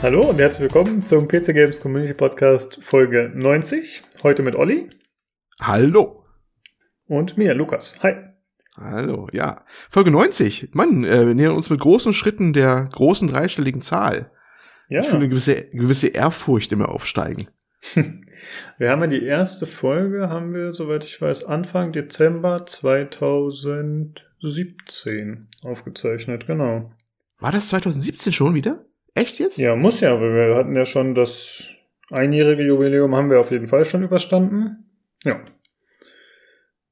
Hallo und herzlich willkommen zum PC Games Community Podcast Folge 90. Heute mit Olli. Hallo. Und mir, Lukas. Hi. Hallo, ja. Folge 90. Mann, äh, wir nähern uns mit großen Schritten der großen dreistelligen Zahl. Ja. Ich fühle eine gewisse, gewisse Ehrfurcht immer aufsteigen. wir haben ja die erste Folge, haben wir, soweit ich weiß, Anfang Dezember 2017 aufgezeichnet, genau. War das 2017 schon wieder? Echt jetzt? Ja, muss ja, weil wir hatten ja schon das einjährige Jubiläum haben wir auf jeden Fall schon überstanden. Ja.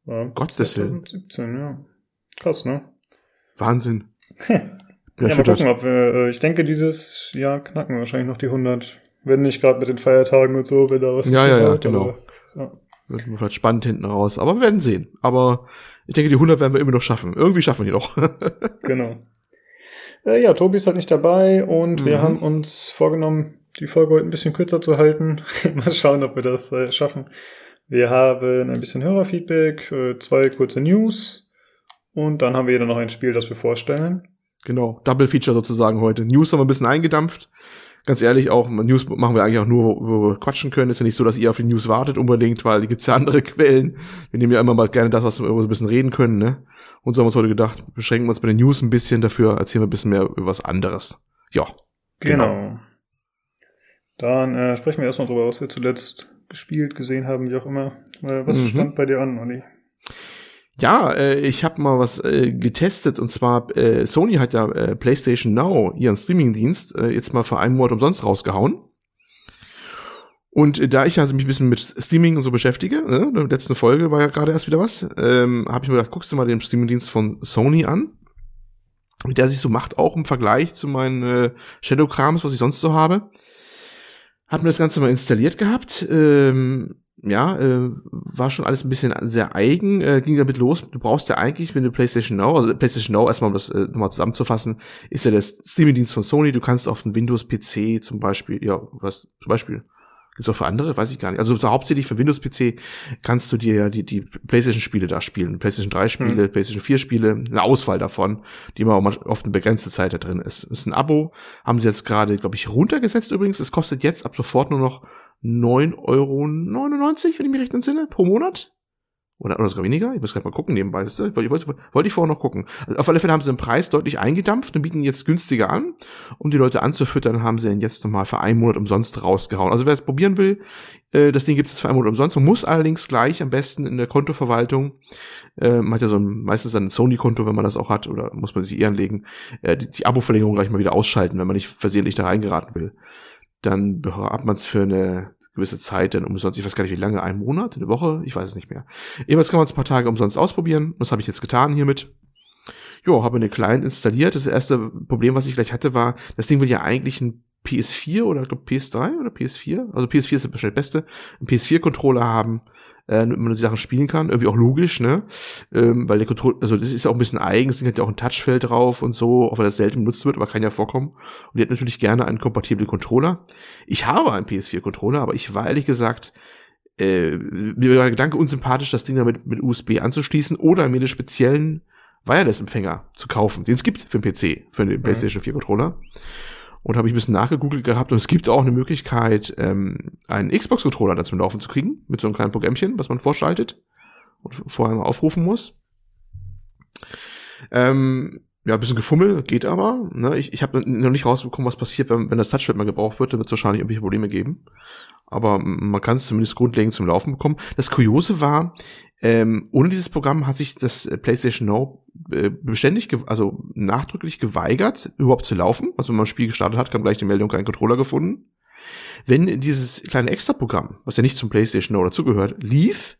War Gottes Willen. 2017, ja. Krass, ne? Wahnsinn. ja, mal gucken, ob wir, äh, ich denke, dieses Jahr knacken wir wahrscheinlich noch die 100. Wenn nicht gerade mit den Feiertagen und so, wenn da was Ja, ja, ja, genau. Aber, ja. Wird vielleicht spannend hinten raus, aber wir werden sehen. Aber ich denke, die 100 werden wir immer noch schaffen. Irgendwie schaffen wir die noch. genau. Äh, ja, Tobi ist halt nicht dabei und mhm. wir haben uns vorgenommen, die Folge heute ein bisschen kürzer zu halten. Mal schauen, ob wir das äh, schaffen. Wir haben ein bisschen Hörerfeedback, äh, zwei kurze News und dann haben wir jeder noch ein Spiel, das wir vorstellen. Genau, Double Feature sozusagen heute. News haben wir ein bisschen eingedampft. Ganz ehrlich, auch News machen wir eigentlich auch nur, wo wir quatschen können. Ist ja nicht so, dass ihr auf die News wartet unbedingt, weil die gibt's ja andere Quellen. Wir nehmen ja immer mal gerne das, was wir so ein bisschen reden können, ne? Und so haben wir uns heute gedacht, beschränken wir uns bei den News ein bisschen, dafür erzählen wir ein bisschen mehr über was anderes. Ja. Genau. genau. Dann äh, sprechen wir erstmal drüber, was wir zuletzt gespielt, gesehen haben, wie auch immer. Äh, was mhm. stand bei dir an, Olli? Ja, äh, ich habe mal was äh, getestet und zwar äh, Sony hat ja äh, PlayStation Now, ihren Streamingdienst, äh, jetzt mal für einen Monat umsonst rausgehauen. Und äh, da ich also mich ein bisschen mit Streaming und so beschäftige, ne, in der letzten Folge war ja gerade erst wieder was, ähm, habe ich mir gedacht, guckst du mal den Streamingdienst von Sony an, wie der sich so macht, auch im Vergleich zu meinen äh, Shadow-Krams, was ich sonst so habe. Hab mir das Ganze mal installiert gehabt. Ähm, ja, äh, war schon alles ein bisschen sehr eigen, äh, ging damit los. Du brauchst ja eigentlich, wenn du PlayStation Now, also PlayStation Now erstmal, um das äh, nochmal zusammenzufassen, ist ja der Streaming-Dienst von Sony. Du kannst auf einen Windows-PC zum Beispiel, ja, was zum Beispiel Gibt's auch für andere? Weiß ich gar nicht. Also so hauptsächlich für Windows-PC kannst du dir ja die, die PlayStation-Spiele da spielen. PlayStation 3-Spiele, mhm. PlayStation 4-Spiele, eine Auswahl davon, die immer oft eine begrenzte Zeit da drin ist. Das ist ein Abo, haben sie jetzt gerade, glaube ich, runtergesetzt übrigens. Es kostet jetzt ab sofort nur noch 9,99 Euro, wenn ich mich recht entsinne, pro Monat. Oder, oder sogar weniger? Ich muss gerade mal gucken nebenbei. Das wollte, wollte, wollte ich vorher noch gucken. Also auf alle Fälle haben sie den Preis deutlich eingedampft und bieten jetzt günstiger an. Um die Leute anzufüttern, haben sie ihn jetzt nochmal für einen Monat umsonst rausgehauen. Also wer es probieren will, äh, das Ding gibt es für einen Monat umsonst. Man muss allerdings gleich am besten in der Kontoverwaltung, äh, man hat ja so ein, meistens ein Sony-Konto, wenn man das auch hat, oder muss man sich eher anlegen, äh, die, die Abo-Verlängerung gleich mal wieder ausschalten, wenn man nicht versehentlich da reingeraten will. Dann hat man es für eine gewisse Zeit dann umsonst. Ich weiß gar nicht, wie lange, ein Monat, eine Woche, ich weiß es nicht mehr. Jedenfalls kann man es ein paar Tage umsonst ausprobieren. Das habe ich jetzt getan hiermit. Jo, habe eine Client installiert. Das erste Problem, was ich gleich hatte, war, das Ding will ja eigentlich ein PS4 oder ich glaube PS3 oder PS4, also PS4 ist wahrscheinlich Beste, ein PS4-Controller haben, äh, damit man die Sachen spielen kann. Irgendwie auch logisch, ne? Ähm, weil der Controller, also das ist ja auch ein bisschen eigen, es hat ja auch ein Touchfeld drauf und so, auch wenn das selten benutzt wird, aber kann ja vorkommen. Und die hat natürlich gerne einen kompatiblen Controller. Ich habe einen PS4-Controller, aber ich war ehrlich gesagt, äh, mir war der Gedanke unsympathisch, das Ding damit mit USB anzuschließen oder mir einen speziellen Wireless-Empfänger zu kaufen, den es gibt für den PC, für den PlayStation 4 Controller und habe ich ein bisschen nachgegoogelt gehabt und es gibt auch eine Möglichkeit, ähm, einen Xbox-Controller dazu laufen zu kriegen, mit so einem kleinen Programmchen, was man vorschaltet und vorher mal aufrufen muss. Ähm, ja, ein bisschen gefummel, geht aber. Ne? Ich, ich habe noch nicht rausbekommen, was passiert, wenn, wenn das Touchpad mal gebraucht wird, dann wird es wahrscheinlich irgendwelche Probleme geben. Aber man kann es zumindest grundlegend zum Laufen bekommen. Das Kuriose war, ähm, ohne dieses Programm hat sich das äh, PlayStation Now äh, beständig, also nachdrücklich geweigert, überhaupt zu laufen. Also wenn man ein Spiel gestartet hat, kam gleich die Meldung, kein Controller gefunden. Wenn dieses kleine Extra-Programm, was ja nicht zum PlayStation Now dazugehört, lief,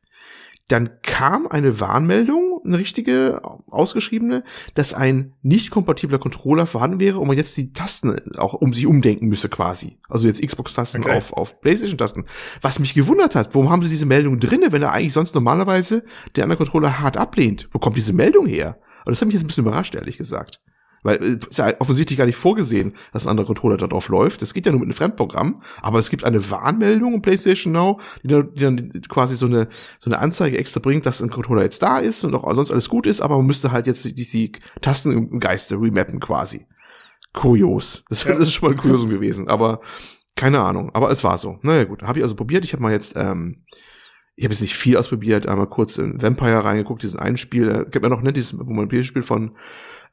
dann kam eine Warnmeldung, eine richtige, ausgeschriebene, dass ein nicht kompatibler Controller vorhanden wäre und man jetzt die Tasten auch um sich umdenken müsse quasi. Also jetzt Xbox-Tasten okay. auf, auf Playstation-Tasten. Was mich gewundert hat, warum haben sie diese Meldung drinne, wenn er eigentlich sonst normalerweise der andere Controller hart ablehnt? Wo kommt diese Meldung her? Und das hat mich jetzt ein bisschen überrascht, ehrlich gesagt. Weil äh, ist ja offensichtlich gar nicht vorgesehen, dass ein anderer Controller da drauf läuft. Das geht ja nur mit einem Fremdprogramm, aber es gibt eine Warnmeldung im PlayStation Now, die dann, die dann quasi so eine, so eine Anzeige extra bringt, dass ein Controller jetzt da ist und auch sonst alles gut ist, aber man müsste halt jetzt die, die Tasten im Geiste remappen quasi. kurios. Das, ja. das ist schon mal ein Kuriosum gewesen, aber keine Ahnung. Aber es war so. Naja gut, habe ich also probiert. Ich habe mal jetzt, ähm, ich habe jetzt nicht viel ausprobiert, einmal kurz in Vampire reingeguckt, diesen einen Spiel, äh, gibt mir noch nicht dieses Spiel von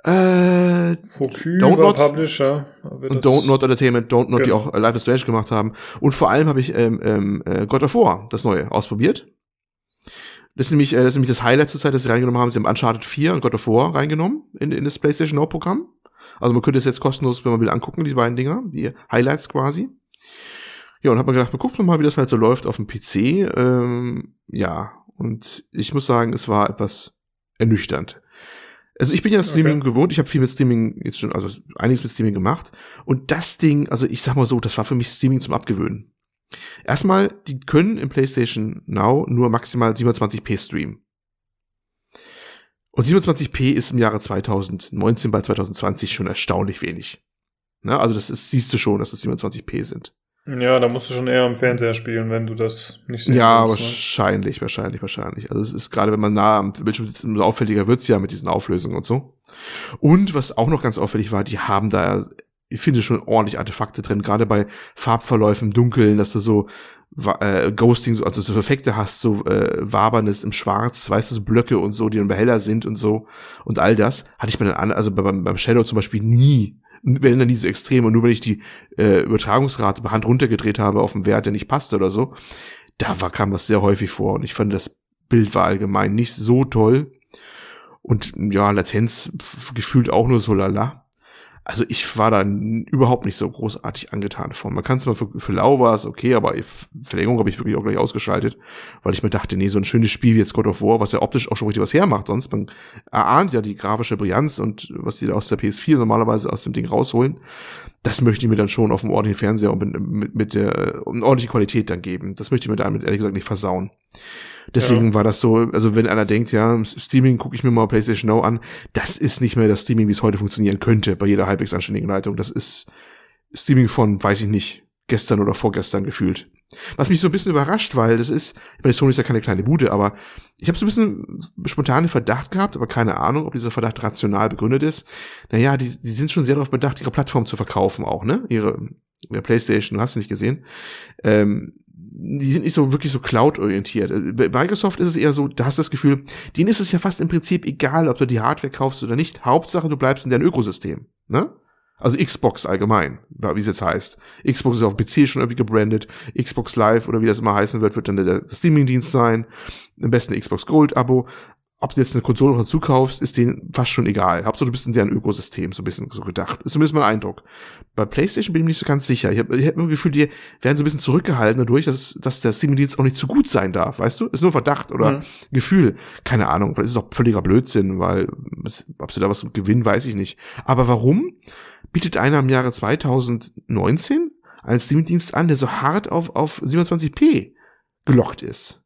äh, Focus Don't Not Publisher. Und Don't Not Entertainment, Don't Not, genau. die auch Life is Strange gemacht haben. Und vor allem habe ich ähm, ähm, äh, God of War, das neue, ausprobiert. Das ist nämlich, äh, das ist nämlich das Highlight zur Zeit, das sie reingenommen haben. Sie haben Uncharted 4 und God of War reingenommen in, in das PlayStation Now Programm. Also man könnte es jetzt kostenlos, wenn man will, angucken, die beiden Dinger, die Highlights quasi. Ja, und hab mir gedacht, man guckt mal, wie das halt so läuft auf dem PC. Ähm, ja, und ich muss sagen, es war etwas ernüchternd. Also ich bin ja Streaming okay. gewohnt, ich habe viel mit Streaming jetzt schon, also einiges mit Streaming gemacht. Und das Ding, also ich sag mal so, das war für mich Streaming zum Abgewöhnen. Erstmal, die können im PlayStation Now nur maximal 27p streamen. Und 27p ist im Jahre 2019 bei 2020 schon erstaunlich wenig. Na, also das ist, siehst du schon, dass es 27p sind. Ja, da musst du schon eher am Fernseher spielen, wenn du das nicht sehen Ja, willst, ne? wahrscheinlich, ne? wahrscheinlich, wahrscheinlich. Also es ist gerade, wenn man nah am Bildschirm sitzt, umso auffälliger wird's ja mit diesen Auflösungen und so. Und was auch noch ganz auffällig war, die haben da, ich finde schon ordentlich Artefakte drin, gerade bei Farbverläufen im Dunkeln, dass du so äh, Ghosting, also so Effekte hast, so äh, Wabernes im Schwarz, weißt du, so Blöcke und so, die dann heller sind und so und all das, hatte ich bei den anderen, also beim, beim Shadow zum Beispiel nie wenn dann nie so extrem und nur wenn ich die äh, Übertragungsrate per Hand runtergedreht habe auf einen Wert, der nicht passte oder so, da war, kam das sehr häufig vor und ich fand das Bild war allgemein nicht so toll und ja, Latenz gefühlt auch nur so lala. Also ich war da überhaupt nicht so großartig angetan von. Man kann es mal für, für lau war es okay, aber Verlängerung habe ich wirklich auch gleich ausgeschaltet, weil ich mir dachte, nee, so ein schönes Spiel wie jetzt God of War, was ja optisch auch schon richtig was hermacht, sonst man erahnt ja die grafische Brillanz und was die da aus der PS4 normalerweise aus dem Ding rausholen, das möchte ich mir dann schon auf dem ordentlichen Fernseher und mit, mit, mit der um ordentliche Qualität dann geben. Das möchte ich mir damit ehrlich gesagt nicht versauen. Deswegen ja. war das so, also wenn einer denkt, ja, Streaming gucke ich mir mal PlayStation Now an, das ist nicht mehr das Streaming, wie es heute funktionieren könnte, bei jeder halbwegs anständigen Leitung. Das ist Streaming von, weiß ich nicht, gestern oder vorgestern gefühlt. Was mich so ein bisschen überrascht, weil das ist, ich meine, Sony ist ja keine kleine Bude, aber ich habe so ein bisschen spontanen Verdacht gehabt, aber keine Ahnung, ob dieser Verdacht rational begründet ist. Naja, die, die sind schon sehr darauf bedacht, ihre Plattform zu verkaufen auch, ne? Ihre, ihre Playstation, hast du nicht gesehen. Ähm, die sind nicht so wirklich so Cloud-orientiert. Bei Microsoft ist es eher so, da hast du das Gefühl, denen ist es ja fast im Prinzip egal, ob du die Hardware kaufst oder nicht. Hauptsache, du bleibst in deinem Ökosystem. Ne? Also Xbox allgemein, wie es jetzt heißt. Xbox ist auf PC schon irgendwie gebrandet. Xbox Live oder wie das immer heißen wird, wird dann der, der Streaming-Dienst sein. Am besten Xbox Gold-Abo ob du jetzt eine Konsole dazu kaufst, ist denen fast schon egal. Hauptsache, du bist in deren Ökosystem so ein bisschen so gedacht. Ist zumindest mein Eindruck. Bei PlayStation bin ich mir nicht so ganz sicher. Ich habe ich hab immer Gefühl, die werden so ein bisschen zurückgehalten dadurch, dass, dass der Streaming-Dienst auch nicht zu gut sein darf, weißt du? Ist nur Verdacht oder mhm. Gefühl. Keine Ahnung, vielleicht ist es auch völliger Blödsinn, weil ob sie da was gewinnen, weiß ich nicht. Aber warum bietet einer im Jahre 2019 einen Streaming-Dienst an, der so hart auf, auf 27p gelockt ist?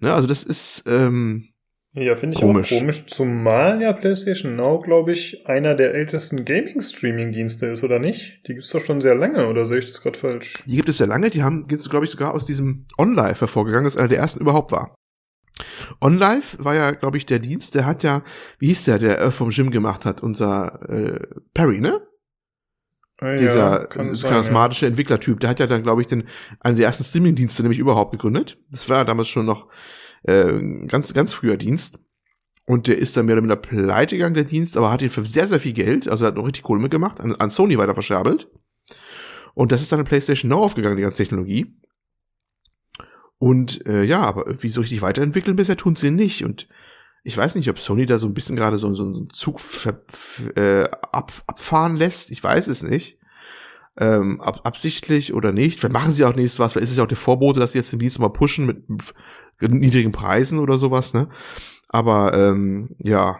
Ne, also das ist, ähm, ja, finde ich komisch. auch komisch. Zumal ja PlayStation Now, glaube ich, einer der ältesten Gaming-Streaming-Dienste ist, oder nicht? Die gibt's doch schon sehr lange, oder sehe ich das gerade falsch? Die gibt es sehr lange. Die haben, glaube ich, sogar aus diesem OnLive hervorgegangen, das einer der ersten überhaupt war. OnLive war ja, glaube ich, der Dienst, der hat ja, wie hieß der, der vom Gym gemacht hat, unser äh, Perry, ne? Ja, Dieser charismatische ja. Entwicklertyp, der hat ja dann, glaube ich, den, einen der ersten Streaming-Dienste nämlich überhaupt gegründet. Das war ja damals schon noch äh, ganz, ganz früher Dienst. Und der ist dann mehr oder minder pleite gegangen, der Dienst, aber hat ihn für sehr, sehr viel Geld, also er hat noch richtig Kohle mitgemacht, an, an Sony weiter verscherbelt. Und das ist dann in PlayStation Now aufgegangen, die ganze Technologie. Und äh, ja, aber wie so richtig weiterentwickeln bisher tun sie nicht. Und ich weiß nicht, ob Sony da so ein bisschen gerade so, so einen Zug äh, ab, abfahren lässt. Ich weiß es nicht. Ähm, ab, absichtlich oder nicht. Vielleicht machen sie auch nichts was. Vielleicht ist es ja auch der Vorbote, dass sie jetzt den Dienst mal pushen mit niedrigen Preisen oder sowas, ne? Aber ähm, ja,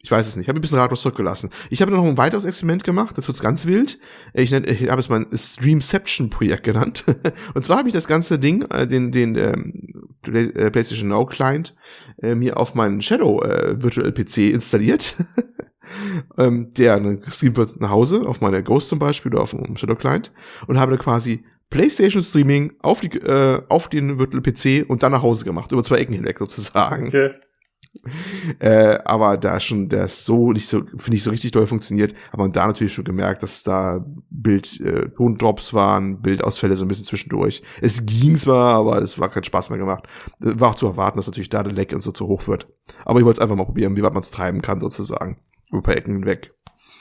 ich weiß es nicht. Ich habe ein bisschen ratlos zurückgelassen. Ich habe noch ein weiteres Experiment gemacht. Das wird's ganz wild. Ich, nenn, ich habe es mein Streamception-Projekt genannt. und zwar habe ich das ganze Ding, äh, den, den ähm, äh, PlayStation Now Client, äh, mir auf meinen Shadow äh, Virtual PC installiert. ähm, der gestreamt wird nach Hause, auf meine Ghost zum Beispiel oder auf dem Shadow Client. Und habe da quasi PlayStation Streaming auf, die, äh, auf den Virtual PC und dann nach Hause gemacht, über zwei Ecken hinweg sozusagen. Okay. äh, aber da schon, der ist so nicht so, finde ich, so richtig doll funktioniert, hat man da natürlich schon gemerkt, dass da Bild, äh, Tondrops waren, Bildausfälle so ein bisschen zwischendurch. Es ging zwar, aber es war kein Spaß mehr gemacht. Äh, war auch zu erwarten, dass natürlich da der Leck und so zu hoch wird. Aber ich wollte es einfach mal probieren, wie weit man es treiben kann, sozusagen. Über ein paar Ecken hinweg.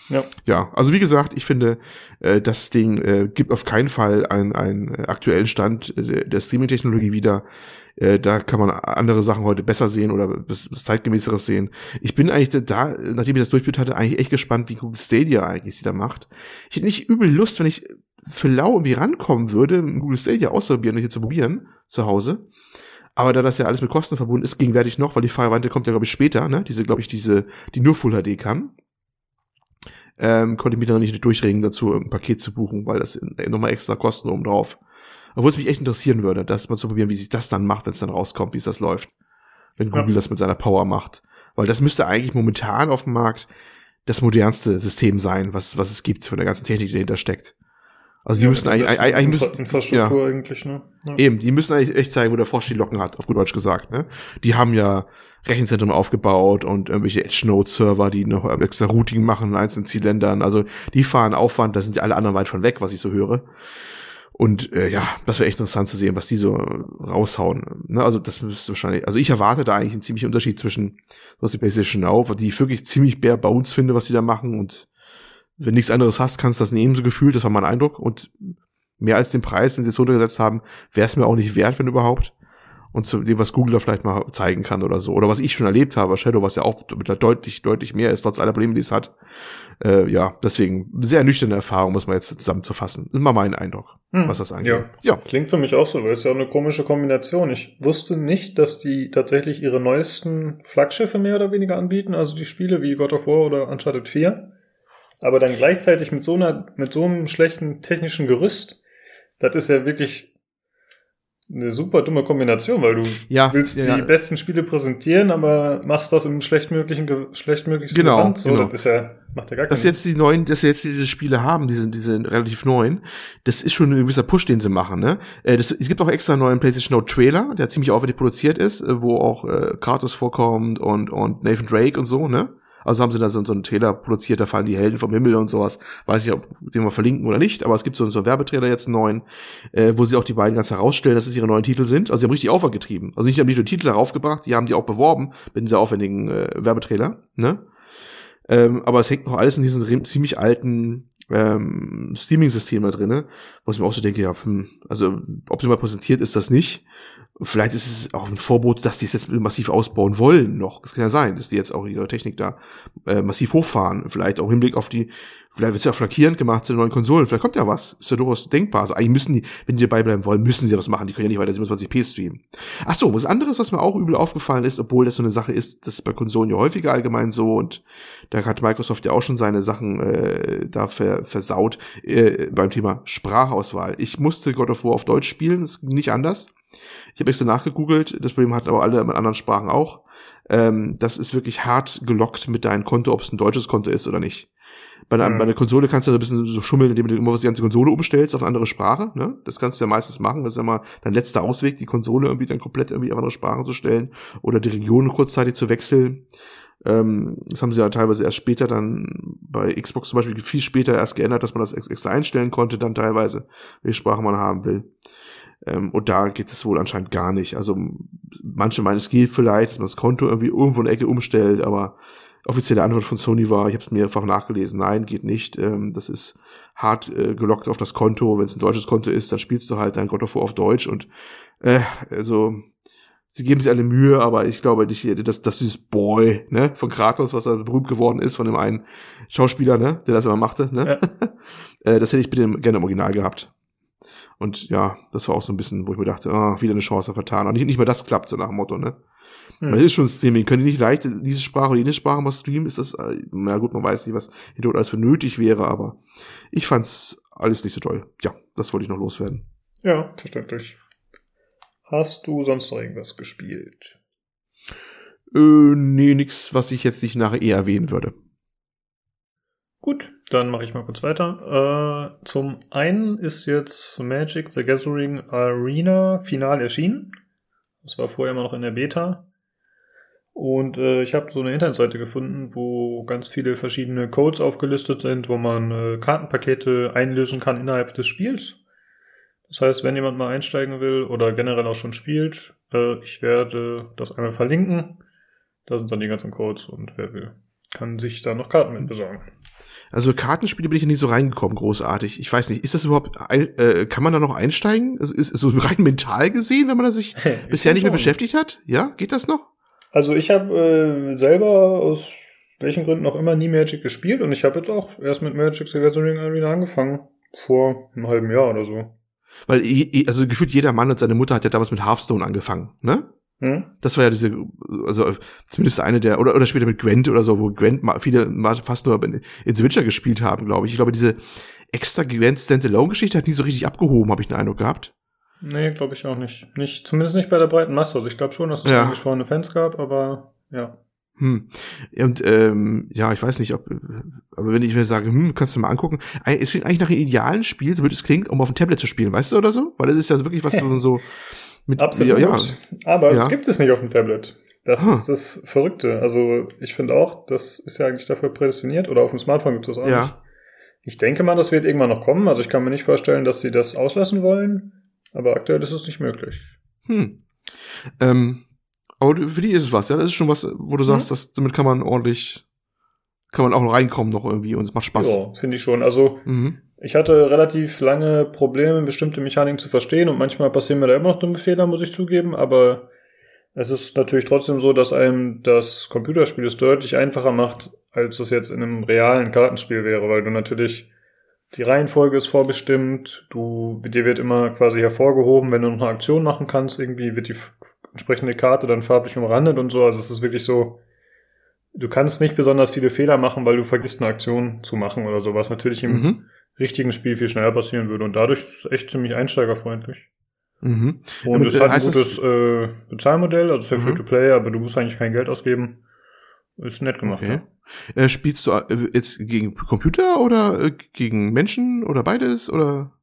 Ja. ja, also wie gesagt, ich finde, äh, das Ding äh, gibt auf keinen Fall einen, einen aktuellen Stand äh, der Streaming-Technologie wieder. Äh, da kann man andere Sachen heute besser sehen oder bis, bis zeitgemäßeres sehen. Ich bin eigentlich da, nachdem ich das durchgeführt hatte, eigentlich echt gespannt, wie Google Stadia eigentlich sie da macht. Ich hätte nicht übel Lust, wenn ich für lau irgendwie rankommen würde, Google Stadia auszuprobieren und hier zu probieren zu Hause. Aber da das ja alles mit Kosten verbunden ist, gegenwärtig noch, weil die Variante kommt ja, glaube ich, später, ne? Diese, glaube ich, diese, die nur Full HD kann ähm, konnte ich mich dann nicht durchregen dazu, ein Paket zu buchen, weil das nochmal extra Kosten oben drauf. Obwohl es mich echt interessieren würde, das mal zu probieren, wie sich das dann macht, wenn es dann rauskommt, wie es das läuft. Wenn Google ja. das mit seiner Power macht. Weil das müsste eigentlich momentan auf dem Markt das modernste System sein, was, was es gibt, von der ganzen Technik, die dahinter steckt. Also die ja, müssen eigentlich, eigentlich müssen, Infrastruktur ja. eigentlich, ne? Ja. Eben, die müssen eigentlich echt zeigen, wo der Frosch die Locken hat, auf gut Deutsch gesagt, ne? Die haben ja Rechenzentren aufgebaut und irgendwelche Edge-Node-Server, die noch extra Routing machen in einzelnen Zielländern. Also die fahren Aufwand, da sind ja alle anderen weit von weg, was ich so höre. Und äh, ja, das wäre echt interessant zu sehen, was die so raushauen. Ne? Also das müsste wahrscheinlich, also ich erwarte da eigentlich einen ziemlichen Unterschied zwischen was die PlayStation Now, die ich wirklich ziemlich bare Bones finde, was die da machen. Und wenn nichts anderes hast, kannst du das nehmen, so gefühlt, das war mein Eindruck. Und mehr als den Preis, den sie jetzt runtergesetzt haben, wäre es mir auch nicht wert, wenn überhaupt und zu dem, was Google da vielleicht mal zeigen kann oder so. Oder was ich schon erlebt habe, Shadow, was ja auch deutlich, deutlich mehr ist, trotz aller Probleme, die es hat. Äh, ja, deswegen sehr nüchterne Erfahrung, muss man jetzt zusammenzufassen. Immer mein Eindruck, hm. was das angeht. Ja. ja. Klingt für mich auch so, weil es ja auch eine komische Kombination. Ich wusste nicht, dass die tatsächlich ihre neuesten Flaggschiffe mehr oder weniger anbieten, also die Spiele wie God of War oder Uncharted 4. Aber dann gleichzeitig mit so einer, mit so einem schlechten technischen Gerüst, das ist ja wirklich eine super dumme Kombination, weil du ja, willst ja, die ja. besten Spiele präsentieren, aber machst das im schlechtmöglichen, schlechtmöglichsten genau, Gewand. So, genau. das ist ja, macht ja gar Dass jetzt die neuen, dass jetzt diese Spiele haben, diese, diese relativ neuen, das ist schon ein gewisser Push, den sie machen, ne? Äh, das, es gibt auch extra einen neuen PlayStation Note Trailer, der ziemlich aufwendig produziert ist, äh, wo auch äh, Kratos vorkommt und, und Nathan Drake und so, ne? Also haben sie da so, so einen Trailer produziert, da fallen die Helden vom Himmel und sowas. Weiß ich, ob den wir verlinken oder nicht, aber es gibt so, so einen Werbetrailer jetzt einen neuen, äh, wo sie auch die beiden ganz herausstellen, dass es ihre neuen Titel sind. Also sie haben richtig Aufwand getrieben. Also nicht, haben nicht nur Titel heraufgebracht, die haben die auch beworben mit dieser aufwendigen äh, Werbetrailer, ne? Ähm, aber es hängt noch alles in diesem ziemlich alten ähm, Streaming-System da drinne, wo ich mir auch so denke, ja, hm, also optimal präsentiert ist das nicht. Vielleicht ist es auch ein Vorbote, dass die es jetzt massiv ausbauen wollen noch. Das kann ja sein, dass die jetzt auch ihre Technik da äh, massiv hochfahren. Vielleicht auch im Hinblick auf die, vielleicht wird es ja flankierend gemacht zu den neuen Konsolen. Vielleicht kommt ja was. Ist ja durchaus denkbar. Also eigentlich müssen die, wenn die dabei bleiben wollen, müssen sie was machen. Die können ja nicht weiter 27p streamen. Ach so, was anderes, was mir auch übel aufgefallen ist, obwohl das so eine Sache ist, das ist bei Konsolen ja häufiger allgemein so und da hat Microsoft ja auch schon seine Sachen äh, da ver versaut äh, beim Thema Sprachauswahl. Ich musste God of War auf Deutsch spielen, ging nicht anders. Ich habe extra nachgegoogelt, das Problem hatten aber alle in anderen Sprachen auch. Ähm, das ist wirklich hart gelockt mit deinem Konto, ob es ein deutsches Konto ist oder nicht. Bei einer, mhm. bei einer Konsole kannst du ein bisschen so schummeln, indem du immer was die ganze Konsole umstellst auf eine andere Sprache. Ne? Das kannst du ja meistens machen. Das ist ja mal dein letzter Ausweg, die Konsole irgendwie dann komplett irgendwie auf andere Sprachen zu stellen oder die Region kurzzeitig zu wechseln. Ähm, das haben sie ja teilweise erst später dann bei Xbox zum Beispiel viel später erst geändert, dass man das extra einstellen konnte, dann teilweise, welche Sprache man haben will. Ähm, und da geht es wohl anscheinend gar nicht. Also manche meinen, es geht vielleicht, dass man das Konto irgendwie irgendwo in der Ecke umstellt, aber offizielle Antwort von Sony war, ich habe es mehrfach nachgelesen, nein, geht nicht. Ähm, das ist hart äh, gelockt auf das Konto. Wenn es ein deutsches Konto ist, dann spielst du halt dein God of War auf Deutsch und äh, also sie geben sich alle Mühe, aber ich glaube nicht, dass, dass dieses Boy, ne, von Kratos, was er berühmt geworden ist, von dem einen Schauspieler, ne, der das immer machte, ne, ja. äh, das hätte ich bitte gerne im Original gehabt. Und ja, das war auch so ein bisschen, wo ich mir dachte, ah, wieder eine Chance vertan. Und nicht, nicht mal das klappt, so nach dem Motto, ne? Hm. Man ist schon Streaming, können die nicht leicht diese Sprache oder jene Sprache mal streamen? Ist das, äh, na gut, man weiß nicht, was hier alles für nötig wäre, aber ich fand's alles nicht so toll. Ja, das wollte ich noch loswerden. Ja, verständlich. Hast du sonst noch irgendwas gespielt? Äh, nee, nix, was ich jetzt nicht nachher eher erwähnen würde. Gut, dann mache ich mal kurz weiter. Äh, zum einen ist jetzt Magic the Gathering Arena final erschienen. Das war vorher immer noch in der Beta. Und äh, ich habe so eine Internetseite gefunden, wo ganz viele verschiedene Codes aufgelistet sind, wo man äh, Kartenpakete einlösen kann innerhalb des Spiels. Das heißt, wenn jemand mal einsteigen will oder generell auch schon spielt, äh, ich werde das einmal verlinken. Da sind dann die ganzen Codes und wer will, kann sich da noch Karten mit besorgen. Also Kartenspiele bin ich ja nie so reingekommen, großartig. Ich weiß nicht, ist das überhaupt, ein, äh, kann man da noch einsteigen? Ist, ist so rein mental gesehen, wenn man da sich bisher nicht mehr beschäftigt hat? Ja, geht das noch? Also ich habe äh, selber aus welchen Gründen auch immer nie Magic gespielt und ich habe jetzt auch erst mit Magic the Gathering Arena angefangen. Vor einem halben Jahr oder so. Weil, also gefühlt jeder Mann und seine Mutter hat ja damals mit Hearthstone angefangen, ne? Hm? Das war ja diese, also zumindest eine der, oder, oder später mit Gwent oder so, wo Gwent viele fast nur in, in Switcher gespielt haben, glaube ich. Ich glaube, diese extra Gwent Standalone-Geschichte hat nie so richtig abgehoben, habe ich den Eindruck gehabt. Nee, glaube ich auch nicht. nicht. Zumindest nicht bei der breiten Masse. Also ich glaube schon, dass es ja. angeschworene Fans gab, aber ja. Hm. Und ähm, ja, ich weiß nicht, ob, aber wenn ich mir sage, hm, kannst du mal angucken, es klingt eigentlich nach einem idealen Spiel, so würde es klingt, um auf dem Tablet zu spielen, weißt du, oder so? Weil es ist ja wirklich was so, so mit, Absolut. Ja, aber ja. das gibt es nicht auf dem Tablet. Das ah. ist das Verrückte. Also ich finde auch, das ist ja eigentlich dafür prädestiniert, oder auf dem Smartphone gibt es das auch ja. nicht. Ich denke mal, das wird irgendwann noch kommen. Also ich kann mir nicht vorstellen, dass sie das auslassen wollen. Aber aktuell ist es nicht möglich. Hm. Ähm, aber für die ist es was, ja? Das ist schon was, wo du mhm. sagst, dass, damit kann man ordentlich, kann man auch noch reinkommen noch irgendwie und es macht Spaß. Ja, finde ich schon. Also, mhm. Ich hatte relativ lange Probleme, bestimmte Mechaniken zu verstehen und manchmal passieren mir da immer noch dumme Fehler, muss ich zugeben, aber es ist natürlich trotzdem so, dass einem das Computerspiel es deutlich einfacher macht, als es jetzt in einem realen Kartenspiel wäre, weil du natürlich die Reihenfolge ist vorbestimmt, du, dir wird immer quasi hervorgehoben, wenn du noch eine Aktion machen kannst, irgendwie wird die entsprechende Karte dann farblich umrandet und so. Also es ist wirklich so, du kannst nicht besonders viele Fehler machen, weil du vergisst eine Aktion zu machen oder so, was natürlich im mhm. Richtigen Spiel viel schneller passieren würde. Und dadurch ist es echt ziemlich einsteigerfreundlich. Mhm. Und es hat ein gutes äh, Bezahlmodell, also es mhm. Free-to-Play, aber du musst eigentlich kein Geld ausgeben. Ist nett gemacht. Okay. Ja. Äh, spielst du äh, jetzt gegen Computer oder äh, gegen Menschen oder beides oder?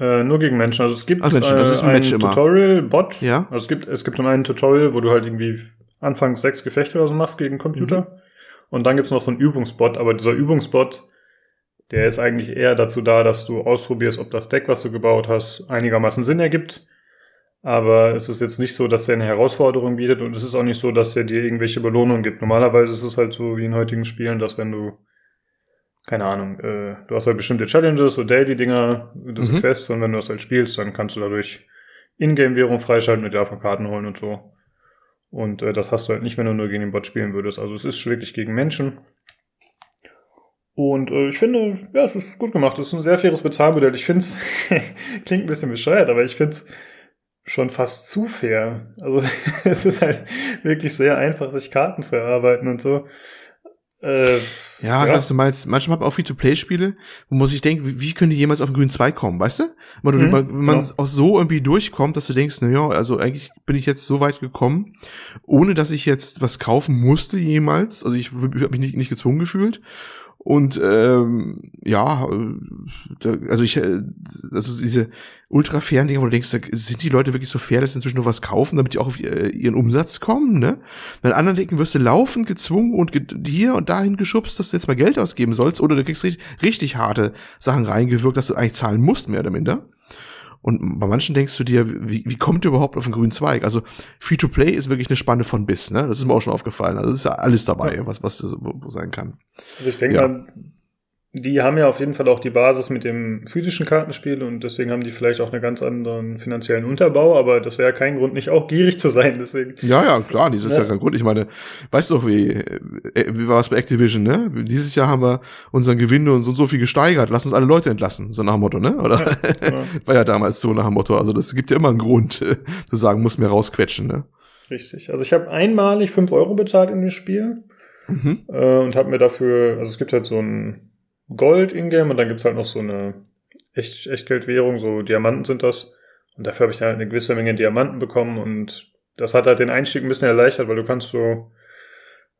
Äh, nur gegen Menschen. Also es gibt Ach, Menschen, also ein, ein Tutorial-Bot. Ja. Also es gibt es gibt so einen Tutorial, wo du halt irgendwie anfangs sechs Gefechte oder so machst gegen Computer. Mhm. Und dann gibt's noch so einen Übungsbot, aber dieser Übungsbot, der ist eigentlich eher dazu da, dass du ausprobierst, ob das Deck, was du gebaut hast, einigermaßen Sinn ergibt. Aber es ist jetzt nicht so, dass er eine Herausforderung bietet und es ist auch nicht so, dass er dir irgendwelche Belohnungen gibt. Normalerweise ist es halt so wie in heutigen Spielen, dass wenn du, keine Ahnung, äh, du hast halt bestimmte Challenges, so Daily-Dinger, das mhm. Quests und wenn du das halt spielst, dann kannst du dadurch Ingame-Währung freischalten mit davon Karten holen und so. Und äh, das hast du halt nicht, wenn du nur gegen den Bot spielen würdest. Also es ist wirklich gegen Menschen. Und äh, ich finde, ja, es ist gut gemacht. Es ist ein sehr faires Bezahlmodell. Ich finde es, klingt ein bisschen bescheuert, aber ich finde es schon fast zu fair. Also es ist halt wirklich sehr einfach, sich Karten zu erarbeiten und so. Äh, ja, ja. was du meinst, manchmal auch Free-to-Play-Spiele, wo man sich denkt, wie, wie können die jemals auf den grünen Zweig kommen, weißt du? Wenn, mhm, wenn man ja. auch so irgendwie durchkommt, dass du denkst, na ja, also eigentlich bin ich jetzt so weit gekommen, ohne dass ich jetzt was kaufen musste jemals. Also ich habe mich nicht, nicht gezwungen gefühlt. Und ähm, ja, äh, also ich, äh, also diese ultra fairen Dinge, wo du denkst, sind die Leute wirklich so fair, dass sie inzwischen nur was kaufen, damit die auch auf äh, ihren Umsatz kommen, ne? Bei anderen Denken wirst du laufen gezwungen und hier und dahin geschubst, dass du jetzt mal Geld ausgeben sollst, oder du kriegst richtig, richtig harte Sachen reingewirkt, dass du eigentlich zahlen musst, mehr oder minder. Und bei manchen denkst du dir, wie, wie kommt ihr überhaupt auf den grünen Zweig? Also Free-to-Play ist wirklich eine Spanne von bis, ne? Das ist mir auch schon aufgefallen. Also es ist ja alles dabei, was, was das sein kann. Also ich denke ja. Die haben ja auf jeden Fall auch die Basis mit dem physischen Kartenspiel und deswegen haben die vielleicht auch einen ganz anderen finanziellen Unterbau, aber das wäre ja kein Grund, nicht auch gierig zu sein, deswegen. Ja, ja, klar, das ist ja, ja kein Grund. Ich meine, weißt du doch, wie, äh, wie war es bei Activision, ne? Dieses Jahr haben wir unseren Gewinn und so, so viel gesteigert, lass uns alle Leute entlassen, so nach dem Motto, ne? Oder? Ja, ja. war ja damals so nach dem Motto. Also das gibt ja immer einen Grund, äh, zu sagen, muss mir rausquetschen, ne? Richtig. Also ich habe einmalig fünf Euro bezahlt in dem Spiel. Mhm. Äh, und habe mir dafür, also es gibt halt so ein Gold in-game und dann gibt's halt noch so eine Echt Echtgeldwährung, so Diamanten sind das. Und dafür habe ich dann halt eine gewisse Menge Diamanten bekommen und das hat halt den Einstieg ein bisschen erleichtert, weil du kannst so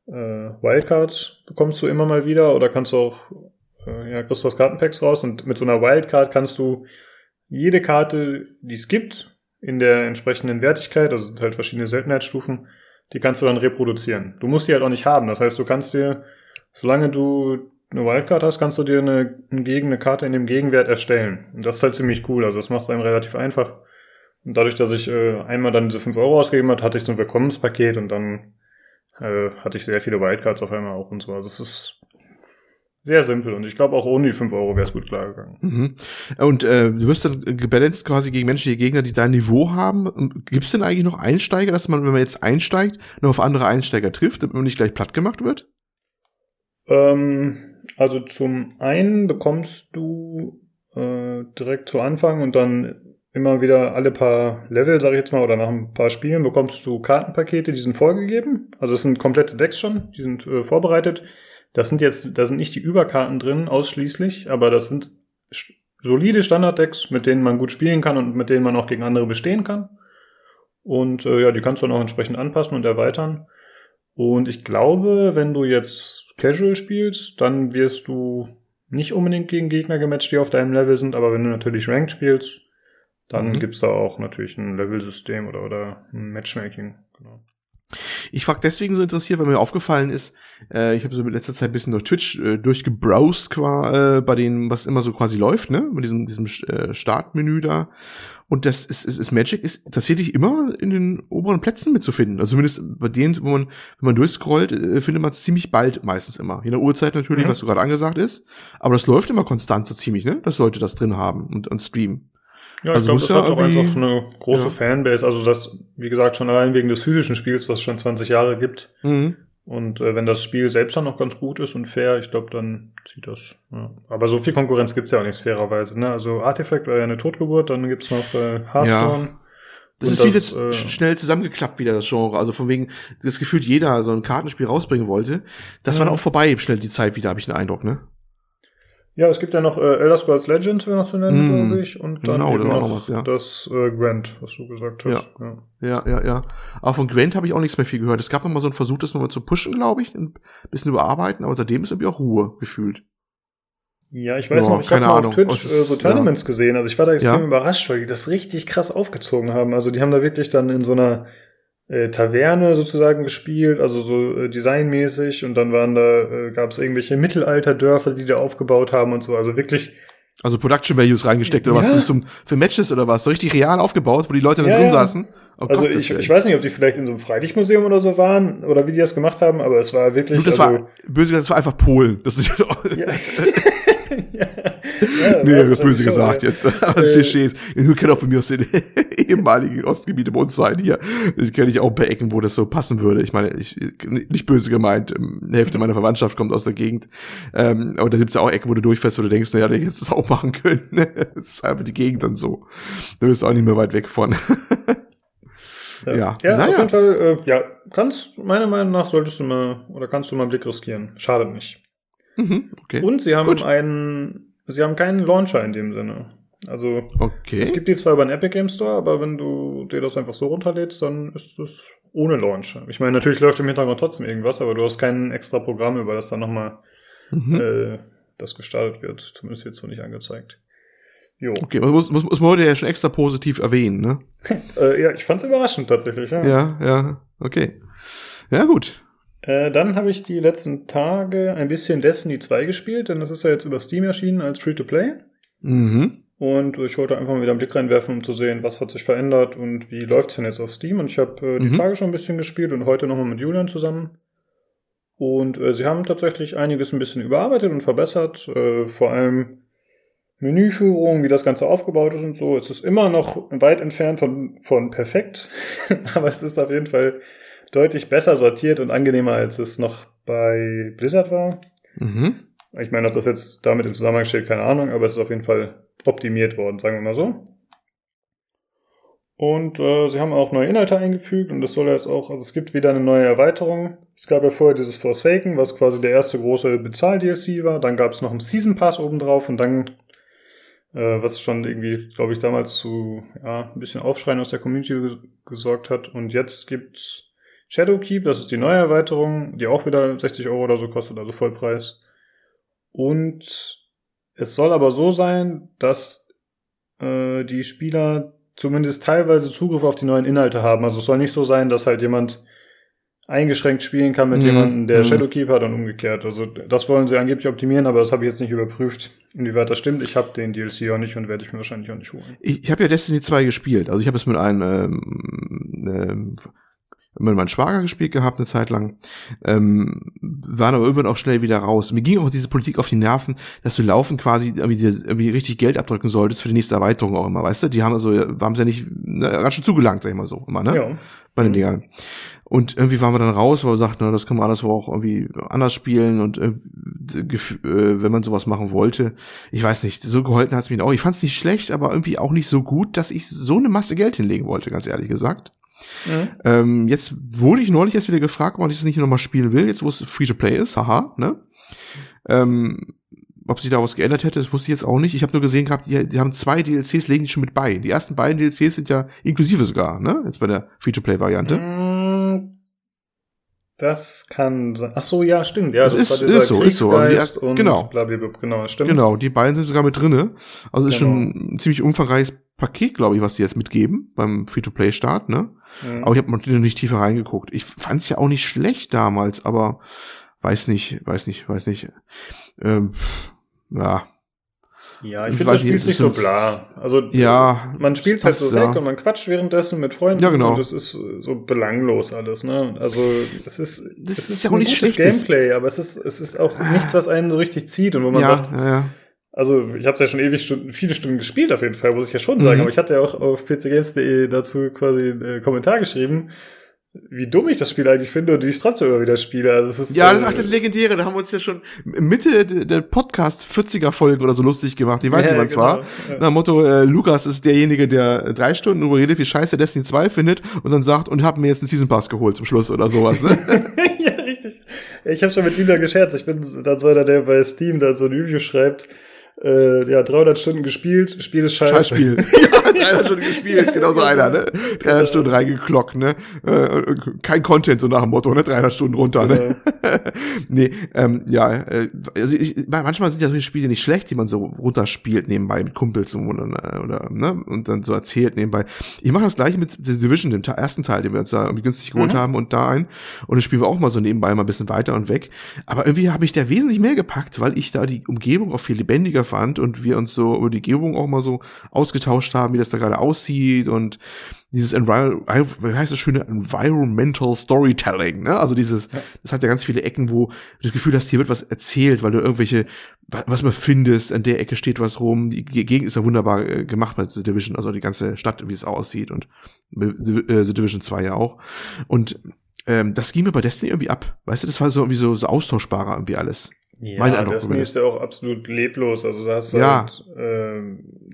äh, Wildcards bekommst du immer mal wieder oder kannst du auch, äh, ja, kriegst du aus Kartenpacks raus und mit so einer Wildcard kannst du jede Karte, die es gibt, in der entsprechenden Wertigkeit, also sind halt verschiedene Seltenheitsstufen, die kannst du dann reproduzieren. Du musst die halt auch nicht haben. Das heißt, du kannst dir, solange du eine Wildcard hast, kannst du dir eine, gegen eine Karte in dem Gegenwert erstellen. Und das ist halt ziemlich cool. Also das macht es einem relativ einfach. Und dadurch, dass ich äh, einmal dann diese 5 Euro ausgegeben hat, hatte ich so ein Willkommenspaket und dann äh, hatte ich sehr viele Wildcards auf einmal auch und so. Also es ist sehr simpel und ich glaube auch ohne die 5 Euro wäre es gut klargegangen. Mhm. Und äh, du wirst dann gebalanced quasi gegen menschliche Gegner, die dein Niveau haben. Gibt es denn eigentlich noch Einsteiger, dass man, wenn man jetzt einsteigt, noch auf andere Einsteiger trifft, damit man nicht gleich platt gemacht wird? Ähm, also zum einen bekommst du äh, direkt zu Anfang und dann immer wieder alle paar Level, sage ich jetzt mal, oder nach ein paar Spielen bekommst du Kartenpakete, die sind vorgegeben. Also es sind komplette Decks schon, die sind äh, vorbereitet das sind jetzt, da sind nicht die Überkarten drin ausschließlich, aber das sind solide Standarddecks, mit denen man gut spielen kann und mit denen man auch gegen andere bestehen kann. Und äh, ja, die kannst du dann auch entsprechend anpassen und erweitern. Und ich glaube, wenn du jetzt Casual spielst, dann wirst du nicht unbedingt gegen Gegner gematcht, die auf deinem Level sind, aber wenn du natürlich Ranked spielst, dann mhm. gibt's da auch natürlich ein Level-System oder, oder ein Matchmaking. Genau. Ich frage deswegen so interessiert, weil mir aufgefallen ist, äh, ich habe so in letzter Zeit ein bisschen durch Twitch äh, durchgebrowst qua, äh, bei denen, was immer so quasi läuft, ne? Mit diesem, diesem äh, Startmenü da. Und das ist, ist, ist Magic ist tatsächlich immer in den oberen Plätzen mitzufinden. Also zumindest bei denen, wo man, wenn man durchscrollt, äh, findet man es ziemlich bald meistens immer. Je nach Uhrzeit natürlich, mhm. was so gerade angesagt ist. Aber das läuft immer konstant so ziemlich, ne? Dass Leute das drin haben und, und streamen. Ja, also ich glaube, das hat auch einfach eine große ja. Fanbase. Also das, wie gesagt, schon allein wegen des physischen Spiels, was es schon 20 Jahre gibt. Mhm. Und äh, wenn das Spiel selbst dann noch ganz gut ist und fair, ich glaube, dann zieht das. Ja. Aber so viel Konkurrenz gibt's ja auch nicht fairerweise. Ne? Also Artifact war ja eine Totgeburt, dann gibt's noch äh, Hearthstone. Ja. Das ist das, jetzt äh, schnell zusammengeklappt wieder, das Genre. Also von wegen, das gefühlt jeder so ein Kartenspiel rausbringen wollte. Das ja. war dann auch vorbei, schnell die Zeit wieder, habe ich den Eindruck, ne? Ja, es gibt ja noch äh, Elder Scrolls Legends, wenn das zu nennen, mm, glaube ich. Und dann genau, da noch, noch was, ja. das äh, Gwent, was du gesagt hast. Ja, ja, ja. ja, ja. Aber von Gwent habe ich auch nichts mehr viel gehört. Es gab noch mal so einen Versuch, das nochmal zu pushen, glaube ich, ein bisschen überarbeiten, aber seitdem ist irgendwie auch Ruhe gefühlt. Ja, ich weiß oh, noch, ich habe mal auf Twitch äh, so Tournaments ja. gesehen. Also ich war da extrem ja. überrascht, weil die das richtig krass aufgezogen haben. Also die haben da wirklich dann in so einer äh, Taverne sozusagen gespielt, also so äh, designmäßig und dann waren da, äh, gab es irgendwelche Mittelalterdörfer, die da aufgebaut haben und so, also wirklich. Also Production Values reingesteckt oder ja. was zum, für Matches oder was? So richtig real aufgebaut, wo die Leute dann ja, drin saßen? Oh also Gott, ich, ich weiß nicht, ob die vielleicht in so einem Freilichtmuseum oder so waren oder wie die das gemacht haben, aber es war wirklich. Und das also, war, böse gesagt, das war einfach Polen. Das ist ja. ja. Ja nee, das böse gesagt jetzt. Äh, Klischees. Du kennst auch von mir aus den ehemaligen Ostgebiete bei uns sein hier. Kenne ich auch bei Ecken, wo das so passen würde. Ich meine, ich, nicht böse gemeint. Ähm, die Hälfte meiner Verwandtschaft kommt aus der Gegend. Ähm, aber da gibt's ja auch Ecken, wo du durchfährst, wo du denkst, naja, der hätte es auch machen können. das ist einfach die Gegend dann so. Da bist du auch nicht mehr weit weg von. Ja, ja. ja naja. auf jeden Fall, äh, ja, kannst, meiner Meinung nach solltest du mal, oder kannst du mal einen Blick riskieren. Schadet nicht. Mhm, okay. Und sie haben Gut. einen, sie haben keinen Launcher in dem Sinne. Also, okay. es gibt die zwar über den Epic Game Store, aber wenn du dir das einfach so runterlädst, dann ist es ohne Launcher. Ich meine, natürlich läuft im Hintergrund trotzdem irgendwas, aber du hast kein extra Programm, über das dann nochmal mhm. äh, das gestartet wird. Zumindest jetzt so nicht angezeigt. Jo. Okay, man muss, muss, muss man heute ja schon extra positiv erwähnen, ne? äh, ja, ich fand's überraschend tatsächlich, ja. Ja, ja, okay. Ja, gut. Äh, dann habe ich die letzten Tage ein bisschen Destiny 2 gespielt, denn das ist ja jetzt über Steam erschienen als Free-to-Play. Mhm. Und ich wollte einfach mal wieder einen Blick reinwerfen, um zu sehen, was hat sich verändert und wie läuft's denn jetzt auf Steam. Und ich habe äh, die mhm. Tage schon ein bisschen gespielt und heute nochmal mit Julian zusammen. Und äh, sie haben tatsächlich einiges ein bisschen überarbeitet und verbessert. Äh, vor allem Menüführung, wie das Ganze aufgebaut ist und so. Es ist immer noch weit entfernt von, von perfekt, aber es ist auf jeden Fall deutlich besser sortiert und angenehmer, als es noch bei Blizzard war. Mhm. Ich meine, ob das jetzt damit in Zusammenhang steht, keine Ahnung, aber es ist auf jeden Fall optimiert worden, sagen wir mal so. Und äh, sie haben auch neue Inhalte eingefügt und das soll jetzt auch, also es gibt wieder eine neue Erweiterung. Es gab ja vorher dieses Forsaken, was quasi der erste große Bezahl-DLC war. Dann gab es noch einen Season Pass obendrauf und dann, äh, was schon irgendwie, glaube ich, damals zu ja, ein bisschen Aufschreien aus der Community gesorgt hat. Und jetzt gibt's Shadowkeep, das ist die neue Erweiterung, die auch wieder 60 Euro oder so kostet, also Vollpreis. Und es soll aber so sein, dass äh, die Spieler zumindest teilweise Zugriff auf die neuen Inhalte haben. Also es soll nicht so sein, dass halt jemand eingeschränkt spielen kann mit mm, jemandem, der mm. Shadowkeep hat und umgekehrt. Also das wollen sie angeblich optimieren, aber das habe ich jetzt nicht überprüft, inwieweit das stimmt. Ich habe den DLC auch nicht und werde ich mir wahrscheinlich auch nicht holen. Ich, ich habe ja Destiny 2 gespielt. Also ich habe es mit einem ähm, ähm, mit meinem Schwager gespielt gehabt eine Zeit lang, ähm, waren aber irgendwann auch schnell wieder raus. Mir ging auch diese Politik auf die Nerven, dass du laufen quasi irgendwie, irgendwie richtig Geld abdrücken solltest für die nächste Erweiterung auch immer, weißt du? Die haben also, haben sie ja nicht ne, ganz schön zugelangt, sag ich mal so, immer, ne? Ja. Bei den. Dingern. Und irgendwie waren wir dann raus, weil wir sagten, na, das kann man alles auch irgendwie anders spielen und äh, äh, wenn man sowas machen wollte. Ich weiß nicht, so geholfen hat es mir auch. Ich fand es nicht schlecht, aber irgendwie auch nicht so gut, dass ich so eine Masse Geld hinlegen wollte, ganz ehrlich gesagt. Mhm. Ähm, jetzt wurde ich neulich erst wieder gefragt, ob ich das nicht nochmal spielen will, jetzt wo es Free-to-Play ist, haha, ne? Ähm, ob sich da was geändert hätte, das wusste ich jetzt auch nicht. Ich habe nur gesehen gehabt, die, die haben zwei DLCs, legen die schon mit bei. Die ersten beiden DLCs sind ja inklusive sogar, ne? Jetzt bei der Free-to-Play-Variante. Mm, das kann sein. Ach so, ja, stimmt. Ja, das, das ist, ist so, ist so. Also erst, genau. Blablabla, genau, stimmt. Genau, die beiden sind sogar mit drinne. Also genau. ist schon ein ziemlich umfangreiches Paket, glaube ich, was sie jetzt mitgeben beim Free-to-Play-Start, ne? Mhm. Aber ich habe noch nicht tiefer reingeguckt. Ich fand es ja auch nicht schlecht damals, aber weiß nicht, weiß nicht, weiß nicht. Ähm, ja, ja, ich, ich finde, das Spiel ist nicht so bla. Also, ja, man spielt halt so weg und man quatscht währenddessen mit Freunden. Ja, genau. Und das ist so belanglos alles, ne? Also, es ist, das ist, ist ja auch nicht schlechtes Gameplay, aber es ist, es ist auch nichts, was einen so richtig zieht und wo man ja, sagt, ja, ja. Also, ich habe ja schon ewig Stunden, viele Stunden gespielt auf jeden Fall, muss ich ja schon sagen. Mhm. Aber ich hatte ja auch auf pcgames.de dazu quasi einen Kommentar geschrieben, wie dumm ich das Spiel eigentlich finde und wie ich es trotzdem immer wieder spiele. Also es ist, ja, das ist auch das Legendäre. Da haben wir uns ja schon Mitte der Podcast 40er Folge oder so lustig gemacht. Ich weiß ja, nicht, wann es war. Ja. Nach Motto, äh, Lukas ist derjenige, der drei Stunden darüber redet, wie scheiße Destiny 2 findet und dann sagt, und hab mir jetzt einen Season Pass geholt zum Schluss oder sowas. Ne? ja, richtig. Ich habe schon mit ihm da gescherzt. Ich bin dann so einer, der bei Steam da so ein Review schreibt, äh, ja, 300 Stunden gespielt, Spiel ist scheiße. Scheißspiel. 300 Stunden gespielt, genau so einer, ne? 300 genau. Stunden reingeklockt, ne? Äh, kein Content, so nach dem Motto, ne? 300 Stunden runter, ne? Nee, ähm, ja, äh, also ich, manchmal sind ja solche Spiele nicht schlecht, die man so runterspielt nebenbei mit Kumpels und, oder, oder ne? Und dann so erzählt nebenbei. Ich mache das gleiche mit The Division, dem ersten Teil, den wir uns da irgendwie günstig geholt mhm. haben und da ein. Und das spielen wir auch mal so nebenbei mal ein bisschen weiter und weg. Aber irgendwie habe ich da wesentlich mehr gepackt, weil ich da die Umgebung auch viel lebendiger fand und wir uns so über die Gebung auch mal so ausgetauscht haben, wie das da gerade aussieht und dieses Envir wie heißt das schöne Environmental Storytelling, ne? Also dieses, ja. das hat ja ganz viele Ecken, wo du das Gefühl hast, hier wird was erzählt, weil du irgendwelche, was man findest, an der Ecke steht was rum. Die Gegend ist ja wunderbar äh, gemacht bei The Division, also die ganze Stadt, wie es aussieht und äh, The Division 2 ja auch. Und ähm, das ging mir bei Destiny irgendwie ab. Weißt du, das war so irgendwie so, so austauschbarer irgendwie alles. Ja, Meine Destiny ist ja auch absolut leblos. Also da hast du ja. halt, äh,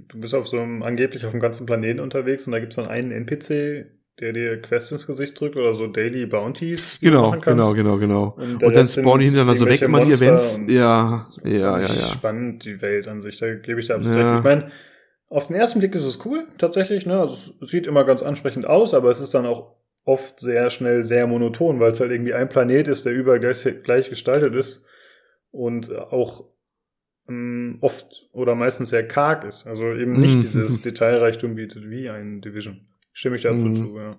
du bist auf so einem, angeblich auf dem ganzen Planeten unterwegs und da gibt's dann einen NPC, der dir Quests ins Gesicht drückt oder so Daily Bounties. Genau, genau, genau, genau. Und, und dann spawnen die hintereinander so weg immer die Events. Ja, ja, ja, ja. Spannend, die Welt an sich, da gebe ich dir absolut ja. recht. Ich meine, auf den ersten Blick ist es cool, tatsächlich, ne? Also es sieht immer ganz ansprechend aus, aber es ist dann auch oft sehr schnell sehr monoton, weil es halt irgendwie ein Planet ist, der überall gleich, gleich gestaltet ist und auch ähm, oft oder meistens sehr karg ist. Also eben nicht mhm. dieses Detailreichtum bietet wie ein Division. Stimme ich dazu mhm. zu, ja.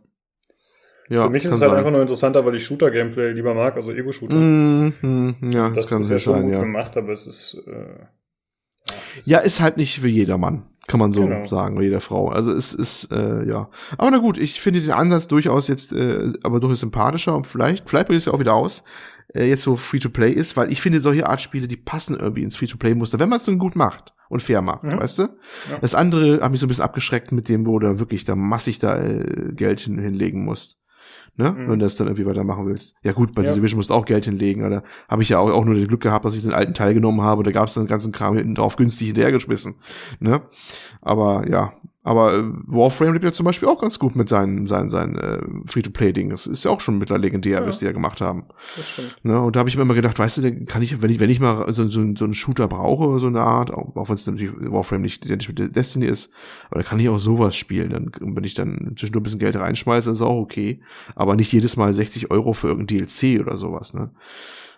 Ja, Für mich ist es halt sein. einfach nur interessanter, weil ich Shooter-Gameplay lieber mag, also Ego-Shooter. Mm, ja, das, das kann ist ja schon sein, gut ja. gemacht, aber es ist äh, ja, ist, halt nicht für jedermann, kann man so genau. sagen, oder jeder Frau. Also es ist äh, ja, aber na gut, ich finde den Ansatz durchaus jetzt, äh, aber durchaus sympathischer und vielleicht, vielleicht bringt es ja auch wieder aus, äh, jetzt so Free-to-Play ist, weil ich finde, solche Art Spiele, die passen irgendwie ins Free-to-Play-Muster, wenn man es dann gut macht und fair macht, ja. weißt du? Ja. Das andere hat mich so ein bisschen abgeschreckt mit dem, wo du wirklich da massig da äh, Geld hin, hinlegen musst. Ne? Mhm. Wenn du das dann irgendwie weitermachen willst. Ja gut, bei ja. The Division musst du auch Geld hinlegen, oder habe ich ja auch, auch nur das Glück gehabt, dass ich den alten Teil genommen habe, da gab es dann den ganzen Kram hinten drauf günstig hinterhergeschmissen. Ne? Aber ja, aber äh, Warframe lebt ja zum Beispiel auch ganz gut mit seinen, seinen, seinen äh, Free-to-Play-Ding. Das ist ja auch schon mittlerweile legendär, ja. was die ja gemacht haben. Das stimmt. Ne? Und da habe ich mir immer gedacht, weißt du, kann ich, wenn ich, wenn ich mal so, so, so einen Shooter brauche, so eine Art, auch, auch wenn es natürlich Warframe nicht identisch mit Destiny ist, aber da kann ich auch sowas spielen. Dann, wenn ich dann zwischendurch ein bisschen Geld reinschmeiße, ist auch okay. Aber nicht jedes Mal 60 Euro für irgendein DLC oder sowas, ne?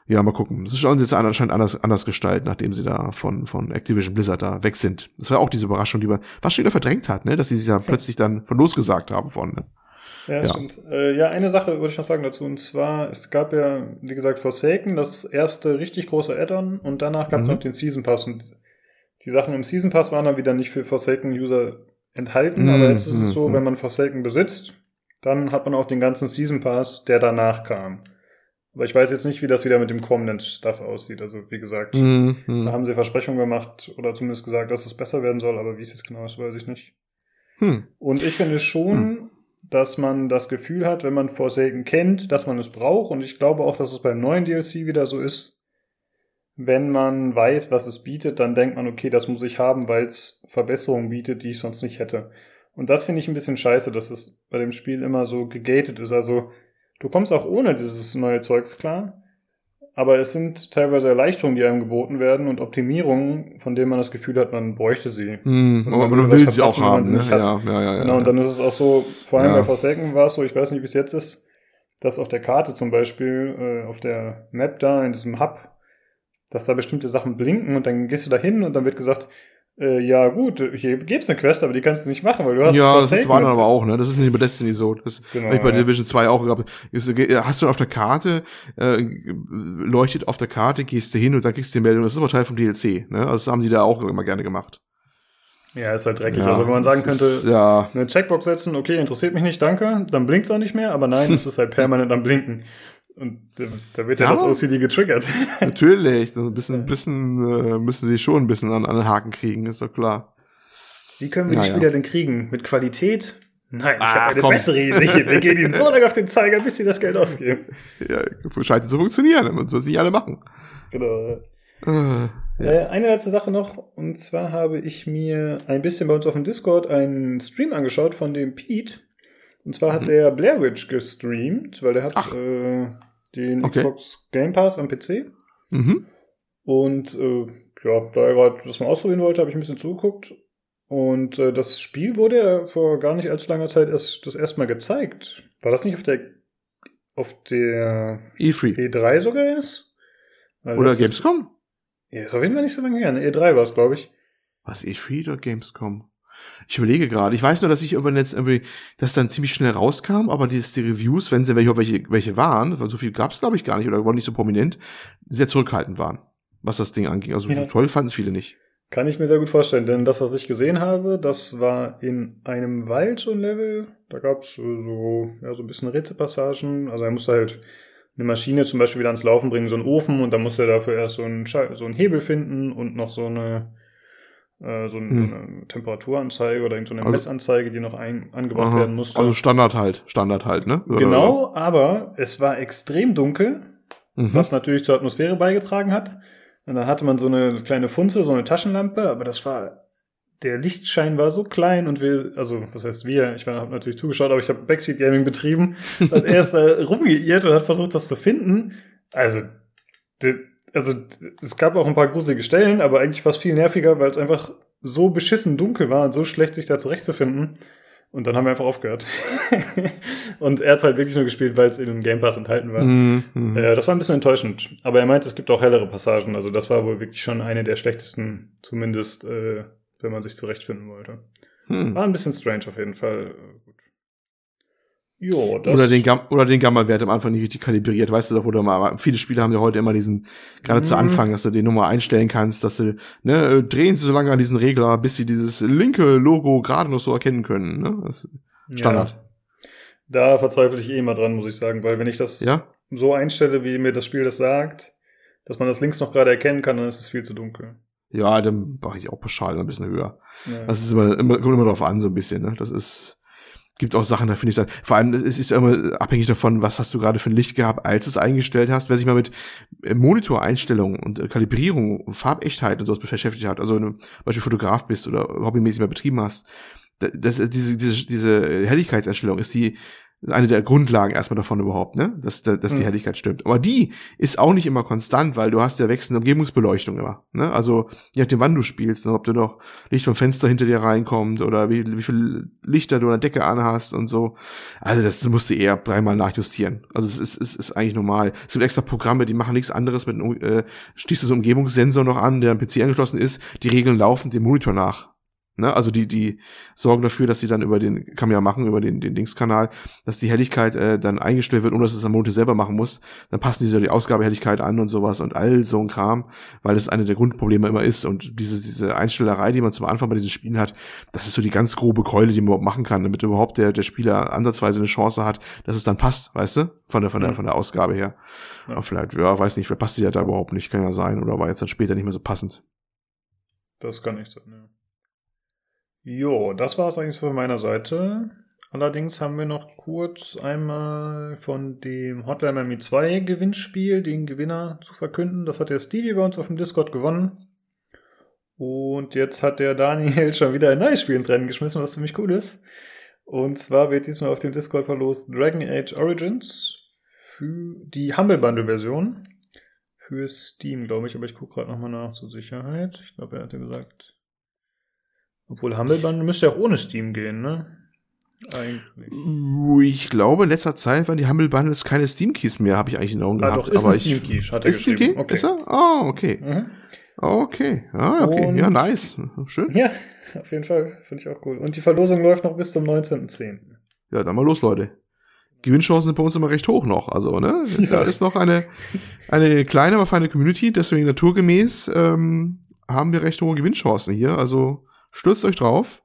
Ja, mal gucken. Das ist schon jetzt anscheinend anders, anders gestaltet, nachdem sie da von, von Activision Blizzard da weg sind. Das war auch diese Überraschung, die man fast schon wieder verdrängt hat, ne? Dass sie sich ja plötzlich dann von losgesagt haben von, ne? Ja, ja. stimmt. Äh, ja, eine Sache würde ich noch sagen dazu, und zwar, es gab ja, wie gesagt, Forsaken, das erste richtig große Add-on, und danach gab es mhm. noch den Season Pass, und die Sachen im Season Pass waren dann wieder nicht für Forsaken-User enthalten, mhm. aber jetzt ist es so, mhm. wenn man Forsaken besitzt, dann hat man auch den ganzen Season Pass, der danach kam. Aber ich weiß jetzt nicht, wie das wieder mit dem kommenden Stuff aussieht. Also, wie gesagt, mhm. da haben sie Versprechungen gemacht oder zumindest gesagt, dass es besser werden soll, aber wie es jetzt genau ist, weiß ich nicht. Hm. Und ich finde schon, hm. dass man das Gefühl hat, wenn man Forsaken kennt, dass man es braucht. Und ich glaube auch, dass es beim neuen DLC wieder so ist. Wenn man weiß, was es bietet, dann denkt man, okay, das muss ich haben, weil es Verbesserungen bietet, die ich sonst nicht hätte. Und das finde ich ein bisschen scheiße, dass es bei dem Spiel immer so gegated ist. Also, Du kommst auch ohne dieses neue Zeugs klar, aber es sind teilweise Erleichterungen, die einem geboten werden und Optimierungen, von denen man das Gefühl hat, man bräuchte sie. Mm, aber man will sie auch haben. Ne? Ja, ja, ja, genau, und dann ist es auch so, vor allem ja. bei Forsaken war es so, ich weiß nicht, wie es jetzt ist, dass auf der Karte zum Beispiel, äh, auf der Map da, in diesem Hub, dass da bestimmte Sachen blinken und dann gehst du da hin und dann wird gesagt, äh, ja, gut, hier gibt's eine Quest, aber die kannst du nicht machen, weil du hast Ja, das war dann aber auch, ne? Das ist nicht bei Destiny so. Das genau, ich bei ja. Division 2 auch gehabt. Hast du auf der Karte, äh, leuchtet auf der Karte, gehst du hin und dann kriegst du die Meldung, das ist aber Teil vom DLC, ne? Also das haben die da auch immer gerne gemacht. Ja, ist halt dreckig. Ja, also wenn man sagen könnte, ist, ja. eine Checkbox setzen, okay, interessiert mich nicht, danke, dann blinkt's auch nicht mehr, aber nein, es ist halt permanent am Blinken. Und da wird ja, ja das OCD getriggert. Natürlich, so ein bisschen, ein bisschen äh, müssen sie schon ein bisschen an, an den Haken kriegen, ist doch klar. Wie können wir die Spieler denn kriegen? Mit Qualität? Nein, ich habe eine komm. bessere Idee. Wir gehen ihnen so lange auf den Zeiger, bis sie das Geld ausgeben. Ja, scheint zu funktionieren, man soll es nicht alle machen. Genau. Äh, ja. äh, eine letzte Sache noch, und zwar habe ich mir ein bisschen bei uns auf dem Discord einen Stream angeschaut von dem Pete. Und zwar hat mhm. der Blair Witch gestreamt, weil der hat äh, den okay. Xbox Game Pass am PC. Mhm. Und äh, ja, da er gerade das mal ausprobieren wollte, habe ich ein bisschen zugeguckt. Und äh, das Spiel wurde ja vor gar nicht allzu langer Zeit erst das erste Mal gezeigt. War das nicht auf der auf der E3, E3 sogar erst? Weil oder Gamescom? Ist, ja, ist auf jeden Fall nicht so lange her. E3 war es, glaube ich. Was, E3 oder Gamescom? Ich überlege gerade. Ich weiß nur, dass ich irgendwann jetzt irgendwie, das dann ziemlich schnell rauskam, aber die, die Reviews, wenn sie welche, welche, welche waren, weil so viel gab es glaube ich gar nicht oder waren nicht so prominent, sehr zurückhaltend waren, was das Ding anging. Also ja. so toll fanden es viele nicht. Kann ich mir sehr gut vorstellen, denn das, was ich gesehen habe, das war in einem Wald so ein Level. Da gab es so, ja, so ein bisschen Rätselpassagen. Also er musste halt eine Maschine zum Beispiel wieder ans Laufen bringen, so einen Ofen, und dann musste er dafür erst so einen, so einen Hebel finden und noch so eine äh, so, ein, hm. so, eine Temperaturanzeige oder so eine also, Messanzeige, die noch ein, angebracht aha, werden musste. Also Standard halt, Standard halt, ne? Genau, aber es war extrem dunkel, mhm. was natürlich zur Atmosphäre beigetragen hat. Und dann hatte man so eine kleine Funze, so eine Taschenlampe, aber das war der Lichtschein war so klein und wir, also was heißt wir, ich habe natürlich zugeschaut, aber ich habe Backseat Gaming betrieben und er ist da rumgeirrt und hat versucht, das zu finden. Also, also es gab auch ein paar gruselige Stellen, aber eigentlich fast viel nerviger, weil es einfach so beschissen dunkel war und so schlecht sich da zurechtzufinden. Und dann haben wir einfach aufgehört. und er hat halt wirklich nur gespielt, weil es in dem Game Pass enthalten war. Mm, mm. Äh, das war ein bisschen enttäuschend. Aber er meint, es gibt auch hellere Passagen. Also das war wohl wirklich schon eine der schlechtesten, zumindest äh, wenn man sich zurechtfinden wollte. Hm. War ein bisschen strange auf jeden Fall. Jo, das oder den, Gam oder den Gamma-Wert am Anfang nicht richtig kalibriert, weißt du, da wurde mal, viele Spieler haben ja heute immer diesen, gerade mhm. zu Anfang, dass du den Nummer einstellen kannst, dass du, ne, drehen sie so lange an diesen Regler, bis sie dieses linke Logo gerade noch so erkennen können, ne, Standard. Ja. Da verzweifle ich eh immer dran, muss ich sagen, weil wenn ich das ja? so einstelle, wie mir das Spiel das sagt, dass man das links noch gerade erkennen kann, dann ist es viel zu dunkel. Ja, dann mache ich auch pauschal ein bisschen höher. Ja. Das ist immer, immer, kommt immer drauf an, so ein bisschen, ne, das ist, gibt auch Sachen, da finde ich dann, vor allem, es ist ja immer abhängig davon, was hast du gerade für ein Licht gehabt, als es eingestellt hast. Wer sich mal mit äh, Monitoreinstellungen und äh, Kalibrierung, Farbechtheit und sowas beschäftigt hat, also wenn du Beispiel Fotograf bist oder hobbymäßig mal betrieben hast, das, diese, diese, diese Helligkeitseinstellung ist die eine der Grundlagen erstmal davon überhaupt, ne? Dass, dass die mhm. Helligkeit stimmt. Aber die ist auch nicht immer konstant, weil du hast ja wechselnde Umgebungsbeleuchtung immer. Ne? Also je nachdem, wann du spielst, ne? ob du noch Licht vom Fenster hinter dir reinkommt oder wie, wie viel Lichter du an der Decke anhast und so. Also das musst du eher dreimal nachjustieren. Also es ist, es ist eigentlich normal. Es gibt extra Programme, die machen nichts anderes mit äh, schließt du so einen Umgebungssensor noch an, der am PC angeschlossen ist, die regeln laufend den Monitor nach. Ne? Also die, die sorgen dafür, dass sie dann über den, kann man ja machen, über den, den Dingskanal, dass die Helligkeit äh, dann eingestellt wird, ohne dass es am Monte selber machen muss. Dann passen die so die Ausgabehelligkeit an und sowas und all so ein Kram, weil das eine der Grundprobleme immer ist. Und diese, diese Einstellerei, die man zum Anfang bei diesen Spielen hat, das ist so die ganz grobe Keule, die man überhaupt machen kann, damit überhaupt der, der Spieler ansatzweise eine Chance hat, dass es dann passt, weißt du? Von der, von der, von der Ausgabe her. Ja. Aber vielleicht, ja, weiß nicht, vielleicht passt sie ja da überhaupt nicht, kann ja sein, oder war jetzt dann später nicht mehr so passend. Das kann nicht sein, ja. Jo, das war es eigentlich von meiner Seite. Allerdings haben wir noch kurz einmal von dem Hotline Miami 2 Gewinnspiel den Gewinner zu verkünden. Das hat der Stevie bei uns auf dem Discord gewonnen. Und jetzt hat der Daniel schon wieder ein neues Spiel ins Rennen geschmissen, was ziemlich cool ist. Und zwar wird diesmal auf dem Discord verlost Dragon Age Origins für die Humble Bundle Version. Für Steam, glaube ich, aber ich gucke gerade nochmal nach zur Sicherheit. Ich glaube, er hatte gesagt obwohl Humble Bundle müsste ja auch ohne Steam gehen, ne? Eigentlich. Ich glaube, in letzter Zeit waren die Humble Bundles keine Steam Keys mehr, habe ich eigentlich in Augen ah, gehabt. Doch, ist aber Steam Key, hat er ist Steam Key? Okay. Ist er? Ah, oh, okay. Mhm. Okay, ah, okay. Und ja, nice. Schön. Ja, auf jeden Fall. Finde ich auch cool. Und die Verlosung läuft noch bis zum 19.10. Ja, dann mal los, Leute. Gewinnchancen sind bei uns immer recht hoch noch. Also, ne? Ist ja alles noch eine, eine kleine, aber feine Community. Deswegen naturgemäß ähm, haben wir recht hohe Gewinnchancen hier. Also Stürzt euch drauf.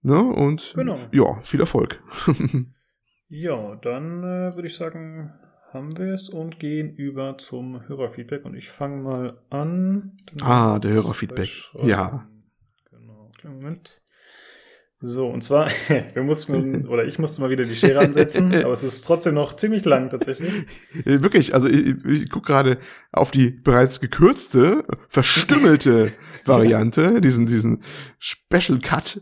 Ne? Und genau. ja, viel Erfolg. ja, dann äh, würde ich sagen, haben wir es und gehen über zum Hörerfeedback. Und ich fange mal an. Ah, der Hörerfeedback. Ja. Genau. Moment. So, und zwar, wir mussten, oder ich musste mal wieder die Schere ansetzen, aber es ist trotzdem noch ziemlich lang tatsächlich. Wirklich, also ich, ich gucke gerade auf die bereits gekürzte, verstümmelte Variante, diesen, diesen Special Cut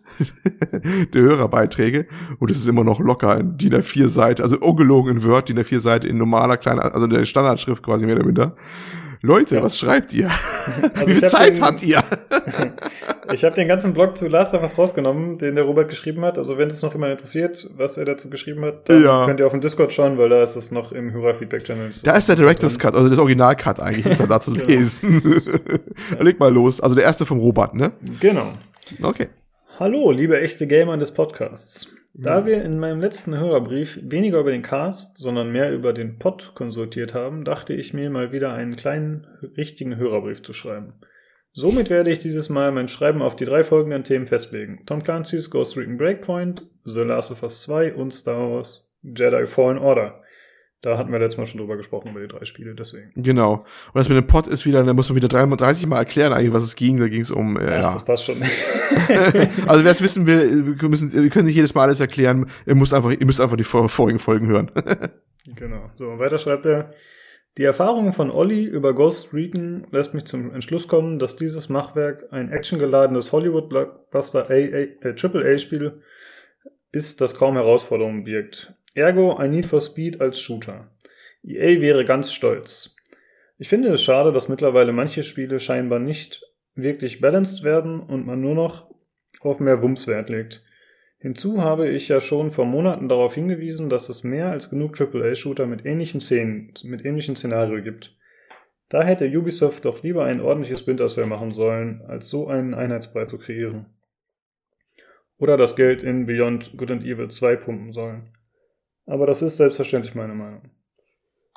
der Hörerbeiträge. Und es ist immer noch locker in DIN A4 Seite, also ungelogen in Word, DIN A4 Seite in normaler kleiner, also der Standardschrift quasi mehr oder minder. Leute, ja. was schreibt ihr? Also Wie viel Zeit den, habt ihr? ich habe den ganzen Blog zu Last of Us rausgenommen, den der Robert geschrieben hat. Also wenn es noch immer interessiert, was er dazu geschrieben hat, dann ja. könnt ihr auf dem Discord schauen, weil da ist es noch im Hörerfeedback-Channel. Da ist der Director's Cut, also das Original-Cut eigentlich, ist da da zu genau. lesen. Leg mal los. Also der erste vom Robert, ne? Genau. Okay. Hallo, liebe echte Gamer des Podcasts. Da wir in meinem letzten Hörerbrief weniger über den Cast, sondern mehr über den Pod konsultiert haben, dachte ich mir mal wieder einen kleinen, richtigen Hörerbrief zu schreiben. Somit werde ich dieses Mal mein Schreiben auf die drei folgenden Themen festlegen. Tom Clancy's Ghost Recon Breakpoint, The Last of Us 2 und Star Wars Jedi Fallen Order. Da hatten wir letztes Mal schon drüber gesprochen, über die drei Spiele, deswegen. Genau. Und das mit dem Pod ist wieder, da muss man wieder 30 Mal erklären, eigentlich, was es ging. Da ging es um. Äh, Ach, ja, das passt schon. also wer es wissen will, wir, müssen, wir können nicht jedes Mal alles erklären. Ihr müsst einfach, ihr müsst einfach die vorigen Folgen hören. genau. So, und weiter schreibt er. Die Erfahrung von Olli über Ghost Recon lässt mich zum Entschluss kommen, dass dieses Machwerk ein actiongeladenes Hollywood-Blockbuster äh, AAA-Spiel ist, das kaum Herausforderungen birgt. Ergo ein Need for Speed als Shooter. EA wäre ganz stolz. Ich finde es schade, dass mittlerweile manche Spiele scheinbar nicht wirklich balanced werden und man nur noch auf mehr Wumms Wert legt. Hinzu habe ich ja schon vor Monaten darauf hingewiesen, dass es mehr als genug AAA-Shooter mit ähnlichen Szenen, mit ähnlichen Szenarien gibt. Da hätte Ubisoft doch lieber ein ordentliches Splinter Cell machen sollen, als so einen Einheitsbrei zu kreieren. Oder das Geld in Beyond Good and Evil 2 pumpen sollen. Aber das ist selbstverständlich meine Meinung.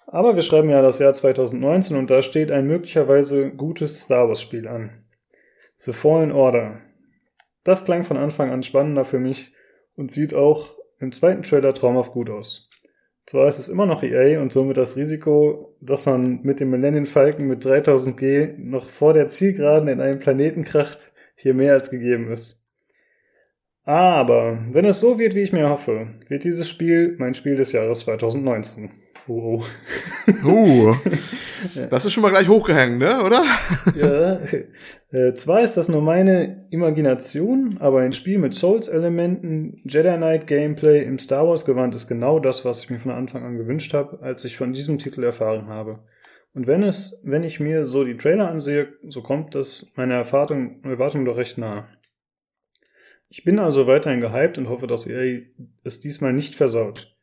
Aber wir schreiben ja das Jahr 2019 und da steht ein möglicherweise gutes Star Wars Spiel an. The Fallen Order. Das klang von Anfang an spannender für mich und sieht auch im zweiten Trailer traumhaft gut aus. Zwar ist es immer noch EA und somit das Risiko, dass man mit dem Millennium Falcon mit 3000G noch vor der Zielgeraden in einen Planeten kracht, hier mehr als gegeben ist. Aber wenn es so wird, wie ich mir hoffe, wird dieses Spiel mein Spiel des Jahres 2019. Oh, oh. uh, das ist schon mal gleich hochgehängt, ne, oder? ja. Äh, zwar ist das nur meine Imagination, aber ein Spiel mit Souls-Elementen, Jedi Knight-Gameplay im Star Wars-Gewand ist genau das, was ich mir von Anfang an gewünscht habe, als ich von diesem Titel erfahren habe. Und wenn es, wenn ich mir so die Trailer ansehe, so kommt das meiner Erwartung, Erwartung doch recht nah. Ich bin also weiterhin gehypt und hoffe, dass EA es diesmal nicht versaut.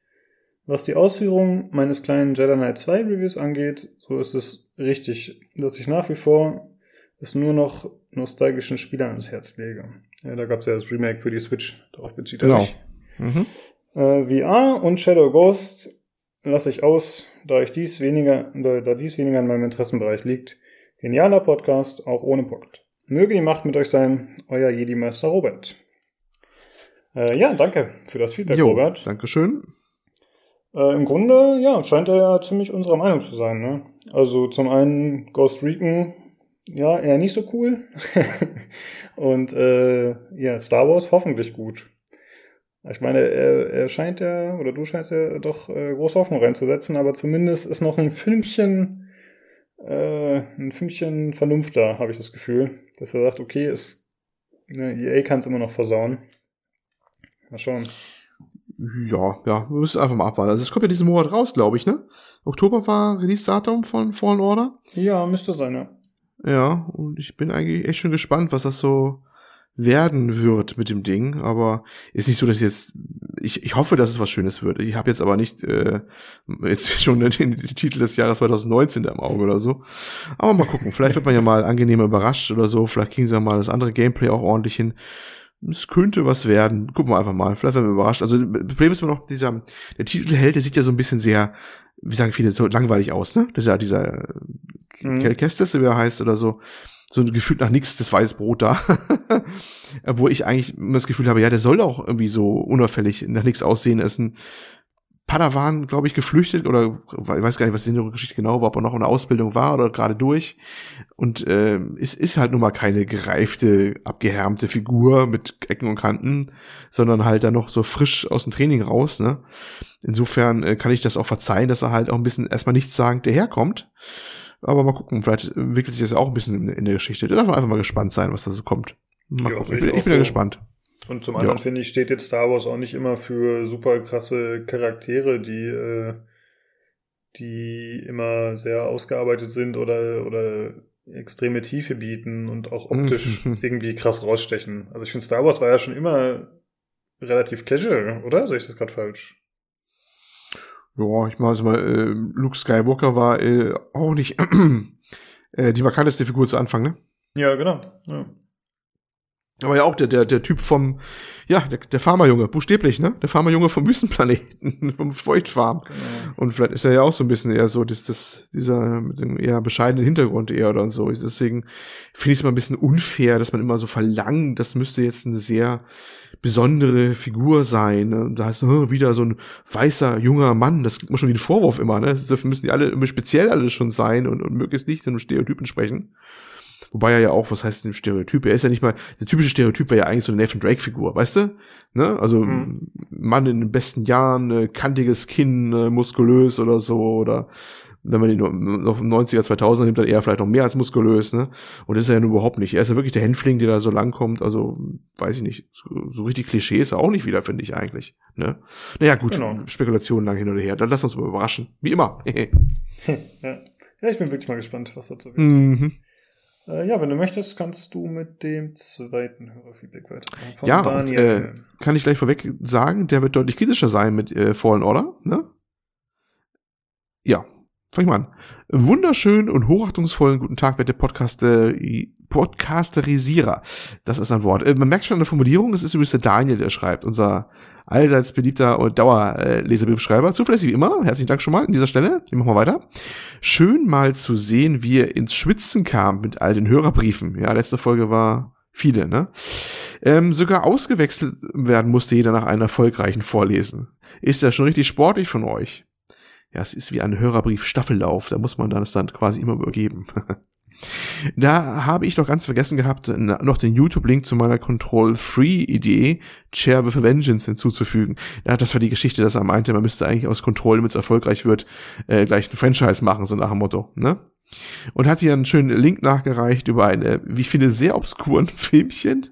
Was die Ausführung meines kleinen Jedi Knight 2 Reviews angeht, so ist es richtig, dass ich nach wie vor es nur noch nostalgischen Spielern ans Herz lege. Ja, da gab es ja das Remake für die Switch, darauf bezieht er Genau. sich. Mhm. Äh, VR und Shadow Ghost lasse ich aus, da ich dies weniger, da, da dies weniger in meinem Interessenbereich liegt. Genialer Podcast, auch ohne Punkt. Möge die Macht mit euch sein, euer Jedi-Meister Robert. Äh, ja, danke für das Feedback, Jo, Robert. Dankeschön. Äh, Im Grunde, ja, scheint er ja ziemlich unserer Meinung zu sein. Ne? Also zum einen Ghost Recon, ja, eher nicht so cool. Und äh, ja, Star Wars hoffentlich gut. Ich meine, er, er scheint ja, oder du scheinst ja doch äh, große Hoffnung reinzusetzen, aber zumindest ist noch ein Fünkchen, äh, ein Fünkchen Vernunft da, habe ich das Gefühl. Dass er sagt, okay, ist, ne, EA kann es immer noch versauen. Mal schauen. Ja, ja, wir müssen einfach mal abwarten. Also es kommt ja diesen Monat raus, glaube ich, ne? Oktober war Release-Datum von Fallen Order. Ja, müsste sein, ja. Ja, und ich bin eigentlich echt schon gespannt, was das so werden wird mit dem Ding. Aber ist nicht so, dass ich jetzt. Ich, ich hoffe, dass es was Schönes wird. Ich habe jetzt aber nicht äh, jetzt schon den, den Titel des Jahres 2019 da im Auge oder so. Aber mal gucken. Vielleicht wird man ja mal angenehmer überrascht oder so. Vielleicht kriegen sie ja mal das andere Gameplay auch ordentlich hin. Es könnte was werden. Gucken wir einfach mal. Vielleicht werden wir überrascht. Also, das Problem ist immer noch, dieser, der Titelheld, der sieht ja so ein bisschen sehr, wie sagen viele, so langweilig aus, ne? Das ist ja dieser Mhm. Kel Kestis, wie er heißt oder so. So gefühlt nach nichts das weiße Brot da. Wo ich eigentlich immer das Gefühl habe, ja, der soll auch irgendwie so unauffällig nach nichts aussehen. Er ist ein Padawan, glaube ich, geflüchtet oder ich weiß gar nicht, was die Geschichte genau war, ob er noch in der Ausbildung war oder gerade durch. Und äh, es ist halt nun mal keine gereifte, abgehärmte Figur mit Ecken und Kanten, sondern halt dann noch so frisch aus dem Training raus. Ne? Insofern äh, kann ich das auch verzeihen, dass er halt auch ein bisschen erstmal nichts sagend daherkommt. Aber mal gucken, vielleicht entwickelt sich das auch ein bisschen in, in der Geschichte. Da darf man einfach mal gespannt sein, was da so kommt. Ja, Ich ich bin, so. gespannt. Und zum anderen Ja. finde ich, steht jetzt Star Wars auch nicht immer für super krasse Charaktere, die, äh, die immer sehr ausgearbeitet sind oder, oder extreme Tiefe bieten und auch optisch irgendwie krass rausstechen. Also ich finde, Star Wars war ja schon immer relativ casual, oder? Sehe ich das gerade falsch? Ja, ich mal, mal äh, Luke Skywalker war äh, auch nicht äh, die markanteste Figur zu Anfang, ne? Ja, genau. Ja. Aber ja auch der, der, der Typ vom, ja, der, der Farmerjunge, buchstäblich, ne? Der Farmerjunge vom Wüstenplaneten, vom Feuchtfarm. Genau. Und vielleicht ist er ja auch so ein bisschen eher so, das, das, dieser mit dem eher bescheidenen Hintergrund eher oder so. Deswegen finde ich es mal ein bisschen unfair, dass man immer so verlangt, das müsste jetzt eine sehr besondere Figur sein. Ne? Und Da heißt oh, wieder so ein weißer, junger Mann, das kriegt man schon wie ein Vorwurf immer, ne? Dafür müssen die alle immer speziell alle schon sein und, und möglichst nicht in einem Stereotyp entsprechen. Wobei er ja auch, was heißt denn Stereotyp? Er ist ja nicht mal, der typische Stereotyp wäre ja eigentlich so eine Nathan Drake-Figur, weißt du? Ne? Also Mhm. Mann in den besten Jahren, äh, kantiges Kinn, äh, muskulös oder so, oder wenn man ihn noch noch 90er, 2000er nimmt, dann eher vielleicht noch mehr als muskulös, ne? Und das ist er ja nun überhaupt nicht. Er ist ja wirklich der Hänfling, der da so langkommt, also weiß ich nicht. So, so richtig Klischee ist er auch nicht wieder, finde ich eigentlich, ne? Naja, gut, Genau. Spekulationen lang hin oder her. Dann lass uns mal überraschen. Wie immer. ja. ja, ich bin wirklich mal gespannt, was dazu wird. mhm. Äh, ja, wenn du möchtest, kannst du mit dem zweiten Hörerfeedback weitermachen. Von Ja, und, äh, kann ich gleich vorweg sagen, der wird deutlich kritischer sein mit äh, Fallen Order, ne? Ja, fang ich mal an. Wunderschön und hochachtungsvollen guten Tag, werte Podcaster, Podcasterisierer. Das ist ein Wort. Äh, man merkt schon an der Formulierung, es ist übrigens der Daniel, der schreibt, unser allseits beliebter und Dauerleserbriefschreiber. Zuverlässig wie immer. Herzlichen Dank schon mal an dieser Stelle. Wir machen mal weiter. Schön mal zu sehen, wie er ins Schwitzen kam mit all den Hörerbriefen. Ja, letzte Folge war viele, ne? Ähm, sogar ausgewechselt werden musste jeder nach einem erfolgreichen Vorlesen. Ist ja schon richtig sportlich von euch. Ja, es ist wie ein Hörerbrief-Staffellauf. Da muss man dann es dann quasi immer übergeben. da habe ich doch ganz vergessen gehabt, noch den YouTube-Link zu meiner Control-Free-Idee, Chair with a Vengeance, hinzuzufügen. Ja, das war die Geschichte, dass er meinte, man müsste eigentlich aus Control, damit es erfolgreich wird, äh, gleich ein Franchise machen, so nach dem Motto, ne? Und hat hier einen schönen Link nachgereicht über eine, wie ich finde, sehr obskuren Filmchen.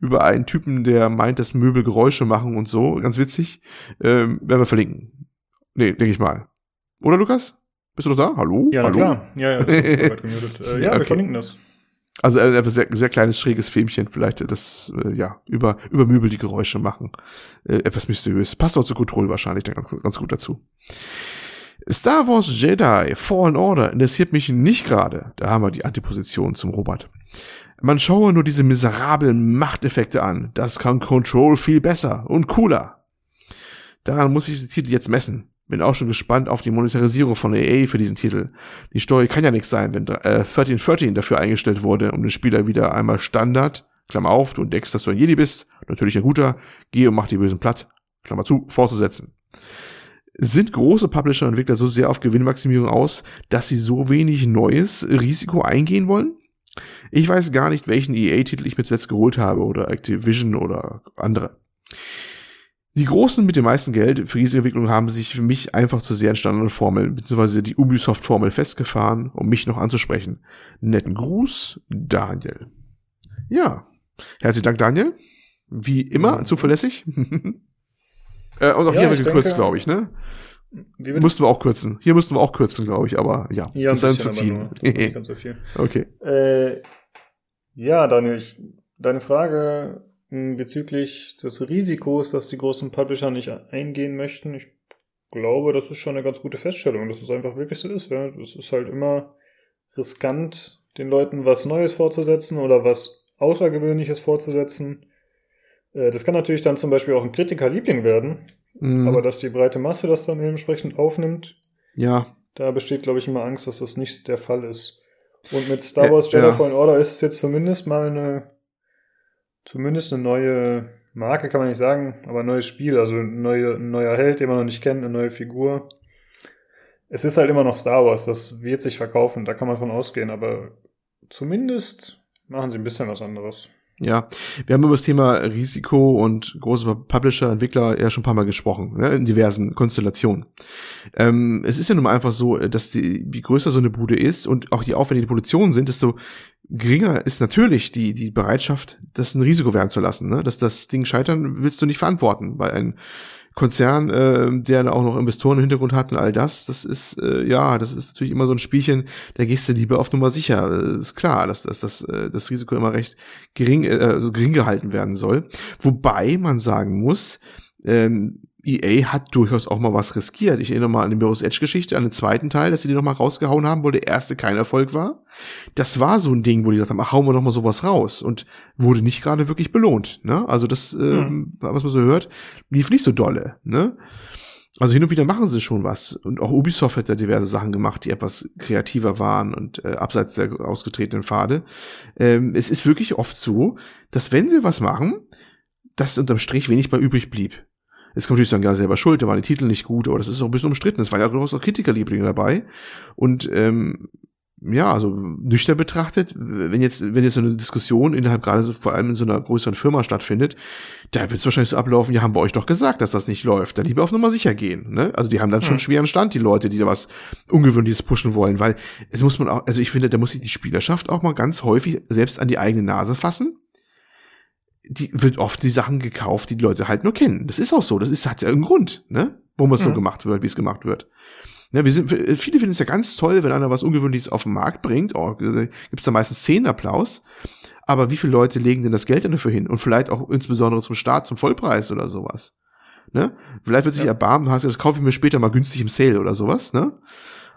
über einen Typen, der meint, dass Möbel Geräusche machen und so. Ganz witzig. Ähm, werden wir verlinken. Nee, denke ich mal. Oder Lukas? Bist du noch da? Hallo? Ja, na Hallo? klar. Ja, ja. Äh, ja, Okay. wir verlinken das. Also äh, ein sehr, sehr kleines, schräges Filmchen, vielleicht das, äh, ja, über, über Möbel die Geräusche machen. Äh, etwas mysteriös. Passt auch zu Control wahrscheinlich dann ganz, ganz gut dazu. Star Wars Jedi Fallen Order interessiert mich nicht gerade. Da haben wir die Antiposition zum Robert. Man schaue nur diese miserablen Machteffekte an. Das kann Control viel besser und cooler. Daran muss ich den Titel jetzt messen. Bin auch schon gespannt auf die Monetarisierung von EA für diesen Titel. Die Story kann ja nichts sein, wenn äh, 1313 dafür eingestellt wurde, um den Spieler wieder einmal Standard, Klammer auf, du entdeckst, dass du ein Jedi bist, natürlich ein guter, geh und mach die Bösen platt, Klammer zu, fortzusetzen. Sind große Publisher und Entwickler so sehr auf Gewinnmaximierung aus, dass sie so wenig neues Risiko eingehen wollen? Ich weiß gar nicht, welchen EA-Titel ich mir zuletzt geholt habe oder Activision oder andere. Die Großen mit dem meisten Geld für diese Entwicklung haben sich für mich einfach zu sehr an Standardformeln bzw. die Ubisoft-Formel festgefahren, um mich noch anzusprechen. Netten Gruß, Daniel. Ja, herzlichen Dank, Daniel. Wie immer, ja. zuverlässig. äh, und auch ja, hier haben wir gekürzt, glaube ich, ne? Müssten wir auch kürzen. Hier müssten wir auch kürzen, glaube ich, aber ja. Ja, ein bisschen, zu ziehen. nicht ganz so viel. Okay. Äh, ja, Daniel, ich, deine Frage bezüglich des Risikos, dass die großen Publisher nicht eingehen möchten, ich glaube, das ist schon eine ganz gute Feststellung, dass es einfach wirklich so ist. Ja. Es ist halt immer riskant, den Leuten was Neues vorzusetzen oder was Außergewöhnliches vorzusetzen. Äh, das kann natürlich dann zum Beispiel auch ein Kritikerliebling werden, mhm. aber dass die breite Masse das dann entsprechend aufnimmt, ja. da besteht, glaube ich, immer Angst, dass das nicht der Fall ist. Und mit Star Wars Jedi ja. Fallen Order ist es jetzt zumindest mal eine zumindest eine neue Marke, kann man nicht sagen, aber ein neues Spiel, also ein, neue, ein neuer Held, den man noch nicht kennt, eine neue Figur. Es ist halt immer noch Star Wars, das wird sich verkaufen, da kann man von ausgehen, aber zumindest machen sie ein bisschen was anderes. Ja, wir haben über das Thema Risiko und große Publisher, Entwickler ja schon ein paar Mal gesprochen, ne, in diversen Konstellationen. Ähm, es ist ja nun mal einfach so, dass die, wie größer so eine Bude ist und auch die aufwendige Produktionen sind, desto geringer ist natürlich die, die Bereitschaft, das ein Risiko werden zu lassen. Ne? Dass das Ding scheitern, willst du nicht verantworten, weil ein Konzern, äh, der auch noch Investoren im Hintergrund hat und all das, das ist, äh, ja, das ist natürlich immer so ein Spielchen, da gehst du lieber auf Nummer sicher. Das ist klar, dass, dass, dass äh, das Risiko immer recht gering, äh, also gering gehalten werden soll. Wobei man sagen muss, ähm, EA hat durchaus auch mal was riskiert. Ich erinnere mal an die Mirror's Edge Geschichte, an den zweiten Teil, dass sie die noch mal rausgehauen haben, wo der erste kein Erfolg war. Das war so ein Ding, wo die gesagt haben, ach, hauen wir noch mal sowas raus und wurde nicht gerade wirklich belohnt. Ne? Also das, ähm, was man so hört, lief nicht so dolle. Ne? Also hin und wieder machen sie schon was. Und auch Ubisoft hat ja diverse Sachen gemacht, die etwas kreativer waren und äh, abseits der ausgetretenen Pfade. Ähm, es ist wirklich oft so, dass wenn sie was machen, dass unterm Strich wenig bei übrig blieb. Jetzt man natürlich sagen, ja, selber schuld, da waren die Titel nicht gut, aber das ist auch ein bisschen umstritten. Es waren ja durchaus auch Kritikerlieblinge dabei. Und ähm, ja, also nüchtern betrachtet, wenn jetzt, wenn jetzt so eine Diskussion innerhalb gerade so, vor allem in so einer größeren Firma stattfindet, da wird es wahrscheinlich so ablaufen, ja, haben wir euch doch gesagt, dass das nicht läuft. Dann lieber auf Nummer sicher gehen. Ne? Also die haben dann schon hm. schweren Stand, die Leute, die da was Ungewöhnliches pushen wollen, weil es muss man auch, also ich finde, da muss sich die Spielerschaft auch mal ganz häufig selbst an die eigene Nase fassen die wird oft die Sachen gekauft, die die Leute halt nur kennen. Das ist auch so. Das ist, hat ja einen Grund, ne? Warum es mhm. so gemacht wird, wie es gemacht wird. Ja, wir sind, viele finden es ja ganz toll, wenn einer was Ungewöhnliches auf den Markt bringt. Oh, gibt's da meistens zehn Applaus. Aber wie viele Leute legen denn das Geld dafür hin? Und vielleicht auch insbesondere zum Start, zum Vollpreis oder sowas. Ne? Vielleicht wird sich ja. erbarmen, hast das kaufe ich mir später mal günstig im Sale oder sowas, ne?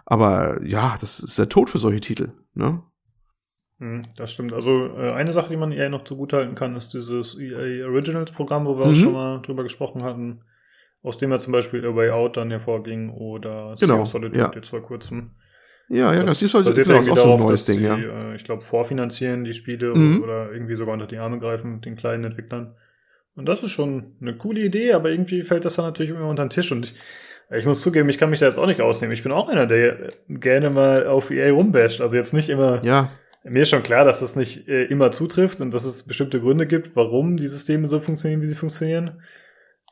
Aber ja, das ist der Tod für solche Titel, ne? Hm, das stimmt. Also äh, eine Sache, die man EA noch zugutehalten kann, ist dieses EA Originals Programm, wo wir mhm. auch schon mal drüber gesprochen hatten, aus dem ja zum Beispiel A Way Out dann hervorging oder genau, Solitude ja. jetzt vor kurzem. Ja, ja, das, das ist basiert genau, irgendwie darauf, dass Ding, sie, ja. äh, ich glaube, vorfinanzieren die Spiele mhm. oder irgendwie sogar unter die Arme greifen, den kleinen Entwicklern. Und das ist schon eine coole Idee, aber irgendwie fällt das dann natürlich immer unter den Tisch und ich, ich muss zugeben, ich kann mich da jetzt auch nicht ausnehmen. Ich bin auch einer, der gerne mal auf EA rumbasht. Also jetzt nicht immer ja. Mir ist schon klar, dass es nicht äh, immer zutrifft und dass es bestimmte Gründe gibt, warum die Systeme so funktionieren, wie sie funktionieren.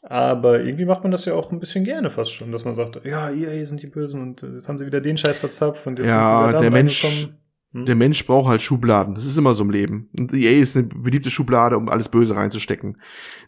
Aber irgendwie macht man das ja auch ein bisschen gerne fast schon, dass man sagt, ja, EA sind die Bösen und äh, jetzt haben sie wieder den Scheiß verzapft und jetzt ja, sind sie wieder der Mensch, Hm. Der Mensch braucht halt Schubladen. Das ist immer so im Leben. Und EA ist eine beliebte Schublade, um alles Böse reinzustecken.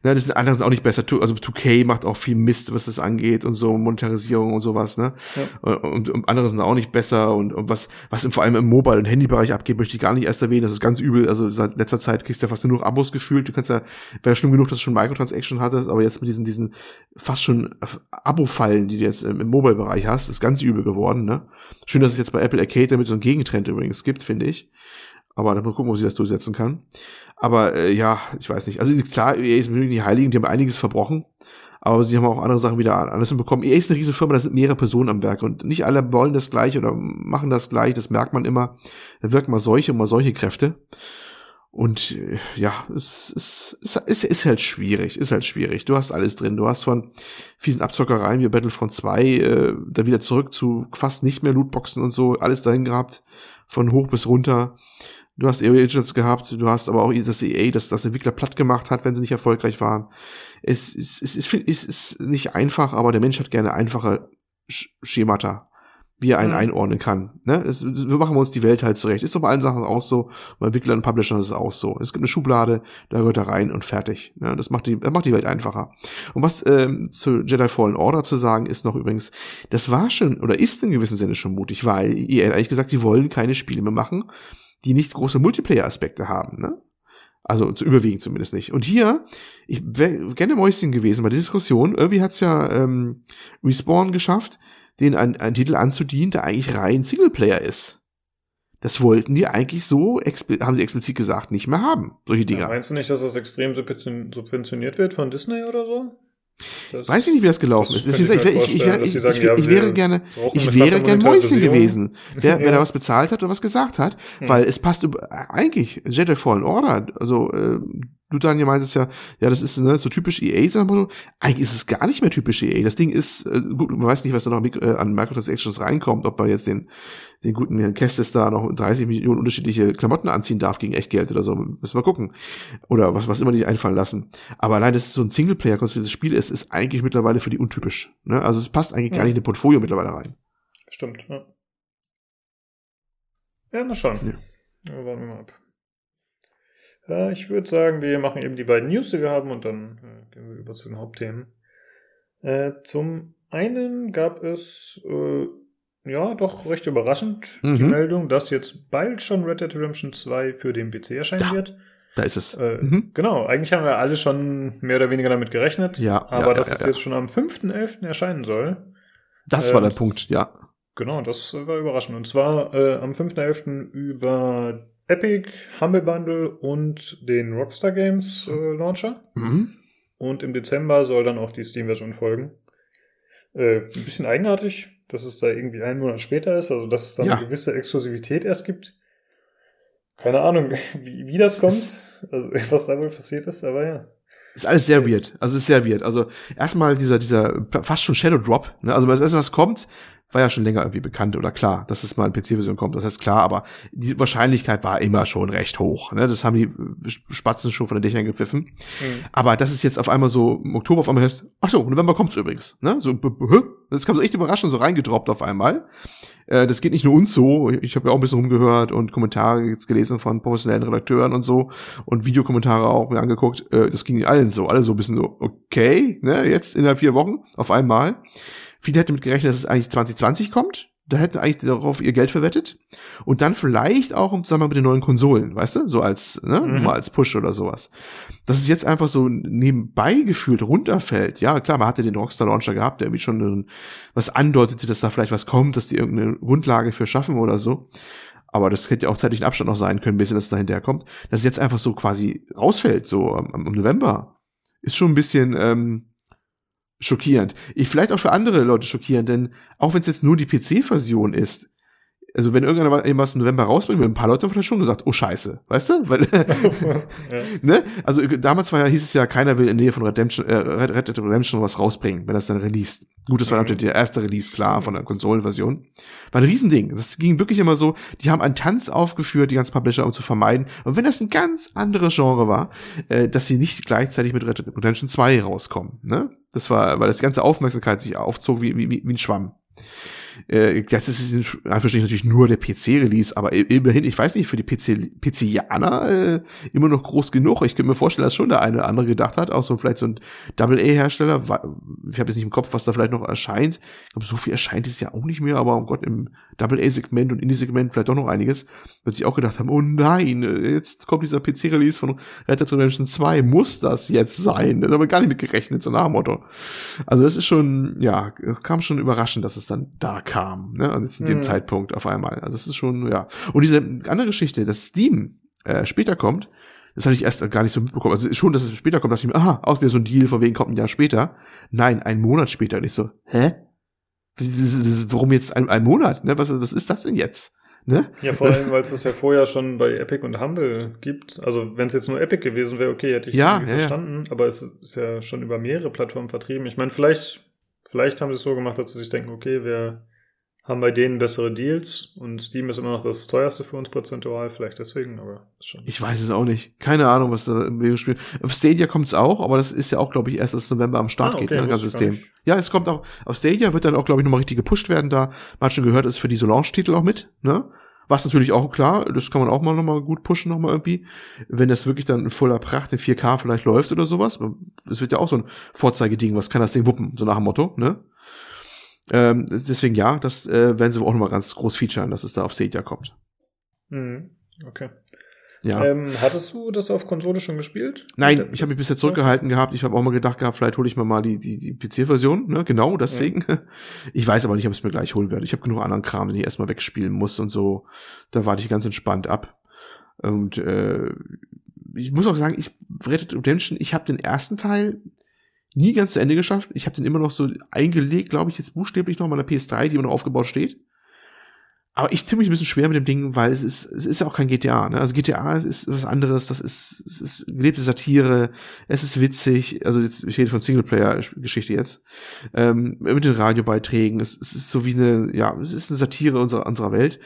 Ne, das sind andere sind auch nicht besser. Also 2K macht auch viel Mist, was das angeht und so Monetarisierung und sowas. Ne? Ja. Und, und, andere sind auch nicht besser und, und was was vor allem im Mobile- und Handybereich abgeht, möchte ich gar nicht erst erwähnen. Das ist ganz übel. Also seit letzter Zeit kriegst du ja fast nur noch Abos gefühlt. Du kannst ja wäre schlimm genug, dass du schon Microtransaction hattest, aber jetzt mit diesen diesen fast schon Abo-Fallen, die du jetzt im, im Mobile-Bereich hast, ist ganz übel geworden. Ne? Schön, dass es jetzt bei Apple Arcade damit so einen Gegentrend übrigens gibt, finde ich. Aber dann mal gucken, ob sie das durchsetzen kann. Aber äh, ja, ich weiß nicht. Also klar, EA ist natürlich die Heiligen, die haben einiges verbrochen. Aber sie haben auch andere Sachen wieder anders bekommen. EA ist eine riesige Firma, da sind mehrere Personen am Werk und nicht alle wollen das gleich oder machen das gleich. Das merkt man immer. Da wirken mal solche und mal solche Kräfte. Und äh, ja, es, es, es, es ist halt schwierig, ist halt schwierig. Du hast alles drin. Du hast von fiesen Abzockereien wie Battlefront 2 äh, da wieder zurück zu fast nicht mehr Lootboxen und so, alles dahin gehabt, von hoch bis runter. Du hast EA Agents gehabt, du hast aber auch das EA, das das Entwickler platt gemacht hat, wenn sie nicht erfolgreich waren. Es, es, es, es, es ist nicht einfach, aber der Mensch hat gerne einfache Schemata wie er einen mhm. einordnen kann. Ne? Es, wir machen uns die Welt halt zurecht. Ist doch bei allen Sachen auch so. Bei Entwicklern und Publishern ist es auch so. Es gibt eine Schublade, da gehört er rein und fertig. Ne? Das macht die, das macht die Welt einfacher. Und was ähm, zu Jedi Fallen Order zu sagen ist noch übrigens, das war schon oder ist in gewissem Sinne schon mutig, weil ihr eigentlich gesagt, sie wollen keine Spiele mehr machen, die nicht große Multiplayer-Aspekte haben. Ne? Also zu überwiegen zumindest nicht. Und hier, ich wäre gerne Mäuschen gewesen bei der Diskussion. Irgendwie hat's ja ähm, Respawn geschafft, den ein, ein Titel anzudienen, der eigentlich rein Singleplayer ist. Das wollten die eigentlich so, haben sie explizit gesagt, nicht mehr haben, solche Dinge. Ja, meinst du nicht, dass das extrem subventioniert wird von Disney oder so? Das, Weiß ich nicht, wie das gelaufen das ist. Ich, ich, ich, wäre, ich, wäre gerne, ich wäre gerne Mäuschen gewesen, der, wer da was bezahlt hat oder was gesagt hat, hm. weil es passt eigentlich Jedi Fallen Order, also äh, du dann meintest ja, ja, das ist ne, so typisch EA, sondern eigentlich ist es gar nicht mehr typisch EA. Das Ding ist, äh, gut, man weiß nicht, was da noch äh, an Microtransactions reinkommt, ob man jetzt den, den guten Herrn Kestis da noch 30 Millionen unterschiedliche Klamotten anziehen darf gegen Echtgeld oder so. Müssen wir gucken. Oder was, was immer die einfallen lassen. Aber allein, dass es so ein Singleplayer-konzentriertes Spiel ist, ist eigentlich mittlerweile für die untypisch. Ne? Also es passt eigentlich ja. gar nicht in ein Portfolio mittlerweile rein. Stimmt, ja. Ja, mal schauen. Ja. Ja, warten wir mal ab. Äh, ich würde sagen, wir machen eben die beiden News, die wir haben, und dann äh, gehen wir über zu den Hauptthemen. Äh, zum einen gab es, äh, ja, doch recht überraschend mhm. die Meldung, dass jetzt bald schon Red Dead Redemption 2 für den PC erscheinen da, wird. Da ist es. Äh, mhm. Genau, eigentlich haben wir alle schon mehr oder weniger damit gerechnet. Ja. Aber ja, dass ja, es jetzt schon am 5.11. erscheinen soll. Das war der Punkt, ja. Genau, das war überraschend. Und zwar äh, am 5.11. über Epic, Humble Bundle und den Rockstar Games äh, Launcher. Mhm. Und im Dezember soll dann auch die Steam-Version folgen. Äh, ein bisschen eigenartig, dass es da irgendwie einen Monat später ist, also dass es dann ja. eine gewisse Exklusivität erst gibt. Keine Ahnung, wie, wie das kommt, also was da wohl passiert ist, aber ja. Ist alles sehr weird. Also ist sehr weird. Also erstmal dieser, dieser fast schon Shadow Drop. Ne? Also das erste, was kommt, war ja schon länger irgendwie bekannt oder klar, dass es mal in PC-Version kommt. Das heißt klar, aber die Wahrscheinlichkeit war immer schon recht hoch. Ne? Das haben die Spatzen schon von den Dächern gepfiffen. Mhm. Aber das ist jetzt auf einmal so im Oktober auf einmal heißt, ach so, November kommt's übrigens. Ne? So, das kam so echt überraschend so reingedroppt auf einmal. Äh, das geht nicht nur uns so. Ich habe ja auch ein bisschen rumgehört und Kommentare jetzt gelesen von professionellen Redakteuren und so und Videokommentare auch mir angeguckt. Äh, das ging allen so. Alle so ein bisschen so, okay, ne, jetzt innerhalb vier Wochen auf einmal. Viele hätten damit gerechnet, dass es eigentlich 2020 kommt. Da hätten eigentlich darauf ihr Geld verwettet. Und dann vielleicht auch im Zusammenhang mit den neuen Konsolen, weißt du? So als, ne, mhm. mal als Push oder sowas. Dass es jetzt einfach so nebenbei gefühlt runterfällt. Ja, klar, man hatte den Rockstar Launcher gehabt, der irgendwie schon was andeutete, dass da vielleicht was kommt, dass die irgendeine Grundlage für schaffen oder so. Aber das hätte ja auch zeitlichen Abstand noch sein können, bis es dahinter kommt. Dass es jetzt einfach so quasi rausfällt, so im November. Ist schon ein bisschen, ähm, schockierend. Ich vielleicht auch für andere Leute schockierend, denn auch wenn es jetzt nur die PC-Version ist, also wenn irgendeiner irgendwas im November rausbringt, werden ein paar Leute haben vielleicht schon gesagt, oh Scheiße, weißt du? Weil, ja. ne? Also damals war ja, hieß es ja, keiner will in Nähe von Redemption, äh, Red Dead Redemption was rausbringen, wenn das dann released. Gut, das war mhm. natürlich der erste Release, klar, von der Konsolenversion. War ein Riesending. Das ging wirklich immer so, die haben einen Tanz aufgeführt, die ganzen Publisher, um zu vermeiden. Und wenn das ein ganz anderes Genre war, äh, dass sie nicht gleichzeitig mit Red Dead Redemption 2 rauskommen, ne? Das war, weil das ganze Aufmerksamkeit sich aufzog wie, wie, wie ein Schwamm. Äh, das ist einfach natürlich nur der PC-Release, aber immerhin, ich weiß nicht, für die PC, PCianer äh, immer noch groß genug. Ich könnte mir vorstellen, dass schon der eine oder andere gedacht hat, auch so vielleicht so ein Double-A-Hersteller. Ich habe jetzt nicht im Kopf, was da vielleicht noch erscheint. Ich glaube, so viel erscheint es ja auch nicht mehr, aber oh Gott, im Double-A-Segment und Indie-Segment vielleicht doch noch einiges. Wird sich auch gedacht haben, oh nein, jetzt kommt dieser PC-Release von Red Dead Redemption 2, muss das jetzt sein? Da haben wir gar nicht mit gerechnet, so nach dem Motto. Also das ist schon, ja, es kam schon überraschend, dass es dann da kam, ne? Und jetzt in dem mhm. Zeitpunkt auf einmal. Also es ist schon, ja. Und diese andere Geschichte, dass Steam äh, später kommt, das hatte ich erst gar nicht so mitbekommen. Also schon, dass es später kommt, dachte ich mir, aha, aus wie so ein Deal, von wegen kommt ein Jahr später. Nein, ein Monat später. Und ich so, hä? Warum jetzt ein, ein Monat? Ne? Was, was ist das denn jetzt? Ne? Ja, vor allem, weil es das ja vorher schon bei Epic und Humble gibt. Also wenn es jetzt nur Epic gewesen wäre, okay, hätte ich ja, ja verstanden. Ja. Aber es ist ja schon über mehrere Plattformen vertrieben. Ich meine, vielleicht, vielleicht haben sie es so gemacht, dass sie sich denken, okay, wir haben bei denen bessere Deals und Steam ist immer noch das teuerste für uns prozentual, vielleicht deswegen, aber ist schon. Ich weiß es auch nicht. Keine Ahnung, was da im Videospiel. Auf Stadia kommt es auch, aber das ist ja auch, glaube ich, erst das November am Start ah, okay, geht, ne, das System. Ja, es kommt auch, auf Stadia wird dann auch, glaube ich, nochmal richtig gepusht werden da. Man hat schon gehört, ist für die Solange-Titel auch mit, ne? Was natürlich auch klar, das kann man auch mal nochmal gut pushen, nochmal irgendwie. Wenn das wirklich dann in voller Pracht in 4K vielleicht läuft oder sowas. Das wird ja auch so ein Vorzeigeding, was kann das Ding wuppen, so nach dem Motto, ne? Ähm, deswegen ja, das äh, werden sie auch nochmal ganz groß featuren, dass es da auf Stadia kommt. Mhm. Okay. Ja. Ähm, hattest du das auf Konsole schon gespielt? Nein, ich habe mich bisher zurückgehalten gehabt. Ich habe auch mal gedacht gehabt, vielleicht hole ich mir mal die, die, die PC-Version. Ne? Genau, deswegen. Ja. Ich weiß aber nicht, ob ich es mir gleich holen werde. Ich habe genug anderen Kram, den ich erstmal wegspielen muss und so. Da warte ich ganz entspannt ab. Und äh, ich muss auch sagen, ich Red Dead Redemption, ich habe den ersten Teil nie ganz zu Ende geschafft. Ich habe den immer noch so eingelegt, glaube ich, jetzt buchstäblich noch in meiner PS3, die immer noch aufgebaut steht. Aber ich tue mich ein bisschen schwer mit dem Ding, weil es ist, es ist ja auch kein GTA, ne? Also GTA ist was anderes, das ist, es ist gelebte Satire, es ist witzig, also jetzt, ich rede von Singleplayer-Geschichte jetzt, ähm, mit den Radiobeiträgen, es, es ist so wie eine, ja, es ist eine Satire unserer, unserer Welt,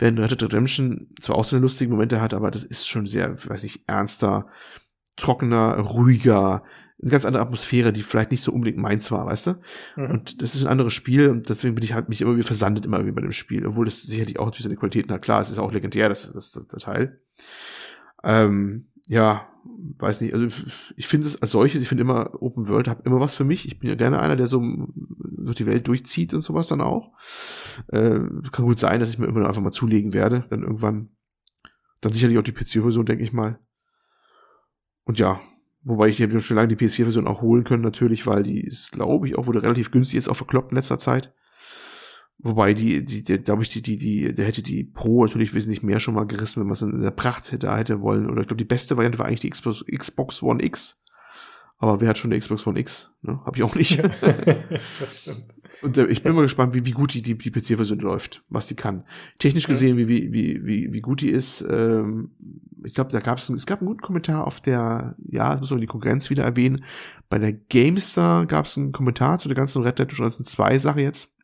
während Red Dead Redemption zwar auch so eine lustige Momente hat, aber das ist schon sehr, weiß ich, ernster, trockener, ruhiger, eine ganz andere Atmosphäre, die vielleicht nicht so unbedingt meins war, weißt du? Mhm. Und das ist ein anderes Spiel und deswegen bin ich halt mich immer wieder versandet immer wieder bei dem Spiel, obwohl das sicherlich auch natürlich seine Qualitäten hat. Klar, es ist auch legendär, das, das, das der Teil. Ähm, ja, weiß nicht, also ich finde es als solches, ich finde immer Open World hat immer was für mich. Ich bin ja gerne einer, der so durch die Welt durchzieht und sowas dann auch. Äh, kann gut sein, dass ich mir irgendwann einfach mal zulegen werde, dann irgendwann, dann sicherlich auch die PC-Version, denke ich mal. Und ja, Wobei ich habe schon lange die PS4-Version auch holen können, natürlich, weil die ist, glaube ich, auch wurde relativ günstig jetzt auch verkloppt in letzter Zeit. Wobei die, die, die glaube ich, die, die, die, der hätte die Pro natürlich wesentlich mehr schon mal gerissen, wenn man es in der Pracht hätte, hätte wollen. Oder ich glaube, die beste Variante war eigentlich die Xbox, Xbox One X. Aber wer hat schon eine Xbox One X? Ne? Hab ich auch nicht. das stimmt. Und äh, ich bin mal gespannt, wie, wie gut die, die, die PC-Version läuft, was die kann. Technisch gesehen, wie, wie, wie, wie, wie gut die ist. Ähm, ich glaube, da gab es, es gab einen guten Kommentar auf der, ja, das muss man die Konkurrenz wieder erwähnen. Bei der GameStar gab es einen Kommentar zu der ganzen Red Dead Redemption 2 Sache jetzt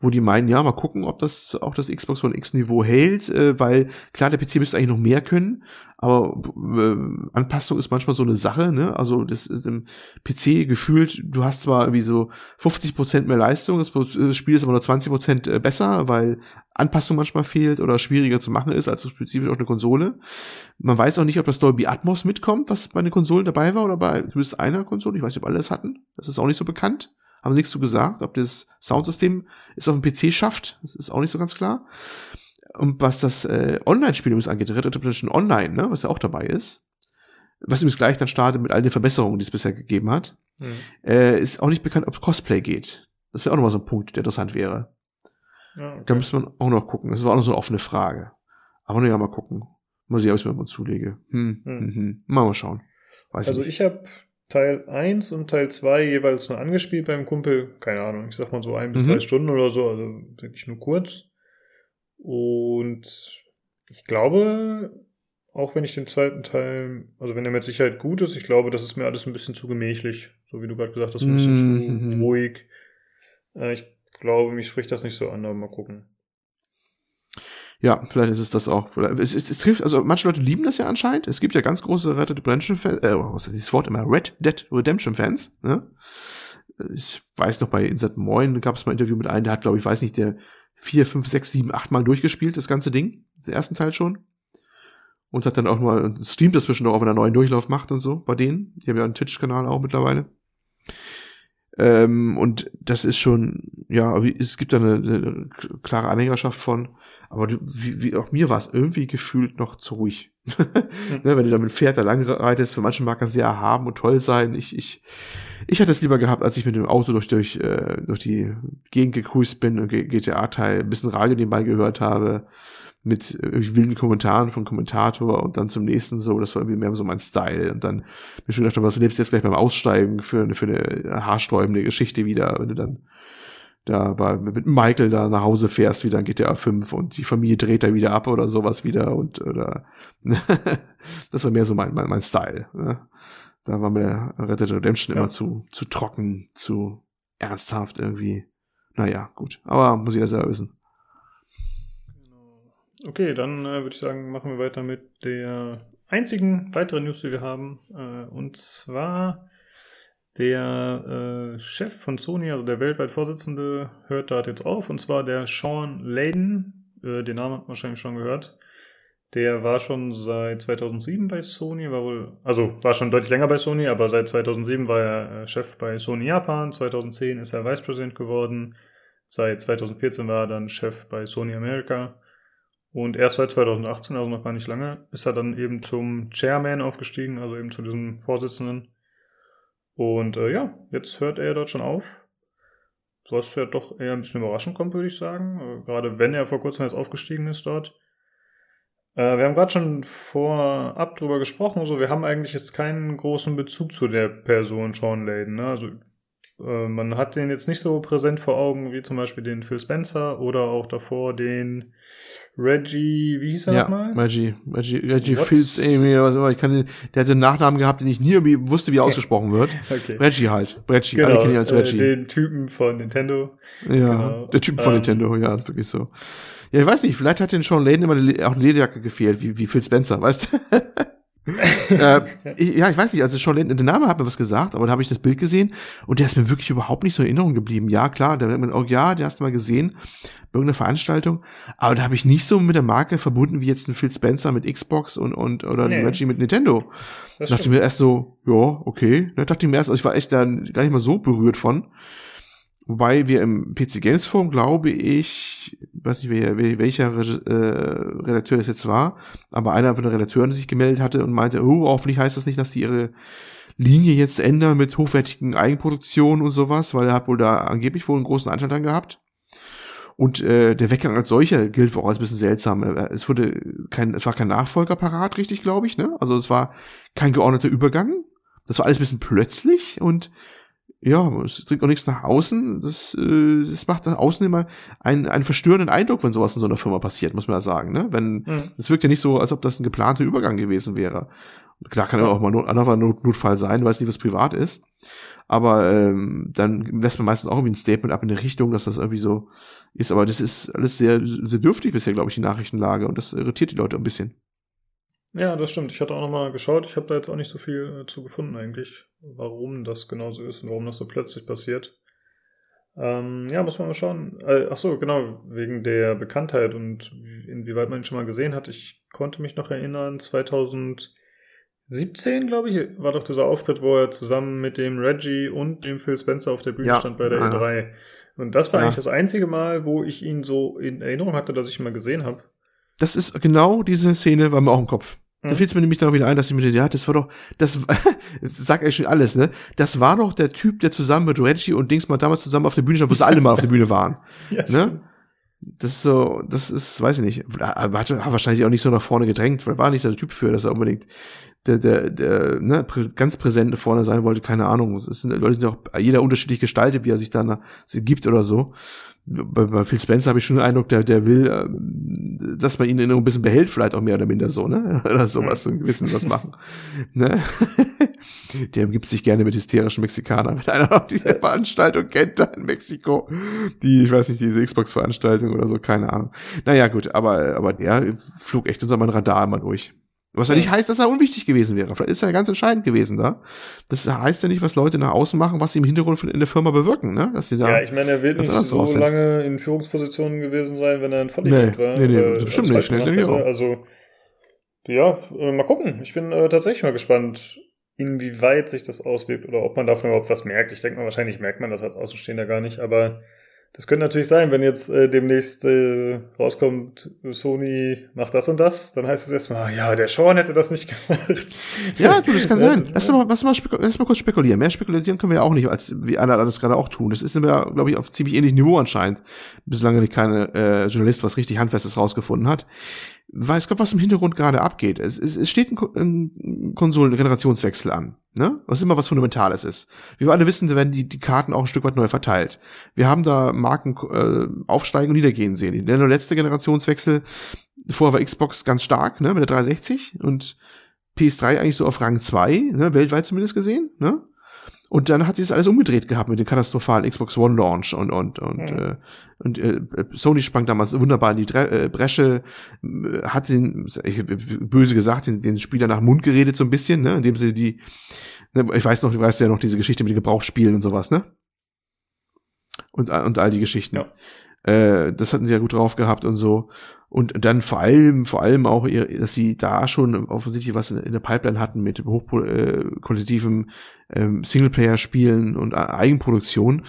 wo die meinen, ja, mal gucken, ob das auch das Xbox One X Niveau hält, äh, weil klar, der PC müsste eigentlich noch mehr können, aber äh, Anpassung ist manchmal so eine Sache, ne? Also das ist im PC gefühlt, du hast zwar irgendwie so 50 Prozent mehr Leistung, das Spiel ist aber nur 20 Prozent äh, besser, weil Anpassung manchmal fehlt oder schwieriger zu machen ist als spezifisch auf eine Konsole. Man weiß auch nicht, ob das Dolby Atmos mitkommt, was bei den Konsolen dabei war oder bei zumindest einer Konsole. Ich weiß nicht, ob alle das hatten. Das ist auch nicht so bekannt. Haben nichts zu gesagt, ob das Soundsystem es auf dem PC schafft. Das ist auch nicht so ganz klar. Und was das äh, Online-Spiel übrigens angeht, Red Dead Redemption Online, ne, was ja auch dabei ist, was übrigens gleich dann startet mit all den Verbesserungen, die es bisher gegeben hat, mhm. äh, ist auch nicht bekannt, ob Cosplay geht. Das wäre auch nochmal so ein Punkt, der interessant wäre. Ja, okay. Da müsste man auch noch gucken. Das war auch noch so eine offene Frage. Aber nur ja mal gucken. Mal sehen, ob ich mir mal zulege. Hm, hm. Hm, hm. Mal mal schauen. Weiß also ich, ich habe Teil 1 und Teil 2 jeweils nur angespielt beim Kumpel. Keine Ahnung, ich sag mal so ein bis mhm. drei Stunden oder so, also wirklich nur kurz. Und ich glaube, auch wenn ich den zweiten Teil, also wenn er mit Sicherheit gut ist, ich glaube, das ist mir alles ein bisschen zu gemächlich. So wie du gerade gesagt hast, ein bisschen mhm. zu ruhig. Äh, ich glaube, mich spricht das nicht so an, aber mal gucken. Ja, vielleicht ist es das auch. Es, es, es trifft, also manche Leute lieben das ja anscheinend. Es gibt ja ganz große Red Dead Redemption Fans, äh, was ist dieses Wort immer? Red Dead Redemption Fans, ne? ich weiß noch, bei Insert Moin gab es mal ein Interview mit einem, der hat, glaube ich, weiß nicht, der vier, fünf, sechs, sieben, acht Mal durchgespielt, das ganze Ding, den ersten Teil schon. Und hat dann auch mal streamt das zwischendurch, auch wenn er einen neuen Durchlauf macht und so, bei denen. Die haben ja einen Twitch-Kanal auch mittlerweile. Ähm, und das ist schon, ja, es gibt da eine, eine klare Anhängerschaft von, aber wie, wie auch mir war es irgendwie gefühlt noch zu ruhig. ne, wenn du da mit dem Pferd da lang reitest, für manche mag das sehr erhaben und toll sein. Ich, ich, ich hätte es lieber gehabt, als ich mit dem Auto durch, durch, äh, durch die Gegend gecruised bin und GTA-Teil ein bisschen Radio nebenbei gehört habe mit äh, wilden Kommentaren von Kommentator und dann zum nächsten so, das war irgendwie mehr so mein Style und dann mir schon gedacht, was lebst du jetzt gleich beim Aussteigen für, für eine haarsträubende Geschichte wieder, wenn du dann da bei, mit Michael da nach Hause fährst, wieder in GTA 5 und die Familie dreht da wieder ab oder sowas wieder und oder das war mehr so mein, mein, mein Style. Ne? Da war mir Red Dead Redemption ja. immer zu, zu trocken, zu ernsthaft irgendwie. Naja, gut. Aber muss jeder selber wissen. Okay, dann äh, würde ich sagen, machen wir weiter mit der einzigen weiteren News, die wir haben. Äh, und zwar der äh, Chef von Sony, also der weltweit Vorsitzende, hört da jetzt auf. Und zwar der Sean Layden. Äh, den Namen hat man wahrscheinlich schon gehört. Der war schon seit 2007 bei Sony, war wohl, also war schon deutlich länger bei Sony, aber seit 2007 war er äh, Chef bei Sony Japan. 2010 ist er Vice President geworden. Seit 2014 war er dann Chef bei Sony America. Und erst seit 2018, also noch gar nicht lange, ist er dann eben zum Chairman aufgestiegen, also eben zu diesem Vorsitzenden. Und äh, ja, jetzt hört er dort schon auf. Was ja doch eher ein bisschen überraschend kommt, würde ich sagen. Äh, gerade wenn er vor kurzem erst aufgestiegen ist dort. Äh, wir haben gerade schon vorab drüber gesprochen. Also wir haben eigentlich jetzt keinen großen Bezug zu der Person Sean Layden. Ne? Also äh, man hat den jetzt nicht so präsent vor Augen wie zum Beispiel den Phil Spencer oder auch davor den Reggie, wie hieß er ja, nochmal? Reggie, Reggie, Reggie Fields, irgendwie, was immer. Ich kann, der hatte einen Nachnamen gehabt, den ich nie irgendwie wusste, wie er ausgesprochen wird. Okay. Reggie halt. Reggie, genau, alle kennen ihn als Reggie. Äh, den Typen von Nintendo. Ja, genau. der Typen von ähm, Nintendo, ja, ist wirklich so. Ja, ich weiß nicht, vielleicht hat den Sean Layden immer auch eine Lederjacke gefehlt, wie, wie Phil Spencer, weißt du? äh, ich, ja, ich weiß nicht, also schon der Name hat mir was gesagt, aber da habe ich das Bild gesehen und der ist mir wirklich überhaupt nicht so in Erinnerung geblieben. Ja, klar, der hat man auch, ja, der hast du mal gesehen, bei irgendeiner Veranstaltung, aber da habe ich nicht so mit der Marke verbunden wie jetzt ein Phil Spencer mit Xbox und, und oder nee. ein Reggie mit Nintendo. Das dachte mir erst so, ja, okay. Da dachte ich mir erst, also ich war echt da gar nicht mal so berührt von. Wobei wir im PC Games Forum, glaube ich, weiß nicht, wer, welcher äh, Redakteur das jetzt war, aber einer von den Redakteuren sich gemeldet hatte und meinte, oh, hoffentlich heißt das nicht, dass die ihre Linie jetzt ändern mit hochwertigen Eigenproduktionen und sowas, weil er hat wohl da angeblich wohl einen großen Anteil dran gehabt. Und äh, der Weggang als solcher gilt auch als ein bisschen seltsam. Äh, es wurde kein, es war kein Nachfolger parat, richtig, glaube ich, ne? Also es war kein geordneter Übergang. Das war alles ein bisschen plötzlich und ja, es trinkt auch nichts nach außen. Das, äh, das macht nach außen immer einen, einen verstörenden Eindruck, wenn sowas in so einer Firma passiert, muss man ja sagen. Ne? Wenn es mhm. wirkt ja nicht so, als ob das ein geplanter Übergang gewesen wäre. Klar kann ja auch mal ein anderer Not Notfall sein, weiß nicht, was privat ist. Aber ähm, dann lässt man meistens auch irgendwie ein Statement ab in die Richtung, dass das irgendwie so ist. Aber das ist alles sehr, sehr dürftig bisher, glaube ich, die Nachrichtenlage. Und das irritiert die Leute ein bisschen. Ja, das stimmt. Ich hatte auch nochmal geschaut. Ich habe da jetzt auch nicht so viel äh, zu gefunden eigentlich, warum das genauso ist und warum das so plötzlich passiert. Ähm, ja, muss man mal schauen. Äh, ach so, genau, wegen der Bekanntheit und inwieweit man ihn schon mal gesehen hat. Ich konnte mich noch erinnern, 2017, glaube ich, war doch dieser Auftritt, wo er zusammen mit dem Reggie und dem Phil Spencer auf der Bühne ja, stand bei der ja. E3. Und das war ja. eigentlich das einzige Mal, wo ich ihn so in Erinnerung hatte, dass ich ihn mal gesehen habe. Das ist genau diese Szene, war mir auch im Kopf. Da mhm. fiel es mir nämlich dann wieder ein, dass ich mir ja, das war doch, das, sagt eigentlich schon alles, ne? Das war doch der Typ, der zusammen mit Reggie und Dings mal damals zusammen auf der Bühne stand, wo sie alle mal auf der Bühne waren. ja, ne? Das ist so, das ist, weiß ich nicht, hat, hat wahrscheinlich auch nicht so nach vorne gedrängt, weil war nicht der Typ für, dass er unbedingt der, der, der, ne, ganz präsent vorne sein wollte, keine Ahnung. Es sind Leute, die auch jeder unterschiedlich gestaltet, wie er sich dann gibt oder so bei, bei Phil Spencer habe ich schon den Eindruck, der, der will, äh, dass man ihn in ein bisschen behält, vielleicht auch mehr oder minder so, ne? Oder sowas, so ein gewissen was machen. ne? der gibt sich gerne mit hysterischen Mexikanern, wenn einer auch diese Veranstaltung kennt da in Mexiko. Die, ich weiß nicht, diese Xbox-Veranstaltung oder so, keine Ahnung. Naja, gut, aber, aber der flog echt unter mein Radar immer durch. Was ja nicht heißt, dass er unwichtig gewesen wäre. Vielleicht ist er ganz entscheidend gewesen da. Das heißt ja nicht, was Leute nach außen machen, was sie im Hintergrund in der Firma bewirken, ne? Dass sie da ja, ich meine, er wird nicht so lange in Führungspositionen gewesen sein, wenn er ein Vollidiot nee, war. Nee, nee, äh, bestimmt nicht. Nee, also, also, ja, äh, mal gucken. Ich bin äh, tatsächlich mal gespannt, inwieweit sich das auswirkt oder ob man davon überhaupt was merkt. Ich denke mal, wahrscheinlich merkt man das als Außenstehender gar nicht, aber das könnte natürlich sein, wenn jetzt äh, demnächst äh, rauskommt, Sony macht das und das, dann heißt es erstmal, ja, der Sean hätte das nicht gemacht. Ja, du, das kann sein. Lass mal, lass mal, lass mal kurz spekulieren. Mehr spekulieren können wir ja auch nicht, als wie alle das gerade auch tun. Das ist ja, glaube ich, auf ziemlich ähnlichem Niveau anscheinend, bislang nicht keine äh, Journalist was richtig Handfestes rausgefunden hat weiß Gott, was im Hintergrund gerade abgeht. Es, es, es steht ein, ein Konsolen-Generationswechsel an, ne? Was immer was Fundamentales ist. Wie wir alle wissen, werden die, die Karten auch ein Stück weit neu verteilt. Wir haben da Marken äh, aufsteigen und niedergehen sehen. Der letzte Generationswechsel, vorher war Xbox ganz stark, ne, mit der 360 und PS3 eigentlich so auf Rang 2, ne, weltweit zumindest gesehen, ne? Und dann hat sich das alles umgedreht gehabt mit dem katastrophalen Xbox One Launch und und und mhm. äh, und äh, Sony sprang damals wunderbar in die Dre äh, Bresche, äh, hat den ich, böse gesagt den, den Spieler nach Mund geredet so ein bisschen, ne, indem sie die ne, ich weiß noch, du weißt ja noch diese Geschichte mit den Gebrauchsspielen und sowas, ne? Und und all die Geschichten. Ja. Äh, das hatten sie ja gut drauf gehabt und so. Und dann vor allem, vor allem auch, dass sie da schon offensichtlich was in, der Pipeline hatten mit hochqualitativen äh, ähm, Singleplayer-Spielen und Eigenproduktion,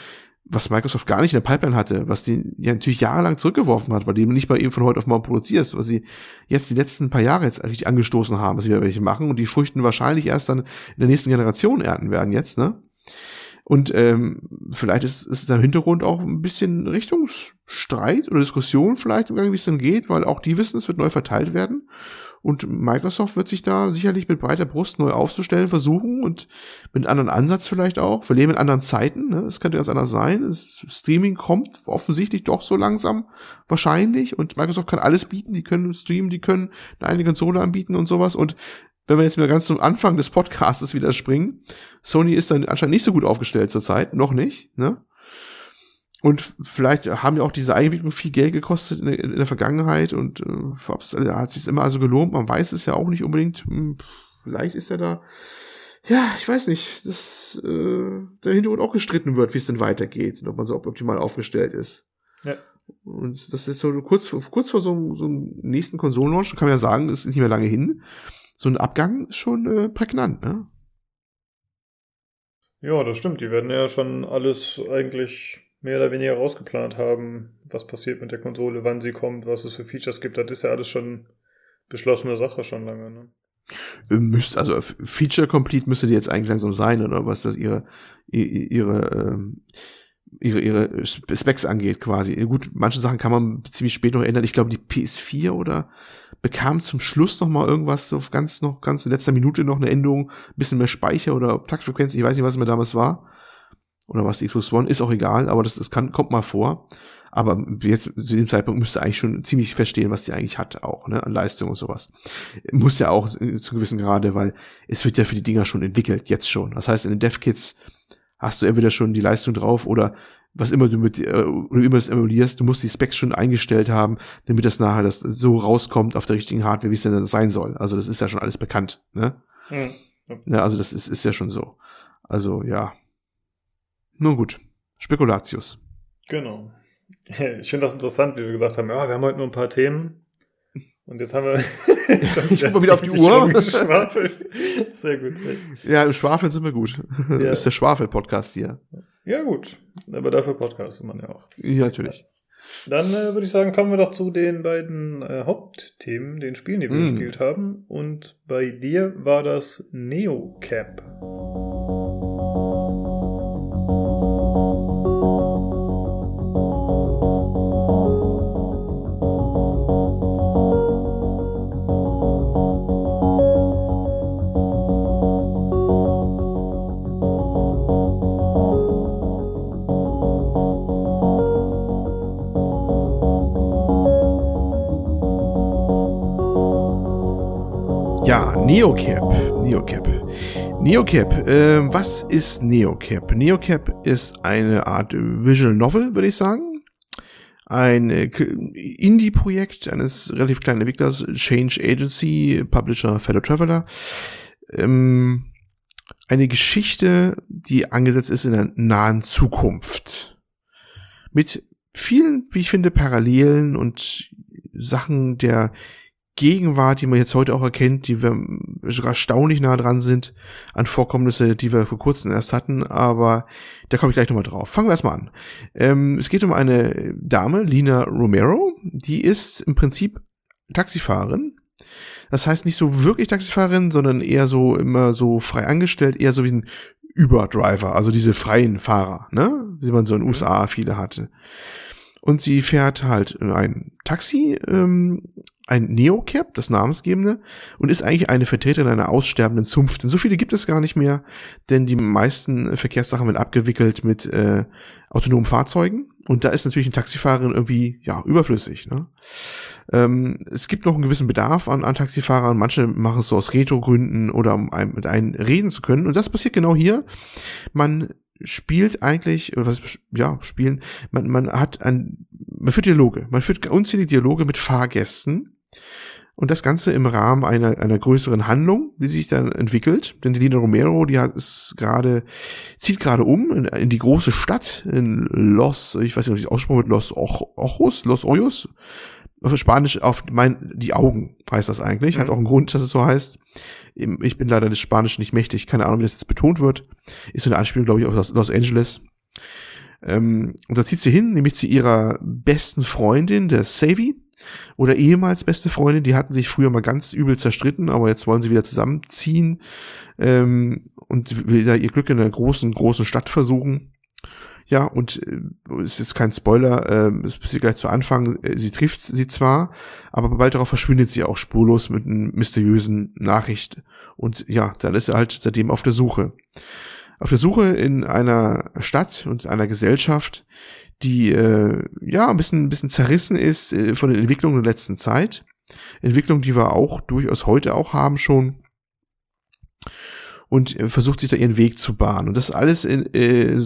was Microsoft gar nicht in der Pipeline hatte, was die ja natürlich jahrelang zurückgeworfen hat, weil die nicht mal eben von heute auf morgen produzierst, was sie jetzt die letzten paar Jahre jetzt richtig angestoßen haben, dass sie wieder welche machen und die Früchten wahrscheinlich erst dann in der nächsten Generation ernten werden jetzt, ne? Und ähm, vielleicht ist, ist da im Hintergrund auch ein bisschen Richtungsstreit oder Diskussion vielleicht im Gang, wie es dann geht, weil auch die wissen, es wird neu verteilt werden. Und Microsoft wird sich da sicherlich mit breiter Brust neu aufzustellen versuchen und mit einem anderen Ansatz vielleicht auch. Wir leben in anderen Zeiten, ne? es könnte ganz anders sein. Streaming kommt offensichtlich doch so langsam wahrscheinlich und Microsoft kann alles bieten. Die können streamen, die können eine eigene Konsole anbieten und sowas. Und wenn wir jetzt mal ganz zum Anfang des Podcasts wieder springen, Sony ist dann anscheinend nicht so gut aufgestellt zurzeit, noch nicht, ne? Und vielleicht haben ja auch diese Eigenentwicklung viel Geld gekostet in der, in der Vergangenheit und äh, hat sich immer also gelohnt. Man weiß es ja auch nicht unbedingt. Hm, vielleicht ist er da. Ja, ich weiß nicht, dass äh, der Hintergrund auch gestritten wird, wie es denn weitergeht und ob man so optimal aufgestellt ist. Ja. Und das ist so kurz, kurz vor so, so einem nächsten Konsolenlaunch, kann man ja sagen, es ist nicht mehr lange hin so ein Abgang ist schon äh, prägnant, ne? Ja, das stimmt. Die werden ja schon alles eigentlich mehr oder weniger rausgeplant haben, was passiert mit der Konsole, wann sie kommt, was es für Features gibt. Das ist ja alles schon beschlossene Sache schon lange, ne? Äh, müsste, also Feature Complete müsste die jetzt eigentlich langsam sein, oder was das ihre, ihre, ähm, ihre, ihre Specs angeht, quasi. Gut, manche Sachen kann man ziemlich spät noch ändern. Ich glaube, die PS4 oder bekam zum Schluss noch mal irgendwas, so ganz noch, ganz in letzter Minute noch eine Änderung, bisschen mehr Speicher oder Taktfrequenz, ich weiß nicht, was es mir damals war. Oder was die Xbox One, ist auch egal, aber das, das kann, kommt mal vor. Aber jetzt zu dem Zeitpunkt müsste eigentlich schon ziemlich verstehen, was sie eigentlich hat, auch, ne, an Leistung und sowas. Muss ja auch zu gewissen Grade, weil es wird ja für die Dinger schon entwickelt, jetzt schon. Das heißt, in den Dev-Kits hast du entweder schon die Leistung drauf oder was immer du mit, äh, oder immer das emulierst, du musst die Specs schon eingestellt haben, damit das nachher das so rauskommt auf der richtigen Hardware, wie es denn sein soll. Also das ist ja schon alles bekannt, ne? Mhm. Ja, also das ist, ist ja schon so. Also, ja. Nun gut. Spekulatius. Genau. Ich finde das interessant, wie wir gesagt haben, ja, wir haben heute nur ein paar Themen. Und jetzt haben wir. ich guck mal wieder auf die Uhr. Sehr gut. Ja, im Schwafeln sind wir gut. Ja. Das ist der Schwafel-Podcast hier. Ja, gut. Aber dafür podcastet man ja auch. Ja, natürlich. Dann äh, würde ich sagen, kommen wir doch zu den beiden äh, Hauptthemen, den Spielen, die wir mm. gespielt haben. Und bei dir war das Neocap. Neocap. Neocap. Neocap. Äh, was ist Neocap? Neocap ist eine Art Visual Novel, würde ich sagen. ein äh, Indie-Projekt eines relativ kleinen Entwicklers, Change Agency, Publisher Fellow Traveler. Ähm, eine Geschichte, die angesetzt ist in der nahen Zukunft. Mit vielen, wie ich finde, Parallelen und Sachen der Gegenwart, die man jetzt heute auch erkennt, die wir erstaunlich nah dran sind an Vorkommnisse, die wir vor kurzem erst hatten, aber da komme ich gleich nochmal drauf. Fangen wir erstmal an. Ähm, es geht um eine Dame, Lina Romero, die ist im Prinzip Taxifahrerin. Das heißt nicht so wirklich Taxifahrerin, sondern eher so immer so frei angestellt, eher so wie ein Überdriver, also diese freien Fahrer, ne, wie man so in den mhm. USA viele hatte. Und sie fährt halt ein Taxi, ähm, ein Neocap, das namensgebende, und ist eigentlich eine Vertreterin einer aussterbenden Zunft. Denn so viele gibt es gar nicht mehr, denn die meisten Verkehrssachen werden abgewickelt mit äh, autonomen Fahrzeugen. Und da ist natürlich ein Taxifahrerin irgendwie ja überflüssig. Ne? Ähm, es gibt noch einen gewissen Bedarf an, an Taxifahrern. Manche machen es so aus Retro-Gründen oder um ein, mit einem reden zu können. Und das passiert genau hier. Man spielt eigentlich, was ja, spielen, man, man hat ein, man führt Dialoge, man führt unzählige Dialoge mit Fahrgästen und das Ganze im Rahmen einer, einer größeren Handlung, die sich dann entwickelt. Denn die Lina Romero, die hat es gerade, zieht gerade um in, in, die große Stadt in Los, ich weiß nicht, wie ich aussprechen wird, Los Ojos, Los Ojos. Auf Spanisch auf mein, die Augen heißt das eigentlich. Mhm. Hat auch einen Grund, dass es so heißt. Ich bin leider des Spanisch nicht mächtig. Keine Ahnung, wie das jetzt betont wird. Ist so eine Anspielung, glaube ich, auf Los Angeles. Ähm, und da zieht sie hin, nämlich zu ihrer besten Freundin, der Savy oder ehemals beste Freundin, die hatten sich früher mal ganz übel zerstritten, aber jetzt wollen sie wieder zusammenziehen ähm, und da ihr Glück in einer großen, großen Stadt versuchen. Ja, und äh, es ist kein Spoiler, äh, es passiert gleich zu Anfang, äh, sie trifft sie zwar, aber bald darauf verschwindet sie auch spurlos mit einer mysteriösen Nachricht. Und ja, dann ist er halt seitdem auf der Suche. Auf der Suche in einer Stadt und einer Gesellschaft, die äh, ja ein bisschen, ein bisschen zerrissen ist äh, von den Entwicklungen der letzten Zeit. Entwicklung, die wir auch durchaus heute auch haben schon. Und äh, versucht sich da ihren Weg zu bahnen. Und das alles in, äh,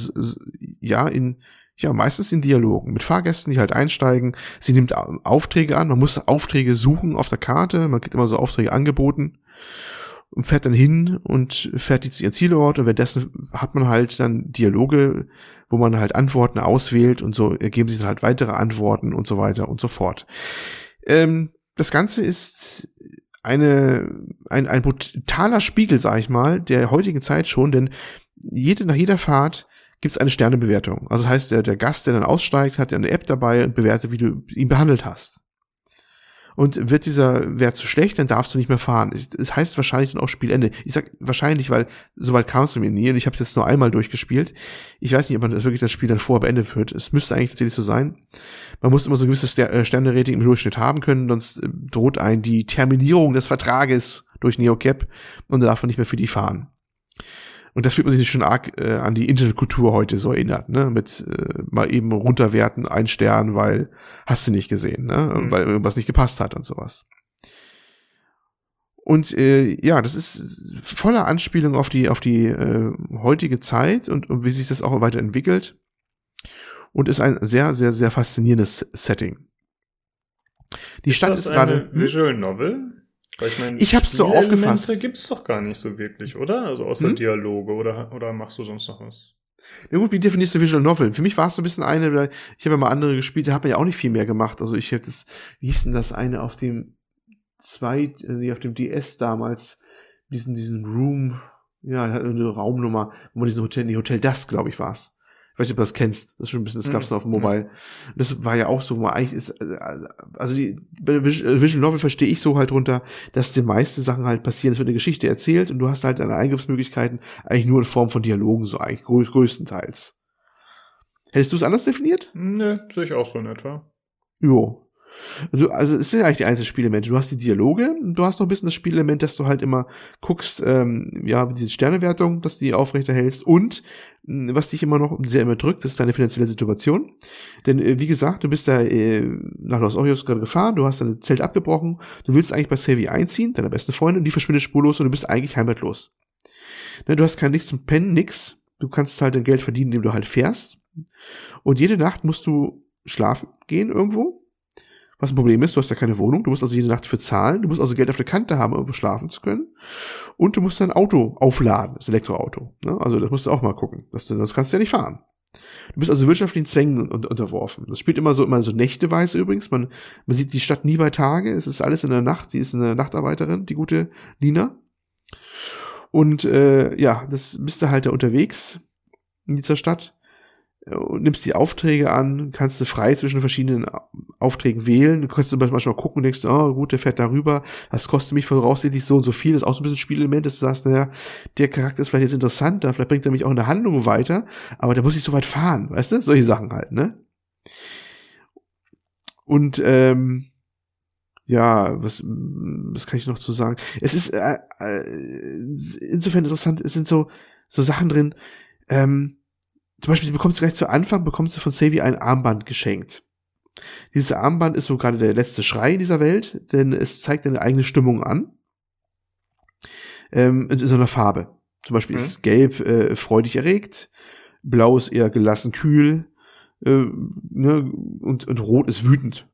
ja, in, ja, meistens in Dialogen mit Fahrgästen, die halt einsteigen. Sie nimmt Aufträge an. Man muss Aufträge suchen auf der Karte. Man kriegt immer so Aufträge angeboten und fährt dann hin und fährt die zu ihrem Zielort und währenddessen hat man halt dann Dialoge, wo man halt Antworten auswählt und so ergeben sich dann halt weitere Antworten und so weiter und so fort. Ähm, das Ganze ist eine, ein, ein brutaler Spiegel, sag ich mal, der heutigen Zeit schon, denn jede, nach jeder Fahrt gibt es eine Sternebewertung. Also das heißt, der, der Gast, der dann aussteigt, hat ja eine App dabei und bewertet, wie du ihn behandelt hast. Und wird dieser Wert zu schlecht, dann darfst du nicht mehr fahren. Das heißt wahrscheinlich dann auch Spielende. Ich sag wahrscheinlich, weil soweit kam es mir nie und ich habe es jetzt nur einmal durchgespielt. Ich weiß nicht, ob man das wirklich das Spiel dann vorher beendet wird. Es müsste eigentlich tatsächlich so sein. Man muss immer so ein gewisses äh, Sterne-Rating im Durchschnitt haben können, sonst äh, droht ein die Terminierung des Vertrages durch NeoCap und darf man nicht mehr für die fahren. Und das fühlt man sich schon arg äh, an die Internetkultur heute so erinnert, ne? Mit äh, mal eben runterwerten, ein Stern, weil hast du nicht gesehen, ne? Mhm. Weil irgendwas nicht gepasst hat und sowas. Und äh, ja, das ist voller Anspielung auf die auf die äh, heutige Zeit und, und wie sich das auch weiterentwickelt. Und ist ein sehr sehr sehr faszinierendes Setting. Die ist Stadt ist gerade Visual Novel. Weil ich meine, ich hab's so aufgefasst. gibt's doch gar nicht so wirklich, oder? Also außer hm? Dialoge oder, oder machst du sonst noch was? Na gut, wie definierst du Visual Novel? Für mich war es so ein bisschen eine, ich habe ja mal andere gespielt, da hat man ja auch nicht viel mehr gemacht. Also ich hätte das, wie hieß denn das eine auf dem zwei, äh, auf dem DS damals, diesen, diesen Room, ja, eine Raumnummer, wo man diesen Hotel, die Hotel Dusk, glaube ich, war's. Ich weiß nicht, ob du das kennst. Das ist schon ein bisschen, das gab's mhm. auf dem Mobile. Das war ja auch so, wo man eigentlich ist, äh, also die Vision Novel verstehe ich so halt drunter, dass die meisten Sachen halt passieren. Es wird eine Geschichte erzählt und du hast halt deine Eingriffsmöglichkeiten eigentlich nur in Form von Dialogen, so eigentlich größtenteils. Hättest du es anders definiert? Nö, sehe ich auch so in etwa. Jo. Du, also es sind eigentlich die einzelnen Spielelement. Du hast die Dialoge, du hast noch ein bisschen das Spielelement, dass du halt immer guckst, ähm, ja, die Sternewertung, dass du die aufrechterhältst und hm, was dich immer noch sehr immer drückt, ist deine finanzielle Situation. Denn äh, wie gesagt, du bist da äh, nach Los Angeles gerade gefahren, du hast dein Zelt abgebrochen, du willst eigentlich bei Savvy einziehen, deiner besten Freundin, und die verschwindet spurlos und du bist eigentlich heimatlos. Ne, du hast kein nichts zum Pennen, nix. Du kannst halt dein Geld verdienen, indem du halt fährst. Und jede Nacht musst du schlafen gehen irgendwo. Was ein Problem ist, du hast ja keine Wohnung, du musst also jede Nacht für zahlen, du musst also Geld auf der Kante haben, um schlafen zu können. Und du musst dein Auto aufladen, das Elektroauto. Ne? Also das musst du auch mal gucken. Das, das kannst du ja nicht fahren. Du bist also wirtschaftlichen Zwängen unterworfen. Das spielt immer so immer so nächteweise übrigens. Man, man sieht die Stadt nie bei Tage. Es ist alles in der Nacht. Sie ist eine Nachtarbeiterin, die gute Lina. Und äh, ja, das bist du halt da unterwegs in dieser Stadt nimmst die Aufträge an, kannst du frei zwischen verschiedenen Aufträgen wählen. Du kannst zum Beispiel manchmal gucken und denkst, oh gut, der fährt darüber, das kostet mich voraussichtlich so und so viel. Das ist auch so ein bisschen Spielelement, dass du sagst, naja, der Charakter ist vielleicht jetzt interessanter, vielleicht bringt er mich auch in der Handlung weiter, aber der muss nicht so weit fahren, weißt du? Solche Sachen halt, ne? Und ähm, ja, was, was kann ich noch zu sagen? Es ist äh, äh, insofern interessant, es sind so, so Sachen drin, ähm, zum Beispiel, sie bekommt gleich zu Anfang, bekommt sie von Savvy ein Armband geschenkt. Dieses Armband ist so gerade der letzte Schrei in dieser Welt, denn es zeigt eine eigene Stimmung an. Ähm, in, so einer Farbe. Zum Beispiel mhm. ist Gelb äh, freudig erregt, Blau ist eher gelassen kühl, äh, ne, und, und Rot ist wütend.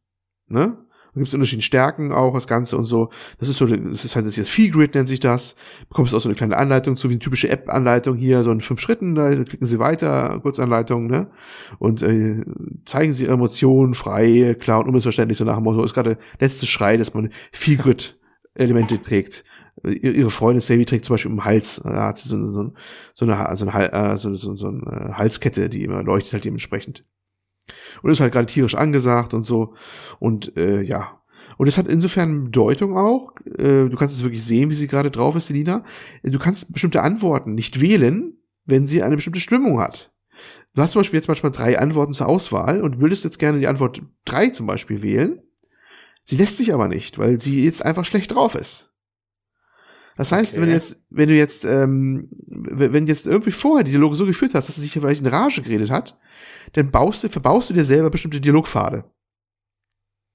Ne? Gibt es unterschiedliche Stärken auch, das Ganze und so. Das ist so, das heißt, das ist jetzt Feelgrid nennt sich das. Bekommst auch so eine kleine Anleitung, so wie eine typische App-Anleitung hier, so in fünf Schritten, da klicken Sie weiter, Kurzanleitung, ne? Und äh, zeigen Sie Ihre Emotionen frei, klar und unmissverständlich, so nach dem Motto, ist gerade letzte Schrei, dass man Feelgrid Elemente trägt. Ihre Freundin Savvy trägt zum Beispiel im Hals, da hat sie so, so, so eine, so eine, äh, so, so, so eine Halskette, die immer leuchtet halt dementsprechend. Und ist halt gerade tierisch angesagt und so. Und äh, ja. Und es hat insofern Bedeutung auch. Äh, du kannst es wirklich sehen, wie sie gerade drauf ist, Selina. Du kannst bestimmte Antworten nicht wählen, wenn sie eine bestimmte Stimmung hat. Du hast zum Beispiel jetzt manchmal drei Antworten zur Auswahl und würdest jetzt gerne die Antwort drei zum Beispiel wählen. Sie lässt sich aber nicht, weil sie jetzt einfach schlecht drauf ist. Das heißt, okay. wenn du jetzt, wenn du jetzt, ähm, wenn jetzt irgendwie vorher die Dialoge so geführt hast, dass sie sich vielleicht in Rage geredet hat, dann baust du, verbaust du dir selber bestimmte Dialogpfade.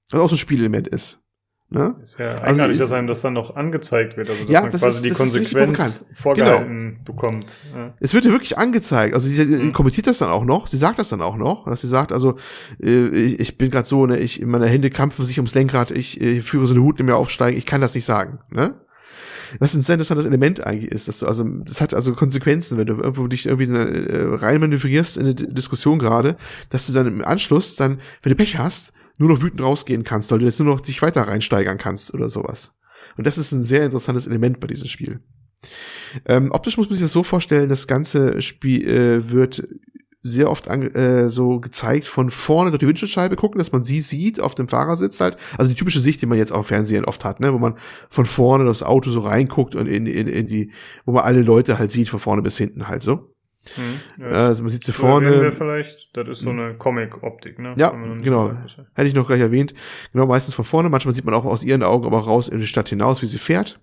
Was auch so ein Spielelement ist. Ne? Ist ja also eigenartig, dass einem das dann noch angezeigt wird, also dass ja, man das quasi ist, die Konsequenz vorgehalten genau. bekommt. Ja. Es wird dir wirklich angezeigt, also sie mhm. kommentiert das dann auch noch, sie sagt das dann auch noch, dass sie sagt, also äh, ich bin gerade so, ne, ich meine Hände krampfen sich ums Lenkrad, ich äh, führe so eine Hut in mir aufsteigen, ich kann das nicht sagen, ne? Was ein sehr interessantes Element eigentlich ist, dass du also, das hat also Konsequenzen, wenn du irgendwo dich irgendwie äh, rein manövrierst in eine Diskussion gerade, dass du dann im Anschluss dann, wenn du Pech hast, nur noch wütend rausgehen kannst, weil du jetzt nur noch dich weiter reinsteigern kannst oder sowas. Und das ist ein sehr interessantes Element bei diesem Spiel. Ähm, optisch muss man sich das so vorstellen, das ganze Spiel äh, wird sehr oft äh, so gezeigt von vorne durch die Windschutzscheibe gucken, dass man sie sieht auf dem Fahrersitz halt. Also die typische Sicht, die man jetzt auf Fernsehen oft hat, ne, wo man von vorne das Auto so reinguckt und in, in, in die, wo man alle Leute halt sieht, von vorne bis hinten halt so. Hm, ja, also man sieht sie vorne. Wir vielleicht, das ist so hm. eine Comic-Optik, ne? Ja, genau. Hätte ich noch gleich erwähnt. Genau, meistens von vorne. Manchmal sieht man auch aus ihren Augen aber raus in die Stadt hinaus, wie sie fährt.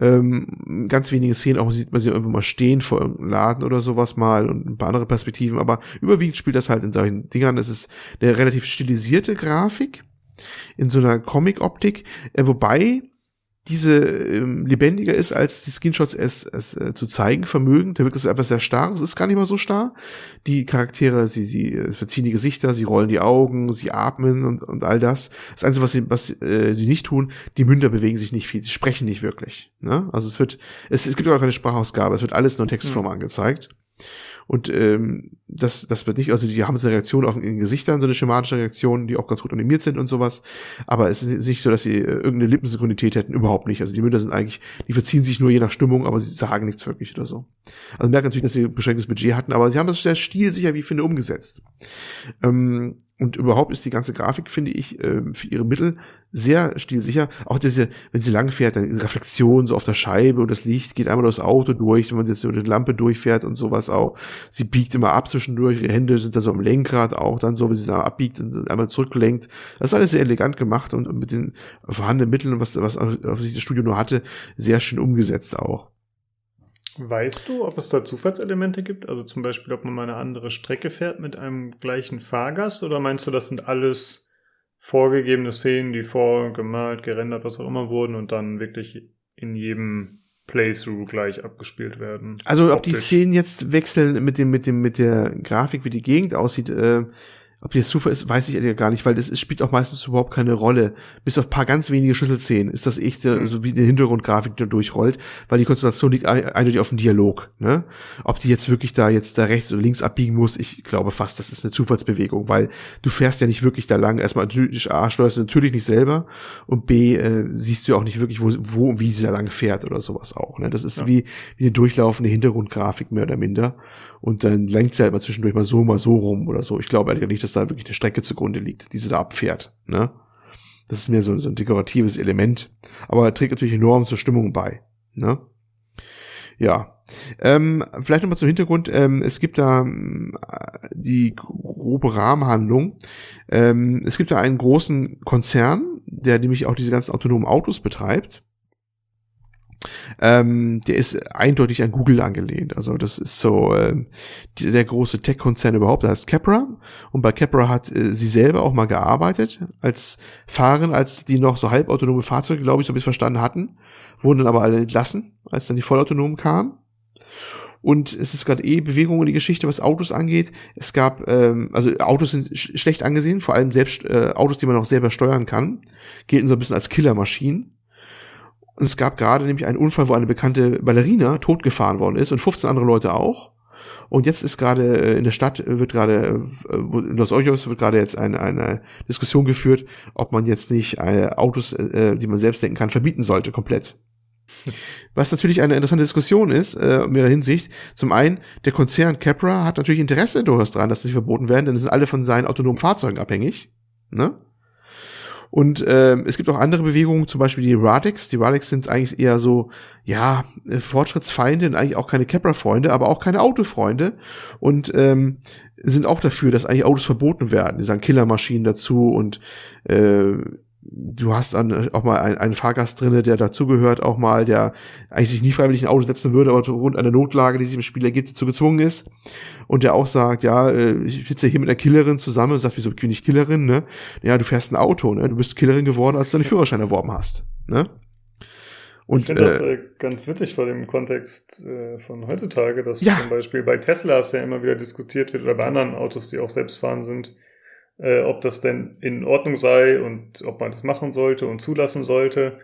Ähm, ganz wenige Szenen, auch sieht man sie irgendwo mal stehen vor irgendeinem Laden oder sowas mal und ein paar andere Perspektiven, aber überwiegend spielt das halt in solchen Dingern. Es ist eine relativ stilisierte Grafik in so einer Comic-Optik, äh, wobei diese ähm, lebendiger ist, als die Screenshots es, es äh, zu zeigen vermögen. Der wirkt es einfach sehr starr. Es ist gar nicht mal so starr. Die Charaktere, sie, sie äh, verziehen die Gesichter, sie rollen die Augen, sie atmen und, und all das. Das Einzige, was sie, was äh, sie nicht tun, die Münder bewegen sich nicht viel, sie sprechen nicht wirklich. Ne? Also es wird, es, es gibt auch keine Sprachausgabe, es wird alles nur in Textform mhm. angezeigt. Und ähm, das, das wird nicht, also die haben so eine Reaktion auf den Gesichtern, so eine schematische Reaktion, die auch ganz gut animiert sind und sowas. Aber es ist nicht so, dass sie äh, irgendeine Lippensynchronität hätten, überhaupt nicht. Also die Münder sind eigentlich, die verziehen sich nur je nach Stimmung, aber sie sagen nichts wirklich oder so. Also merken natürlich, dass sie beschränktes Budget hatten, aber sie haben das sehr stilsicher, wie ich finde, umgesetzt. Ähm, und überhaupt ist die ganze Grafik, finde ich, äh, für ihre Mittel sehr stilsicher. Auch diese, wenn sie lang fährt, dann Reflexion so auf der Scheibe und das Licht geht einmal durchs Auto durch, wenn man jetzt über die Lampe durchfährt und sowas auch. Sie biegt immer ab zwischendurch, ihre Hände sind da so am Lenkrad auch dann so, wenn sie da abbiegt und einmal zurücklenkt. Das ist alles sehr elegant gemacht und mit den vorhandenen Mitteln, was, was auf sich das Studio nur hatte, sehr schön umgesetzt auch. Weißt du, ob es da Zufallselemente gibt? Also zum Beispiel, ob man mal eine andere Strecke fährt mit einem gleichen Fahrgast? Oder meinst du, das sind alles vorgegebene Szenen, die vorgemalt, gerendert, was auch immer wurden und dann wirklich in jedem Playthrough gleich abgespielt werden? Also ob die Szenen jetzt wechseln mit dem, mit dem, mit der Grafik, wie die Gegend aussieht, äh, Ob die jetzt Zufall ist, weiß ich ja gar nicht, weil das ist, spielt auch meistens überhaupt keine Rolle. Bis auf paar ganz wenige Schlüsselszenen ist das echt mhm. so wie eine Hintergrundgrafik, die durchrollt, weil die Konzentration liegt eindeutig auf dem Dialog. Ne? Ob die jetzt wirklich da jetzt da rechts oder links abbiegen muss, ich glaube fast, das ist eine Zufallsbewegung, weil du fährst ja nicht wirklich da lang. Erstmal natürlich, A, steuerst du natürlich nicht selber und B, äh, siehst du ja auch nicht wirklich, wo, wo und wie sie da lang fährt oder sowas auch. Ne? Das ist ja. wie, wie eine durchlaufende Hintergrundgrafik mehr oder minder. Und dann lenkt sie halt mal zwischendurch mal so, mal so rum oder so. Ich glaube eigentlich nicht, dass da wirklich eine Strecke zugrunde liegt, die sie da abfährt. Ne? Das ist mehr so, so ein dekoratives Element. Aber er trägt natürlich enorm zur Stimmung bei. Ne? Ja. Ähm, vielleicht nochmal zum Hintergrund. Ähm, es gibt da äh, die grobe Rahmenhandlung. Ähm, es gibt da einen großen Konzern, der nämlich auch diese ganzen autonomen Autos betreibt. Ähm, der ist eindeutig an Google angelehnt. Also das ist so äh, der große Tech-Konzern überhaupt. Der heißt Capra. Und bei Capra hat äh, sie selber auch mal gearbeitet als Fahrerin, als die noch so halbautonome Fahrzeuge, glaube ich, so ein bisschen verstanden hatten. Wurden dann aber alle entlassen, als dann die vollautonomen kamen. Und es ist gerade eh Bewegung in die Geschichte, was Autos angeht. Es gab, ähm, also Autos sind sch schlecht angesehen, vor allem selbst äh, Autos, die man auch selber steuern kann, gelten so ein bisschen als Killermaschinen. Und es gab gerade nämlich einen Unfall, wo eine bekannte Ballerina totgefahren worden ist und 15 andere Leute auch. Und jetzt ist gerade äh, in der Stadt wird gerade äh, in Los Angeles wird gerade jetzt eine, eine Diskussion geführt, ob man jetzt nicht äh, Autos, die man selbst denken kann, verbieten sollte komplett. Was natürlich eine interessante Diskussion ist, äh, in mehrerer Hinsicht. Zum einen, der Konzern Capra hat natürlich Interesse durchaus daran, dass sie verboten werden, denn es sind alle von seinen autonomen Fahrzeugen abhängig. Ne? Und ähm, es gibt auch andere Bewegungen, zum Beispiel die Radix. Die Radix sind eigentlich eher so, ja, äh, Fortschrittsfeinde und eigentlich auch keine Capra-Freunde, aber auch keine Autofreunde. Und ähm, sind auch dafür, dass eigentlich Autos verboten werden. Die sagen Killermaschinen dazu und äh, du hast dann auch mal einen, einen Fahrgast drinne, der dazugehört, auch mal, der eigentlich sich nie freiwillig in ein Auto setzen würde, aber aufgrund einer Notlage, die sich im Spiel ergibt, dazu gezwungen ist. Und der auch sagt, ja, äh, ich sitze hier mit einer Killerin zusammen und sagt, wieso bin ich Killerin, ne? Ja, du fährst ein Auto, ne? Du bist Killerin geworden, als du deinen Führerschein erworben hast, ne? Und, ich finde äh, das äh, ganz witzig vor dem Kontext äh, von heutzutage, dass ja. zum Beispiel bei Teslas ja immer wieder diskutiert wird oder bei anderen Autos, die auch selbstfahren sind, äh, ob das denn in Ordnung sei und ob man das machen sollte und zulassen sollte.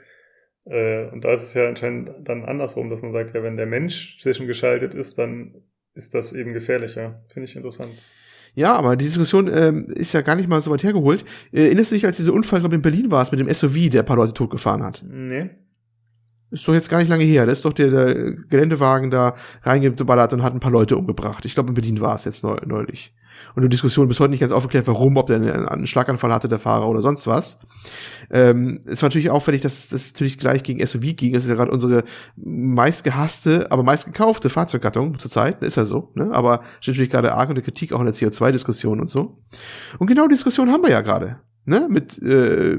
Äh, und da ist es ja anscheinend dann andersrum, dass man sagt, ja, wenn der Mensch zwischengeschaltet ist, dann ist das eben gefährlicher. Finde ich interessant. Ja, aber die Diskussion ähm, ist ja gar nicht mal so weit hergeholt. Äh, erinnerst du dich, als dieser Unfall, glaube in Berlin war, mit dem SUV, der ein paar Leute totgefahren hat? Nee. Ist doch jetzt gar nicht lange her. Da ist doch der, der Geländewagen da reingeballert und hat ein paar Leute umgebracht. Ich glaube, in Berlin war es jetzt neulich. Und die Diskussion bis heute nicht ganz aufgeklärt, warum, ob der einen, Schlaganfall hatte, der Fahrer oder sonst was. Ähm, es war natürlich auffällig, dass das natürlich gleich gegen SUV ging. Das ist ja gerade unsere meistgehasste, aber meistgekaufte Fahrzeuggattung zurzeit. Ist ja so, ne? Aber steht natürlich gerade arg unter Kritik auch in der CO2-Diskussion und so. Und genau die Diskussion haben wir ja gerade ne, mit äh,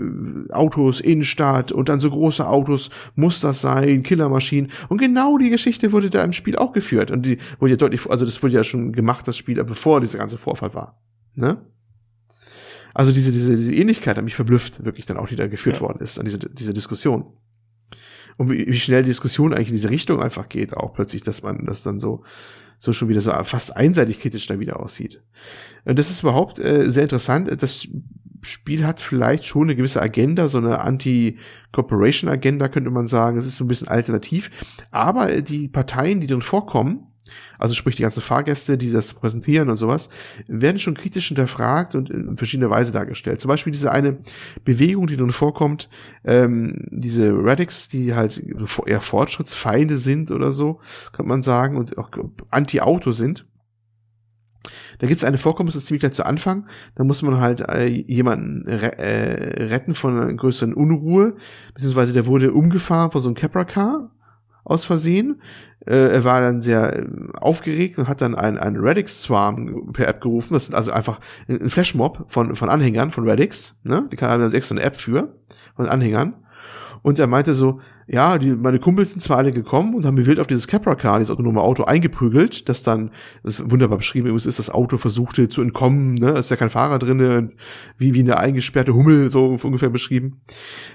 Autos, Innenstadt und dann so große Autos, muss das sein, Killermaschinen. Und genau die Geschichte wurde da im Spiel auch geführt. Und die wurde ja deutlich, also das wurde ja schon gemacht, das Spiel, bevor dieser ganze Vorfall war. Ne? Also diese, diese, diese Ähnlichkeit hat mich verblüfft, wirklich dann auch, die da geführt ja. worden ist, an diese, diese Diskussion. Und wie, wie schnell die Diskussion eigentlich in diese Richtung einfach geht, auch plötzlich, dass man das dann so, so schon wieder so fast einseitig kritisch da wieder aussieht. Und das ist überhaupt äh, sehr interessant. Das Spiel hat vielleicht schon eine gewisse Agenda, so eine Anti-Corporation-Agenda könnte man sagen. Es ist so ein bisschen alternativ. Aber die Parteien, die drin vorkommen, also sprich die ganzen Fahrgäste, die das präsentieren und sowas, werden schon kritisch hinterfragt und in verschiedener Weise dargestellt. Zum Beispiel diese eine Bewegung, die drin vorkommt, ähm, diese Radix, die halt eher Fortschrittsfeinde sind oder so, kann man sagen, und auch Anti-Auto sind da gibt es eine Vorkommnis, das ist ziemlich gleich zu Anfang. Da muss man halt äh, jemanden re äh, retten von einer größeren Unruhe, beziehungsweise der wurde umgefahren von so einem Capra-Car aus Versehen. Äh, er war dann sehr äh, aufgeregt und hat dann einen, einen Radix-Swarm per App gerufen. Das sind also einfach ein Flashmob von, von Anhängern von Radix. Ne? Die haben dann extra eine App für, von Anhängern. Und er meinte so, ja, die, meine Kumpels sind zwar alle gekommen und haben mir wild auf dieses Capra-Car, dieses autonome Auto, eingeprügelt, das dann, das ist wunderbar beschrieben übrigens ist, das Auto versuchte zu entkommen, ne, ist ja kein Fahrer drinne, wie, wie eine eingesperrte Hummel, so ungefähr beschrieben.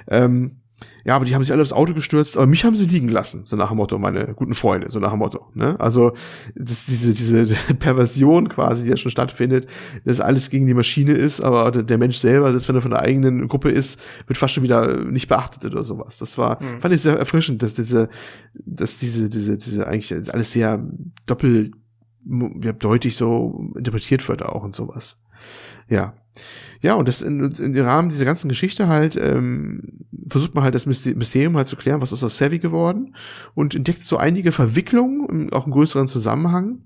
Ähm, ja, aber die haben sich alle aufs Auto gestürzt, aber mich haben sie liegen lassen, so nach dem Motto, meine guten Freunde, so nach dem Motto. Ne? Also das, diese, diese Perversion quasi, die ja schon stattfindet, dass alles gegen die Maschine ist, aber der Mensch selber, selbst wenn er von der eigenen Gruppe ist, wird fast schon wieder nicht beachtet oder sowas. Das war, mhm. fand ich sehr erfrischend, dass diese, dass diese, diese, diese eigentlich alles sehr doppelt deutlich so interpretiert wird auch und sowas. Ja. Ja, und das in, in Rahmen dieser ganzen Geschichte halt ähm, versucht man halt das Mysterium halt zu klären, was ist aus Savvy geworden und entdeckt so einige Verwicklungen, auch einen größeren Zusammenhang,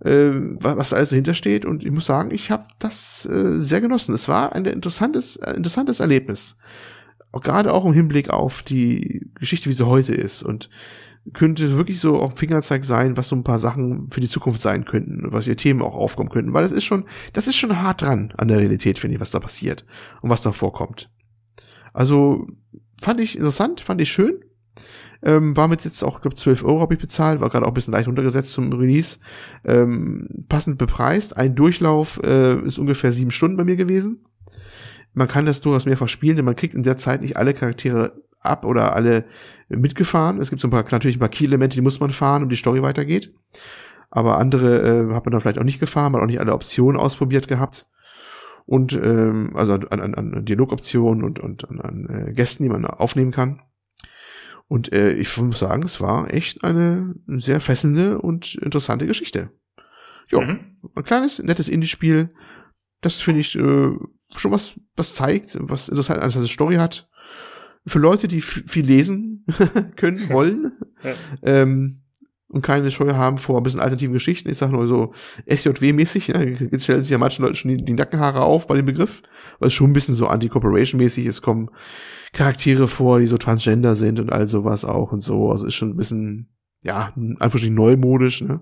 äh, was da alles dahinter steht. Und ich muss sagen, ich habe das äh, sehr genossen. Es war ein interessantes, äh, interessantes Erlebnis. Gerade auch im Hinblick auf die Geschichte, wie sie heute ist. Und könnte wirklich so auch Fingerzeig sein, was so ein paar Sachen für die Zukunft sein könnten, was ihr Themen auch aufkommen könnten, weil das ist schon, das ist schon hart dran an der Realität, finde ich, was da passiert und was da vorkommt. Also fand ich interessant, fand ich schön. Ähm, war mit jetzt auch, glaube 12 Euro habe ich bezahlt, war gerade auch ein bisschen leicht untergesetzt zum Release. Ähm, passend bepreist. Ein Durchlauf äh, ist ungefähr sieben Stunden bei mir gewesen. Man kann das durchaus mehrfach spielen, denn man kriegt in der Zeit nicht alle Charaktere ab oder alle mitgefahren. Es gibt so ein paar, natürlich ein paar Key-Elemente, die muss man fahren, um die Story weitergeht. Aber andere äh, hat man dann vielleicht auch nicht gefahren, man hat auch nicht alle Optionen ausprobiert gehabt. Und ähm, also an, an, an Dialogoptionen und, und an, an äh, Gästen, die man aufnehmen kann. Und äh, ich muss sagen, es war echt eine sehr fesselnde und interessante Geschichte. Jo, mhm. ein kleines, nettes Indie-Spiel. Das finde ich äh, schon was, was zeigt, was interessant eine Story hat für Leute, die viel lesen können, wollen ja. ähm, und keine Scheu haben vor ein bisschen alternativen Geschichten. Ich sage nur so SJW-mäßig. Ne? Jetzt stellen sich ja manchen Leuten schon die, die, Nackenhaare auf bei dem Begriff, weil es schon ein bisschen so Anti-Corporation-mäßig ist. Es kommen Charaktere vor, die so transgender sind und all sowas auch und so. Also ist schon ein bisschen, ja, einfach nicht neumodisch. Ne?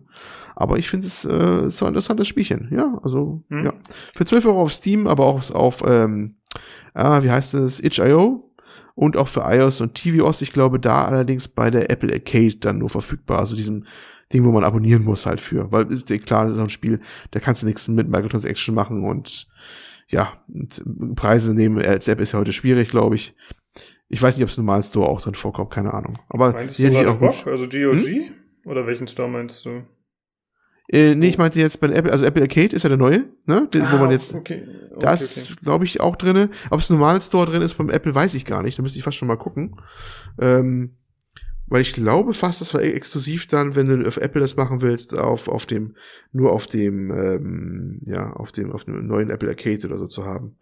Aber ich finde es äh, so ein interessantes Spielchen. Ja, also mhm. ja. Für 12 Euro auf Steam, aber auch auf, ähm, ah, wie heißt es, itch.io und auch für iOS und tvOS. Ich glaube, da allerdings bei der Apple Arcade dann nur verfügbar, also diesem Ding, wo man abonnieren muss halt für. Weil klar, das ist auch ein Spiel, da kannst du nichts mit Microtransaction machen und ja, und Preise nehmen als App ist ja heute schwierig, glaube ich. Ich weiß nicht, ob es normalen Store auch drin vorkommt, keine Ahnung. Aber meinst du auch Bock? Also GOG? Hm? Oder welchen Store meinst du? Äh, nee, ich meinte jetzt bei Apple, also Apple Arcade ist ja der neue, ne? Den, ah, wo man jetzt, okay. Okay, da ist, okay. glaube ich, auch drinne. Ob es ein normales Store drin ist beim Apple, weiß ich gar nicht. Da müsste ich fast schon mal gucken. Ähm, weil ich glaube fast, das war exklusiv dann, wenn du auf Apple das machen willst, auf, auf dem, nur auf dem, ähm, ja, auf dem, auf dem neuen Apple Arcade oder so zu haben.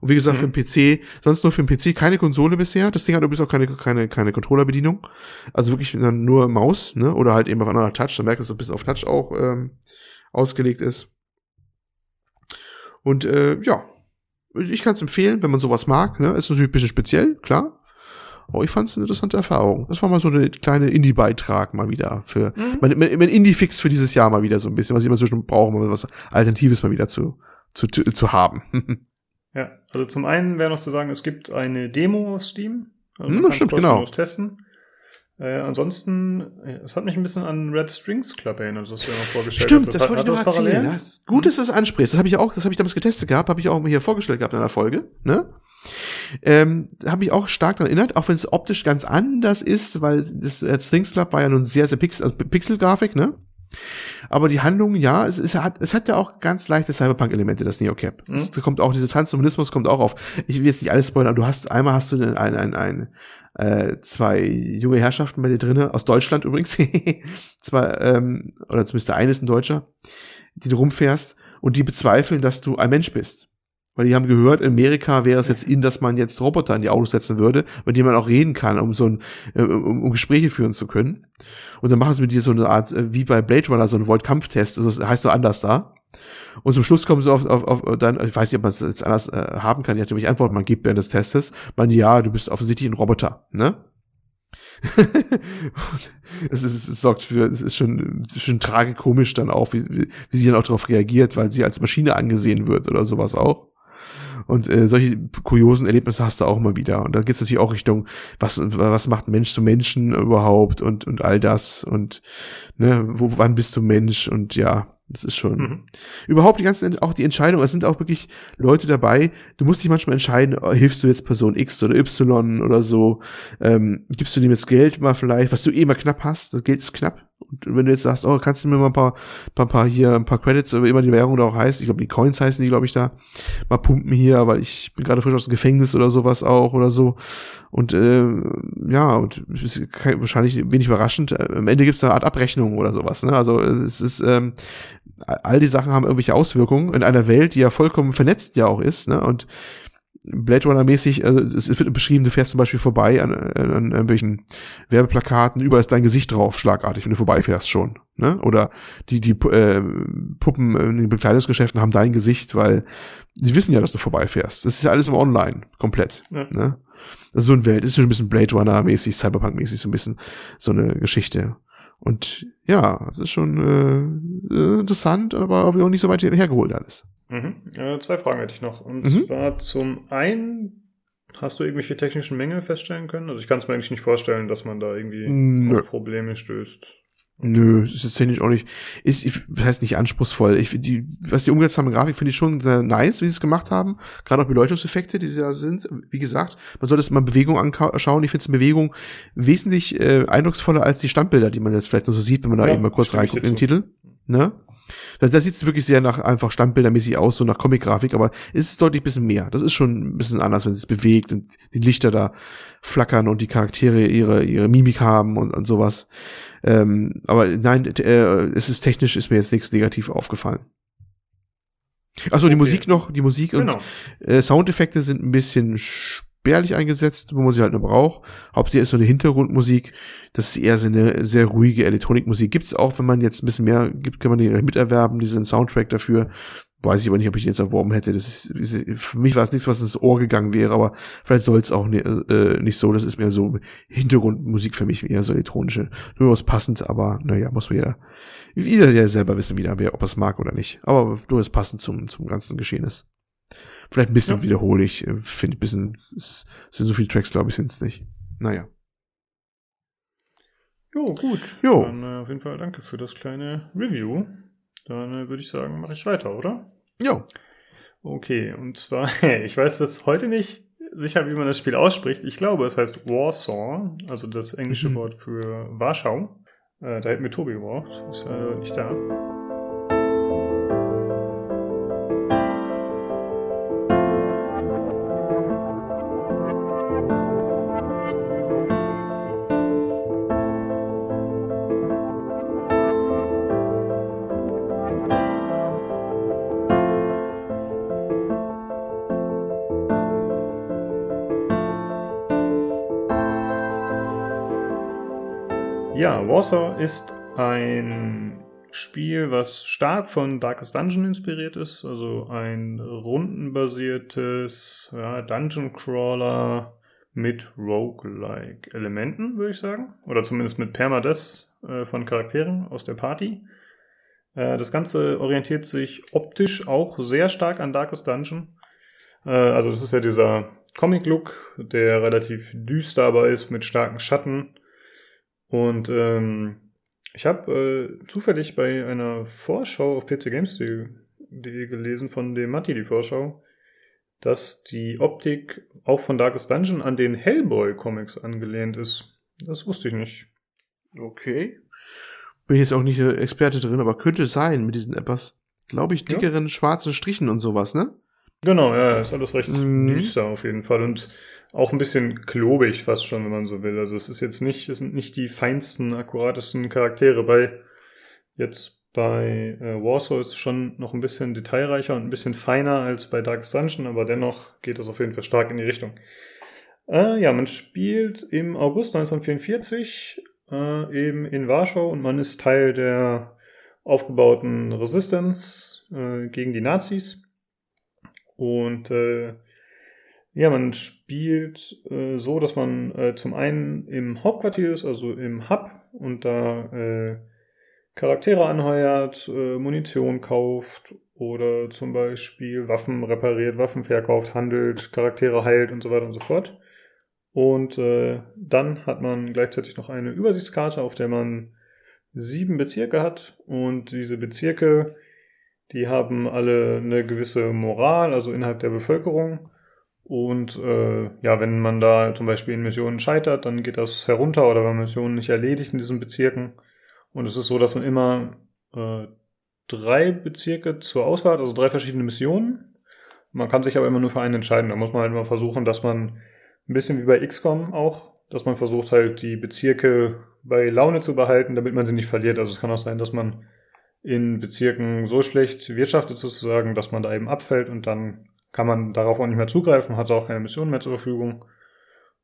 Und wie gesagt, mhm. für den PC, sonst nur für den PC keine Konsole bisher. Das Ding hat übrigens auch keine, keine, keine Controllerbedienung. Also wirklich dann nur Maus, ne, oder halt eben auf einer Touch. Da merkst du, dass es bis auf Touch auch, ähm, ausgelegt ist. Und, äh, ja. Ich kann es empfehlen, wenn man sowas mag, ne. Ist natürlich ein bisschen speziell, klar. Oh, ich fand es eine interessante Erfahrung. Das war mal so eine kleine Indie-Beitrag mal wieder für mhm. mein, mein, mein Indie-Fix für dieses Jahr mal wieder so ein bisschen, was ich immer zwischen brauche, um was Alternatives mal wieder zu, zu, zu haben. ja, also zum einen wäre noch zu sagen, es gibt eine Demo auf Steam. Also hm, stimmt, genau. testen. Äh, ansonsten, es hat mich ein bisschen an Red Strings Club erinnert, was du ja noch vorgestellt Stimmt, das, das wollte ich noch erzählen. Das, gut, dass du das ansprichst. Das habe ich auch, das habe ich damals getestet gehabt, habe ich auch mal hier vorgestellt gehabt in einer Folge, ne? Ähm, habe ich auch stark daran erinnert, auch wenn es optisch ganz anders ist, weil das äh, Strings Club war ja nun sehr, sehr Pixel, also Pixel-Grafik, ne? Aber die Handlung, ja, es, es, hat, es hat ja auch ganz leichte Cyberpunk-Elemente, das Neocap. Mhm. Es kommt auch, dieser Transhumanismus kommt auch auf. Ich will jetzt nicht alles spoilern, aber du hast, einmal hast du ein, ein, ein, ein äh, zwei junge Herrschaften bei dir drinnen, aus Deutschland übrigens, zwei, ähm, oder zumindest der eine ist ein Deutscher, die du rumfährst und die bezweifeln, dass du ein Mensch bist. Weil die haben gehört, in Amerika wäre es jetzt in, dass man jetzt Roboter in die Autos setzen würde, mit denen man auch reden kann, um so ein, äh, um, um Gespräche führen zu können. Und dann machen sie mit dir so eine Art, äh, wie bei Blade Runner, so einen Volt-Kampftest. Also das heißt nur anders da. Und zum Schluss kommen sie auf, auf, auf dann, ich weiß nicht, ob man es jetzt anders äh, haben kann, ich hatte mich Antwort, man gibt während des Testes, man, ja, du bist offensichtlich ein Roboter, ne? es, ist, es sorgt für, es ist schon, schon tragikomisch dann auch, wie, wie, wie sie dann auch darauf reagiert, weil sie als Maschine angesehen wird oder sowas auch. Und äh, solche kuriosen Erlebnisse hast du auch immer wieder. Und da geht es natürlich auch Richtung, was, was macht Mensch zu Menschen überhaupt und, und all das. Und ne, wo, wann bist du Mensch? Und ja, Das ist schon. Mhm. Überhaupt die ganzen, auch die Entscheidungen, es sind auch wirklich Leute dabei. Du musst dich manchmal entscheiden, oh, hilfst du jetzt Person X oder Y oder so, ähm, gibst du dem jetzt Geld mal vielleicht, was du eh mal knapp hast, das Geld ist knapp. Und wenn du jetzt sagst, oh, kannst du mir mal ein paar, paar, paar hier, ein paar Credits, oder immer die Währung da auch heißt, ich glaube, die Coins heißen die, glaube ich, da, mal pumpen hier, weil ich bin gerade frisch aus dem Gefängnis oder sowas auch oder so. Und äh, ja, und wahrscheinlich wenig überraschend, äh, am Ende gibt es eine Art Abrechnung oder sowas. Ne? Also es ist, ähm, all die Sachen haben irgendwelche Auswirkungen in einer Welt, die ja vollkommen vernetzt ja auch ist. Ne? Und Blade Runner mäßig, also es wird beschrieben, du fährst zum Beispiel vorbei an, an, an irgendwelchen Werbeplakaten, überall ist dein Gesicht drauf, schlagartig, wenn du vorbeifährst schon. Ne? Oder die, die äh, Puppen in den Bekleidungsgeschäften haben dein Gesicht, weil sie wissen ja, dass du vorbeifährst. Das ist ja alles im Online, komplett. Ja. Ne? Also so eine Welt, ist schon ein bisschen Blade Runner-mäßig, Cyberpunk-mäßig, so ein bisschen so eine Geschichte. Und ja, es ist schon äh, interessant, aber auch nicht so weit hergeholt alles. Mhm. Äh, zwei Fragen hätte ich noch. Und mhm. zwar zum einen, hast du irgendwelche technischen Mängel feststellen können? Also ich kann es mir eigentlich nicht vorstellen, dass man da irgendwie Nö. auf Probleme stößt. Nö, ist jetzt technisch auch nicht, ist, ich, heißt nicht anspruchsvoll. Ich, die, was die umgesetzt haben in Grafik, finde ich schon sehr nice, wie sie es gemacht haben. Gerade auch Beleuchtungseffekte, die sie da sind. Wie gesagt, man sollte es mal Bewegung anschauen. Ich finde es in Bewegung wesentlich äh, eindrucksvoller als die Standbilder, die man jetzt vielleicht nur so sieht, wenn man da ja, eben mal kurz reinguckt in den Titel. Ne? Da, da sieht es wirklich sehr nach einfach standbildermäßig aus, so nach Comic-Grafik, aber es ist deutlich ein bisschen mehr. Das ist schon ein bisschen anders, wenn es bewegt und die Lichter da flackern und die Charaktere ihre, ihre Mimik haben und, und sowas. Ähm, aber nein, äh, es ist technisch, ist mir jetzt nichts negativ aufgefallen. Achso, okay. die Musik noch, die Musik genau. und äh, Soundeffekte sind ein bisschen spärlich eingesetzt, wo man sie halt nur braucht. Hauptsächlich ist so eine Hintergrundmusik. Das ist eher so eine sehr ruhige Elektronikmusik. Gibt's auch, wenn man jetzt ein bisschen mehr gibt, kann man die miterwerben, diesen Soundtrack dafür. Weiß ich aber nicht, ob ich den jetzt erworben hätte. Das ist, für mich war es nichts, was ins Ohr gegangen wäre, aber vielleicht soll es auch ne, äh, nicht so. Das ist mehr so Hintergrundmusik für mich, eher so elektronische. Durchaus passend, aber naja, muss man ja wieder ja selber wissen, wieder, wer, ob er es mag oder nicht. Aber durchaus passend zum, zum ganzen Geschehen ist. Vielleicht ein bisschen ja. wiederhole ich. Äh, finde ein bisschen, es sind so viele Tracks, glaube ich, sind es nicht. Naja. Jo, gut. Jo. Dann äh, auf jeden Fall danke für das kleine Review. Dann äh, würde ich sagen, mache ich weiter, oder? Jo. Okay, und zwar, ich weiß bis heute nicht sicher, wie man das Spiel ausspricht. Ich glaube, es heißt Warsaw, also das englische mhm. Wort für Warschau. Äh, da hätten wir Tobi gebraucht. Ist ja nicht da. Warsaw ist ein Spiel, was stark von Darkest Dungeon inspiriert ist. Also ein rundenbasiertes ja, Dungeon Crawler mit Roguelike Elementen, würde ich sagen. Oder zumindest mit Permadeath äh, von Charakteren aus der Party. Äh, das Ganze orientiert sich optisch auch sehr stark an Darkest Dungeon. Äh, also das ist ja dieser Comic-Look, der relativ düster aber ist mit starken Schatten und ähm, ich habe äh, zufällig bei einer Vorschau auf pcgames.de gelesen von dem Matti, die Vorschau, dass die Optik auch von Darkest Dungeon an den Hellboy-Comics angelehnt ist. Das wusste ich nicht. Okay. Bin ich jetzt auch nicht Experte drin, aber könnte sein mit diesen etwas, glaube ich, dickeren ja. schwarzen Strichen und sowas, ne? Genau, ja, ist alles recht mhm. düster auf jeden Fall. Und auch ein bisschen klobig fast schon, wenn man so will. Also es ist jetzt nicht, es sind nicht die feinsten, akkuratesten Charaktere. Bei jetzt bei äh, Warsaw ist es schon noch ein bisschen detailreicher und ein bisschen feiner als bei Dark Dungeon, aber dennoch geht das auf jeden Fall stark in die Richtung. Äh, ja, man spielt im August 1944 äh, eben in Warschau und man ist Teil der aufgebauten Resistance äh, gegen die Nazis. Und äh, ja, man spielt äh, so, dass man äh, zum einen im Hauptquartier ist, also im Hub, und da äh, Charaktere anheuert, äh, Munition kauft oder zum Beispiel Waffen repariert, Waffen verkauft, handelt, Charaktere heilt und so weiter und so fort. Und äh, dann hat man gleichzeitig noch eine Übersichtskarte, auf der man sieben Bezirke hat und diese Bezirke, die haben alle eine gewisse Moral, also innerhalb der Bevölkerung. Und äh, ja, wenn man da zum Beispiel in Missionen scheitert, dann geht das herunter oder wenn Missionen nicht erledigt in diesen Bezirken. Und es ist so, dass man immer äh, drei Bezirke zur Auswahl hat, also drei verschiedene Missionen. Man kann sich aber immer nur für einen entscheiden. Da muss man halt immer versuchen, dass man ein bisschen wie bei XCOM auch, dass man versucht halt die Bezirke bei Laune zu behalten, damit man sie nicht verliert. Also es kann auch sein, dass man in Bezirken so schlecht wirtschaftet sozusagen, dass man da eben abfällt und dann kann man darauf auch nicht mehr zugreifen, hat auch keine Mission mehr zur Verfügung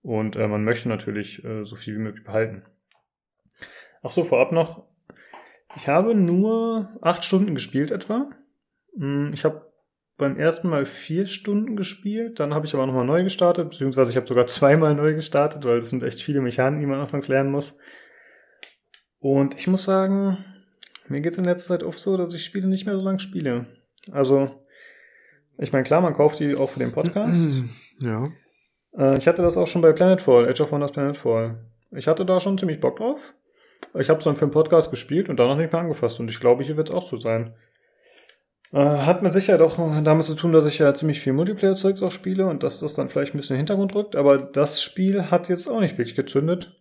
und äh, man möchte natürlich äh, so viel wie möglich behalten. Ach so, vorab noch. Ich habe nur acht Stunden gespielt etwa. Hm, ich habe beim ersten Mal vier Stunden gespielt, dann habe ich aber nochmal neu gestartet, beziehungsweise ich habe sogar zweimal neu gestartet, weil es sind echt viele Mechaniken, die man anfangs lernen muss. Und ich muss sagen, mir geht es in letzter Zeit oft so, dass ich Spiele nicht mehr so lange spiele. Also, ich meine, klar, man kauft die auch für den Podcast. Ja. Äh, ich hatte das auch schon bei Planetfall, Age of Wonders Planetfall. Ich hatte da schon ziemlich Bock drauf. Ich habe es dann für den Podcast gespielt und danach nicht mehr angefasst. Und ich glaube, hier wird es auch so sein. Äh, hat mit Sicherheit auch damit zu tun, dass ich ja ziemlich viel Multiplayer-Zeugs auch spiele und dass das dann vielleicht ein bisschen in den Hintergrund rückt. Aber das Spiel hat jetzt auch nicht wirklich gezündet.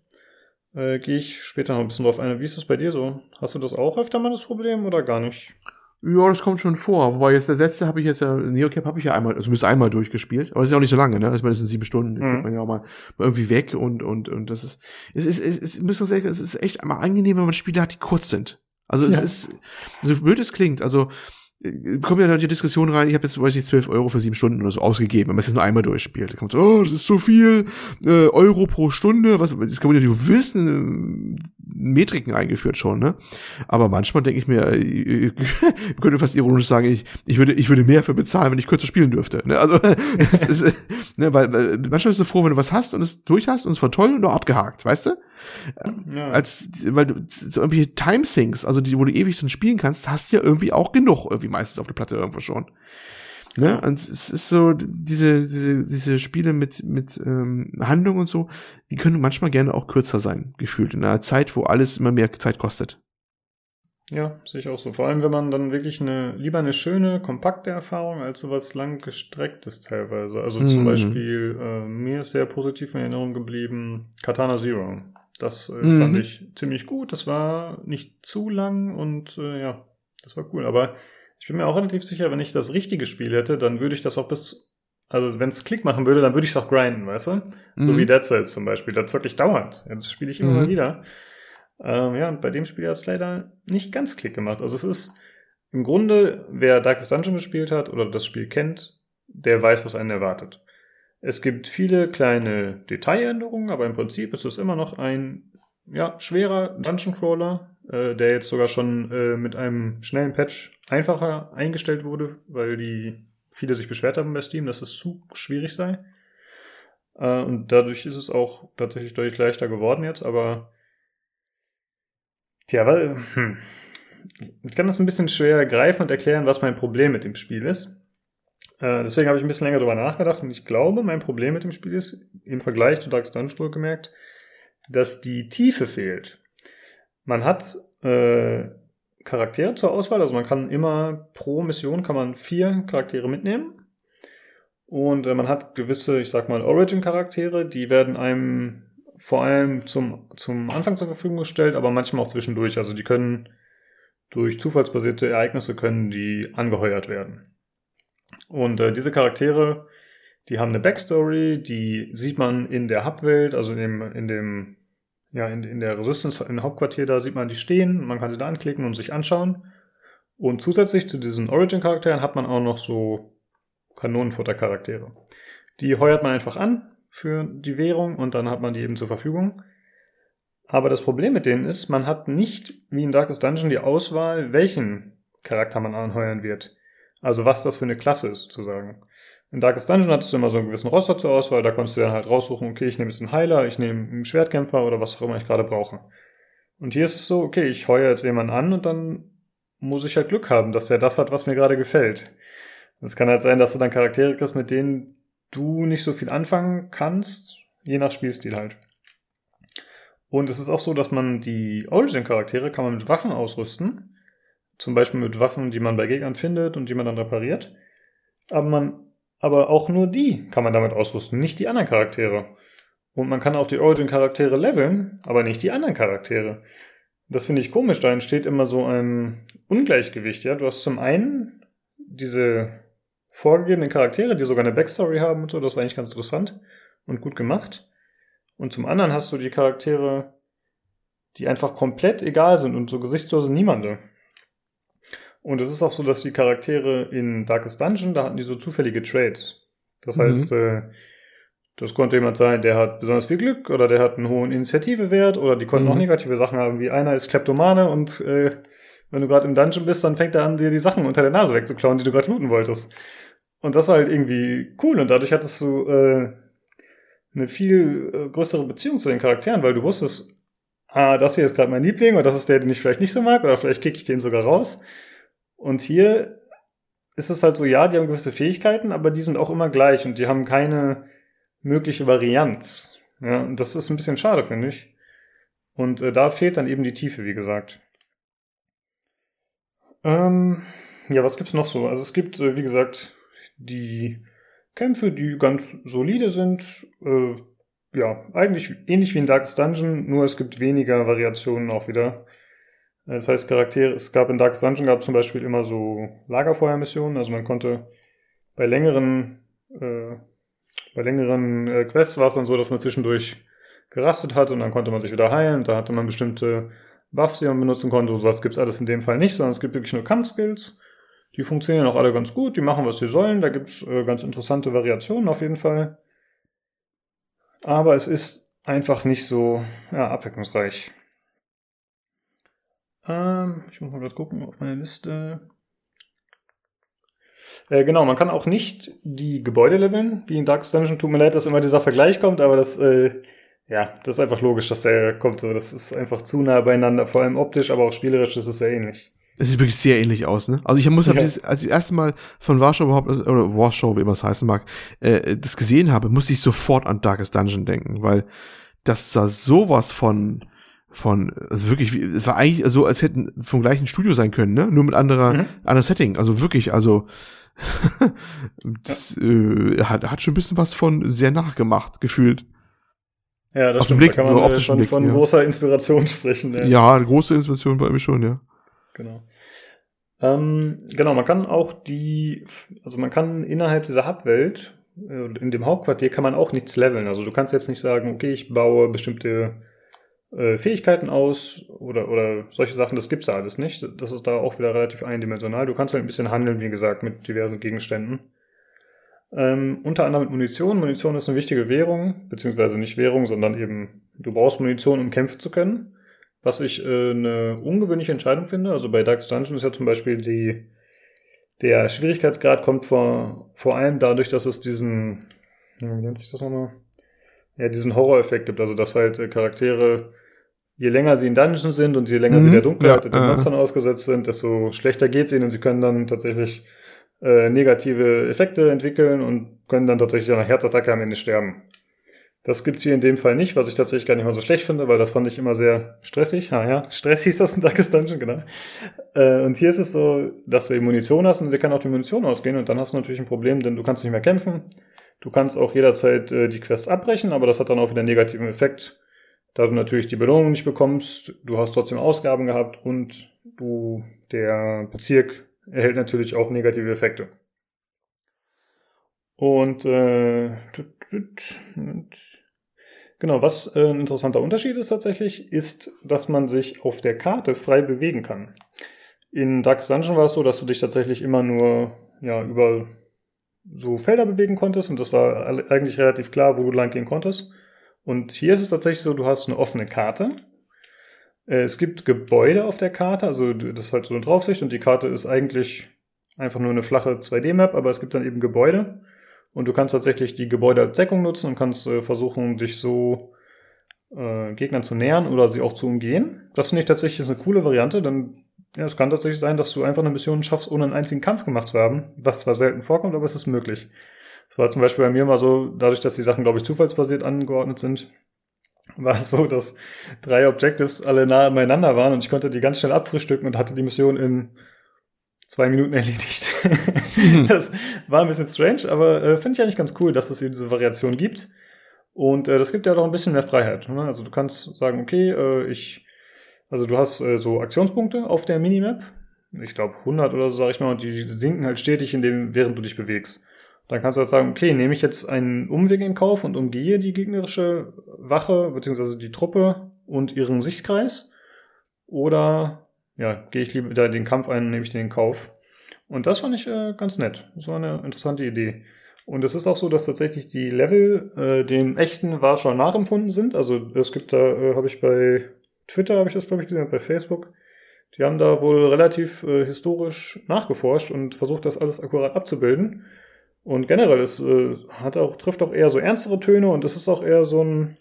Äh, Gehe ich später noch ein bisschen drauf ein. Wie ist das bei dir so? Hast du das auch öfter mal das Problem oder gar nicht? Ja, das kommt schon vor. Wobei jetzt der letzte habe ich jetzt Neocap habe ich ja einmal, also zumindest einmal durchgespielt. Aber das ist ja auch nicht so lange, ne? Ich meine, das sind sieben Stunden, mhm. man ja auch mal, mal irgendwie weg und, und, und das ist, es ist, es ist, müssen sagen, es ist echt einmal angenehm, wenn man Spiele hat, die kurz sind. Also es ja. ist, so blöd es klingt, also kommt ja die Diskussion rein, ich habe jetzt, weiß ich, 12 Euro für sieben Stunden oder so ausgegeben, wenn man es nur einmal durchspielt. Da kommt so, oh, das ist so viel, äh, Euro pro Stunde, was, das kann man ja, du willst, äh, Metriken eingeführt schon, ne? Aber manchmal denke ich mir, ich, ich könnte fast ironisch sagen, ich, ich würde, ich würde mehr für bezahlen, wenn ich kürzer spielen dürfte, ne? Also, es ist, ne, weil, weil manchmal bist du froh, wenn du was hast und es durch hast und es war toll und auch abgehakt, weißt du? Ja. Als, weil du, so irgendwie Time-Sinks, also die, wo du ewig drin spielen kannst, hast du ja irgendwie auch genug, irgendwie meistens auf der Platte irgendwo schon. Ne? Und es ist so, diese, diese, diese Spiele mit, mit ähm, Handlung und so, die können manchmal gerne auch kürzer sein, gefühlt, in einer Zeit, wo alles immer mehr Zeit kostet. Ja, sehe ich auch so. Vor allem, wenn man dann wirklich eine, lieber eine schöne, kompakte Erfahrung als sowas lang gestrecktes teilweise. Also zum mhm. Beispiel, äh, mir ist sehr positiv in Erinnerung geblieben, Katana Zero. Das äh, mhm. fand ich ziemlich gut. Das war nicht zu lang und äh, ja, das war cool. Aber ich bin mir auch relativ sicher, wenn ich das richtige Spiel hätte, dann würde ich das auch bis, also wenn es Klick machen würde, dann würde ich es auch grinden, weißt du? Mhm. So wie Dead Cells zum Beispiel. Da zocke ich dauernd. Das spiele ich immer mhm. mal wieder. Ähm, ja, und bei dem Spiel hat es leider nicht ganz Klick gemacht. Also es ist im Grunde, wer Darkest Dungeon gespielt hat oder das Spiel kennt, der weiß, was einen erwartet. Es gibt viele kleine Detailänderungen, aber im Prinzip ist es immer noch ein ja, schwerer Dungeon Crawler, äh, der jetzt sogar schon äh, mit einem schnellen Patch einfacher eingestellt wurde, weil die viele sich beschwert haben bei Steam, dass es zu schwierig sei. Äh, und dadurch ist es auch tatsächlich deutlich leichter geworden jetzt, aber tja, weil, hm. ich kann das ein bisschen schwer greifen und erklären, was mein Problem mit dem Spiel ist. Äh, deswegen habe ich ein bisschen länger drüber nachgedacht und ich glaube, mein Problem mit dem Spiel ist, im Vergleich zu Darkest Dungeon gemerkt, dass die Tiefe fehlt. Man hat äh, Charaktere zur Auswahl, also man kann immer pro Mission kann man vier Charaktere mitnehmen. Und äh, man hat gewisse, ich sag mal, Origin-Charaktere, die werden einem vor allem zum, zum Anfang zur Verfügung gestellt, aber manchmal auch zwischendurch. Also die können durch zufallsbasierte Ereignisse können die angeheuert werden. Und äh, diese Charaktere, die haben eine Backstory, die sieht man in der Hubwelt, also in dem, in dem, ja, in, in der Resistance, im Hauptquartier, da sieht man die stehen, man kann sie da anklicken und sich anschauen. Und zusätzlich zu diesen Origin-Charakteren hat man auch noch so Kanonenfutter-Charaktere. Die heuert man einfach an für die Währung und dann hat man die eben zur Verfügung. Aber das Problem mit denen ist, man hat nicht wie in Darkest Dungeon die Auswahl, welchen Charakter man anheuern wird. Also was das für eine Klasse ist, sozusagen. In Darkest Dungeon hattest du immer so einen gewissen Roster zur Auswahl, da konntest du dann halt raussuchen, okay, ich nehme jetzt einen Heiler, ich nehme einen Schwertkämpfer oder was auch immer ich gerade brauche. Und hier ist es so, okay, ich heuere jetzt jemanden an und dann muss ich halt Glück haben, dass er das hat, was mir gerade gefällt. Es kann halt sein, dass du dann Charaktere kriegst, mit denen du nicht so viel anfangen kannst, je nach Spielstil halt. Und es ist auch so, dass man die Origin-Charaktere kann man mit Waffen ausrüsten. Zum Beispiel mit Waffen, die man bei Gegnern findet und die man dann repariert. Aber man, aber auch nur die kann man damit ausrüsten, nicht die anderen Charaktere. Und man kann auch die Origin-Charaktere leveln, aber nicht die anderen Charaktere. Das finde ich komisch, da entsteht immer so ein Ungleichgewicht, ja. Du hast zum einen diese vorgegebenen Charaktere, die sogar eine Backstory haben und so, das ist eigentlich ganz interessant und gut gemacht. Und zum anderen hast du die Charaktere, die einfach komplett egal sind und so gesichtslose Niemande. Und es ist auch so, dass die Charaktere in Darkest Dungeon, da hatten die so zufällige Trades. Das mhm. heißt, äh, das konnte jemand sein, der hat besonders viel Glück oder der hat einen hohen Initiativewert oder die konnten mhm. auch negative Sachen haben, wie einer ist Kleptomane und äh, wenn du gerade im Dungeon bist, dann fängt er an, dir die Sachen unter der Nase wegzuklauen, die du gerade looten wolltest. Und das war halt irgendwie cool und dadurch hattest du äh, eine viel äh, größere Beziehung zu den Charakteren, weil du wusstest, ah, das hier ist gerade mein Liebling und das ist der, den ich vielleicht nicht so mag oder vielleicht kicke ich den sogar raus. Und hier ist es halt so, ja, die haben gewisse Fähigkeiten, aber die sind auch immer gleich und die haben keine mögliche Varianz. Ja, und das ist ein bisschen schade, finde ich. Und äh, da fehlt dann eben die Tiefe, wie gesagt. Ähm, ja, was gibt's noch so? Also es gibt, äh, wie gesagt, die Kämpfe, die ganz solide sind. Äh, ja, eigentlich ähnlich wie in Darkest Dungeon, nur es gibt weniger Variationen auch wieder. Das heißt, Charaktere, es gab in Darkest Dungeon gab es zum Beispiel immer so Lagerfeuermissionen, also man konnte bei längeren, äh, bei längeren äh, Quests war es dann so, dass man zwischendurch gerastet hat und dann konnte man sich wieder heilen. Da hatte man bestimmte Buffs, die man benutzen konnte. So was gibt's alles in dem Fall nicht, sondern es gibt wirklich nur Kampfskills. Die funktionieren auch alle ganz gut, die machen, was sie sollen. Da gibt's äh, ganz interessante Variationen auf jeden Fall. Aber es ist einfach nicht so ja, abwechslungsreich. Ähm, ich muss mal kurz gucken auf meine Liste. Äh, genau, man kann auch nicht die Gebäude leveln, wie in Dark Dungeon. Tut mir leid, dass immer dieser Vergleich kommt, aber das, äh, ja, das ist einfach logisch, dass der kommt. Das ist einfach zu nah beieinander, vor allem optisch, aber auch spielerisch ist es sehr ähnlich. Es sieht wirklich sehr ähnlich aus, ne? Also ich muss, ja. als ich das erste Mal von Warschau überhaupt, oder Warschau, wie immer es heißen mag, äh, das gesehen habe, musste ich sofort an Darkest Dungeon denken, weil das sah sowas von, von, also wirklich, es war eigentlich so, als hätten vom gleichen Studio sein können, ne? Nur mit anderer, mhm. anderer Setting. Also wirklich, also das, ja. äh, hat, hat schon ein bisschen was von sehr nachgemacht, gefühlt. Ja, das Auf stimmt, Blick, da kann man so von, Blick, von ja. großer Inspiration sprechen. Ja. ja, große Inspiration war mir schon, ja. Genau. Ähm, genau, man kann auch die, also man kann innerhalb dieser Hubwelt, äh, in dem Hauptquartier kann man auch nichts leveln. Also du kannst jetzt nicht sagen, okay, ich baue bestimmte äh, Fähigkeiten aus oder, oder solche Sachen, das gibt's da alles nicht. Das ist da auch wieder relativ eindimensional. Du kannst halt ein bisschen handeln, wie gesagt, mit diversen Gegenständen. Ähm, unter anderem mit Munition. Munition ist eine wichtige Währung, beziehungsweise nicht Währung, sondern eben, du brauchst Munition, um kämpfen zu können. Was ich äh, eine ungewöhnliche Entscheidung finde. Also bei Dark Dungeon ist ja zum Beispiel die, der Schwierigkeitsgrad kommt vor, vor allem dadurch, dass es diesen, wie nennt sich das nochmal? Ja, diesen Horror-Effekt gibt. Also, dass halt äh, Charaktere, je länger sie in Dungeons sind und je länger mhm, sie der Dunkelheit ja, und den äh. Monstern ausgesetzt sind, desto schlechter geht's ihnen und sie können dann tatsächlich äh, negative Effekte entwickeln und können dann tatsächlich nach Herzattacke am Ende sterben. Das gibt's hier in dem Fall nicht, was ich tatsächlich gar nicht mal so schlecht finde, weil das fand ich immer sehr stressig. Ah ja, Stress hieß das in Darkest Dungeon, genau. Äh, und hier ist es so, dass du eben Munition hast und dir kann auch die Munition ausgehen und dann hast du natürlich ein Problem, denn du kannst nicht mehr kämpfen. Du kannst auch jederzeit äh, die Quest abbrechen, aber das hat dann auch wieder einen negativen Effekt, da du natürlich die Belohnung nicht bekommst. Du hast trotzdem Ausgaben gehabt und du, der Bezirk erhält natürlich auch negative Effekte. Und äh, genau, was äh, ein interessanter Unterschied ist tatsächlich, ist, dass man sich auf der Karte frei bewegen kann. In Dark Dungeon war es so, dass du dich tatsächlich immer nur ja, über so Felder bewegen konntest und das war eigentlich relativ klar, wo du lang gehen konntest. Und hier ist es tatsächlich so, du hast eine offene Karte. Äh, es gibt Gebäude auf der Karte, also das ist halt so eine Draufsicht und die Karte ist eigentlich einfach nur eine flache 2D-Map, aber es gibt dann eben Gebäude. Und du kannst tatsächlich die Gebäude als Deckung nutzen und kannst äh, versuchen, dich so äh, Gegnern zu nähern oder sie auch zu umgehen. Das finde ich tatsächlich eine coole Variante, denn ja, es kann tatsächlich sein, dass du einfach eine Mission schaffst, ohne einen einzigen Kampf gemacht zu haben, was zwar selten vorkommt, aber es ist möglich. Das war zum Beispiel bei mir mal so, dadurch, dass die Sachen, glaube ich, zufallsbasiert angeordnet sind, war es so, dass drei Objectives alle nah beieinander waren und ich konnte die ganz schnell abfrühstücken und hatte die Mission in zwei Minuten erledigt. das war ein bisschen strange, aber äh, finde ich eigentlich ganz cool, dass es eben diese Variation gibt. Und äh, das gibt ja doch ein bisschen mehr Freiheit. Ne? Also du kannst sagen, okay, äh, ich, also du hast äh, so Aktionspunkte auf der Minimap. Ich glaube 100 oder so, sage ich mal, und die sinken halt stetig, in dem, während du dich bewegst. Dann kannst du halt sagen, okay, nehme ich jetzt einen Umweg in Kauf und umgehe die gegnerische Wache, beziehungsweise die Truppe und ihren Sichtkreis. Oder ja, gehe ich lieber wieder den Kampf ein und nehme ich den in Kauf. Und das fand ich äh, ganz nett. Das war eine interessante Idee. Und es ist auch so, dass tatsächlich die Level äh, dem echten Warschau nachempfunden sind. Also es gibt da, äh, habe ich bei Twitter, habe ich das glaube ich gesehen, bei Facebook. Die haben da wohl relativ äh, historisch nachgeforscht und versucht, das alles akkurat abzubilden. Und generell, es äh, hat auch, trifft auch eher so ernstere Töne und es ist auch eher so ein,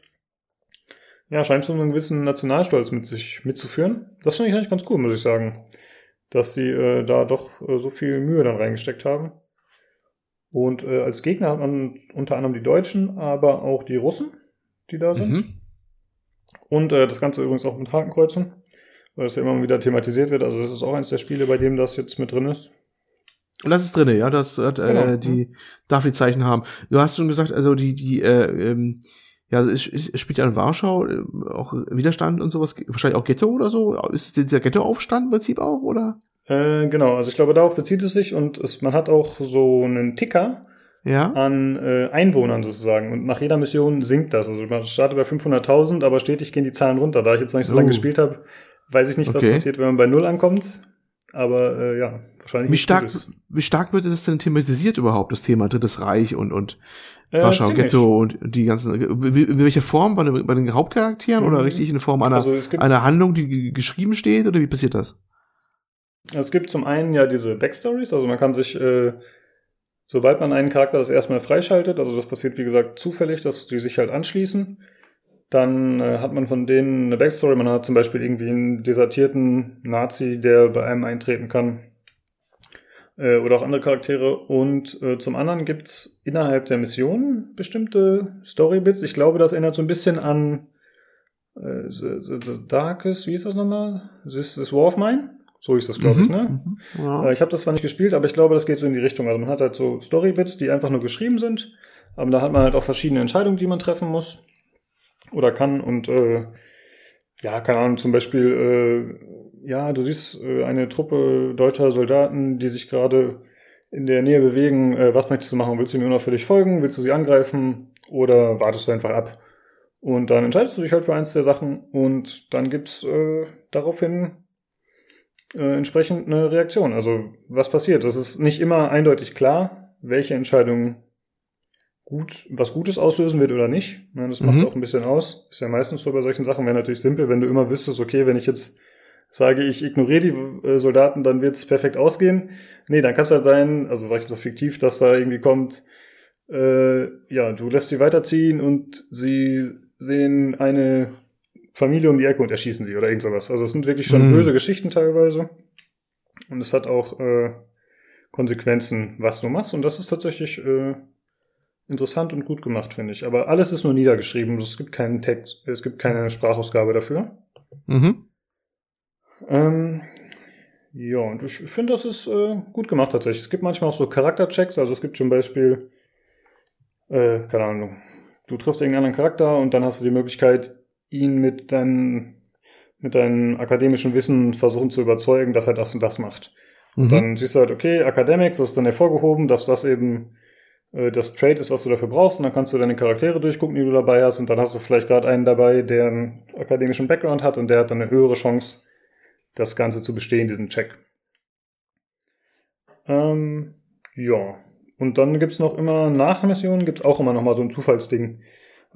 ja, scheint schon einen gewissen Nationalstolz mit sich mitzuführen. Das finde ich eigentlich ganz cool, muss ich sagen. Dass sie äh, da doch äh, so viel Mühe dann reingesteckt haben. Und äh, als Gegner hat man unter anderem die Deutschen, aber auch die Russen, die da sind. Mhm. Und äh, das Ganze übrigens auch mit Hakenkreuzen, weil das ja immer wieder thematisiert wird. Also das ist auch eins der Spiele, bei dem das jetzt mit drin ist. Das ist drinne, ja, das hat, äh, genau. die darf die Zeichen haben. Du hast schon gesagt, also die die äh, ähm, ja, es, es spielt ja in Warschau äh, auch Widerstand und sowas, wahrscheinlich auch Ghetto oder so. Ist dieser Ghetto-Aufstand im Prinzip auch, oder? Äh, genau, also ich glaube, darauf bezieht es sich und es, man hat auch so einen Ticker ja? an äh, Einwohnern sozusagen und nach jeder Mission sinkt das. Also man startet bei 500.000, aber stetig gehen die Zahlen runter. Da ich jetzt noch nicht so oh. lange gespielt habe, weiß ich nicht, was okay. passiert, wenn man bei Null ankommt. Aber äh, ja, wahrscheinlich. Wie stark, wie stark wird das denn thematisiert überhaupt, das Thema Drittes Reich und, und äh, Warschau Ghetto und die ganzen. In welcher Form? Bei, den, bei den Hauptcharakteren mhm. oder richtig in Form einer, also einer Handlung, die geschrieben steht? Oder wie passiert das? Es gibt zum einen ja diese Backstories, also man kann sich, äh, sobald man einen Charakter das erstmal freischaltet, also das passiert wie gesagt zufällig, dass die sich halt anschließen, dann äh, hat man von denen eine Backstory. Man hat zum Beispiel irgendwie einen desertierten Nazi, der bei einem eintreten kann. Äh, oder auch andere Charaktere. Und äh, zum anderen gibt's innerhalb der Mission bestimmte Storybits. Ich glaube, das erinnert so ein bisschen an äh, the, the, the Darkest, wie ist das nochmal? This, this War of Mine? So ist das, glaube mhm. ich, ne? Mhm. Ja. Äh, ich habe das zwar nicht gespielt, aber ich glaube, das geht so in die Richtung. Also man hat halt so Storybits, die einfach nur geschrieben sind. Aber da hat man halt auch verschiedene Entscheidungen, die man treffen muss oder kann und äh, ja, keine Ahnung, zum Beispiel, äh, ja, du siehst äh, eine Truppe deutscher Soldaten, die sich gerade in der Nähe bewegen. Äh, was möchtest du machen? Willst du ihnen unauffällig folgen? Willst du sie angreifen? Oder wartest du einfach ab? Und dann entscheidest du dich halt für eins der Sachen und dann gibt's äh, daraufhin äh, entsprechend eine Reaktion. Also was passiert? Das ist nicht immer eindeutig klar, welche Entscheidung gut, was Gutes auslösen wird oder nicht. Ja, das macht mhm. auch ein bisschen aus. Ist ja meistens so bei solchen Sachen, wäre natürlich simpel, wenn du immer wüsstest, okay, wenn ich jetzt sage, ich ignoriere die äh, Soldaten, dann wird es perfekt ausgehen. Nee, dann kann es halt sein, also sag ich so fiktiv, dass da irgendwie kommt, äh, ja, du lässt sie weiterziehen und sie sehen eine Familie um die Ecke und erschießen sie oder irgend sowas. Also es sind wirklich schon mhm. böse Geschichten teilweise. Und es hat auch äh, Konsequenzen, was du machst. Und das ist tatsächlich äh, interessant und gut gemacht, finde ich. Aber alles ist nur niedergeschrieben. Es gibt keinen Text, es gibt keine Sprachausgabe dafür. Mhm. Ähm, ja, und ich finde, das ist äh, gut gemacht tatsächlich. Es gibt manchmal auch so Charakterchecks. Also es gibt zum Beispiel, äh, keine Ahnung, du triffst irgendeinen anderen Charakter und dann hast du die Möglichkeit, ihn mit deinem mit deinem akademischen Wissen versuchen zu überzeugen, dass er das und das macht. Mhm. Und dann siehst du halt, okay, Academics ist dann hervorgehoben, dass das eben äh, das Trade ist, was du dafür brauchst, und dann kannst du deine Charaktere durchgucken, die du dabei hast, und dann hast du vielleicht gerade einen dabei, der einen akademischen Background hat und der hat dann eine höhere Chance, das Ganze zu bestehen, diesen Check. Ähm, ja. Und dann gibt's noch immer nach Missionen gibt's auch immer noch mal so ein Zufallsding.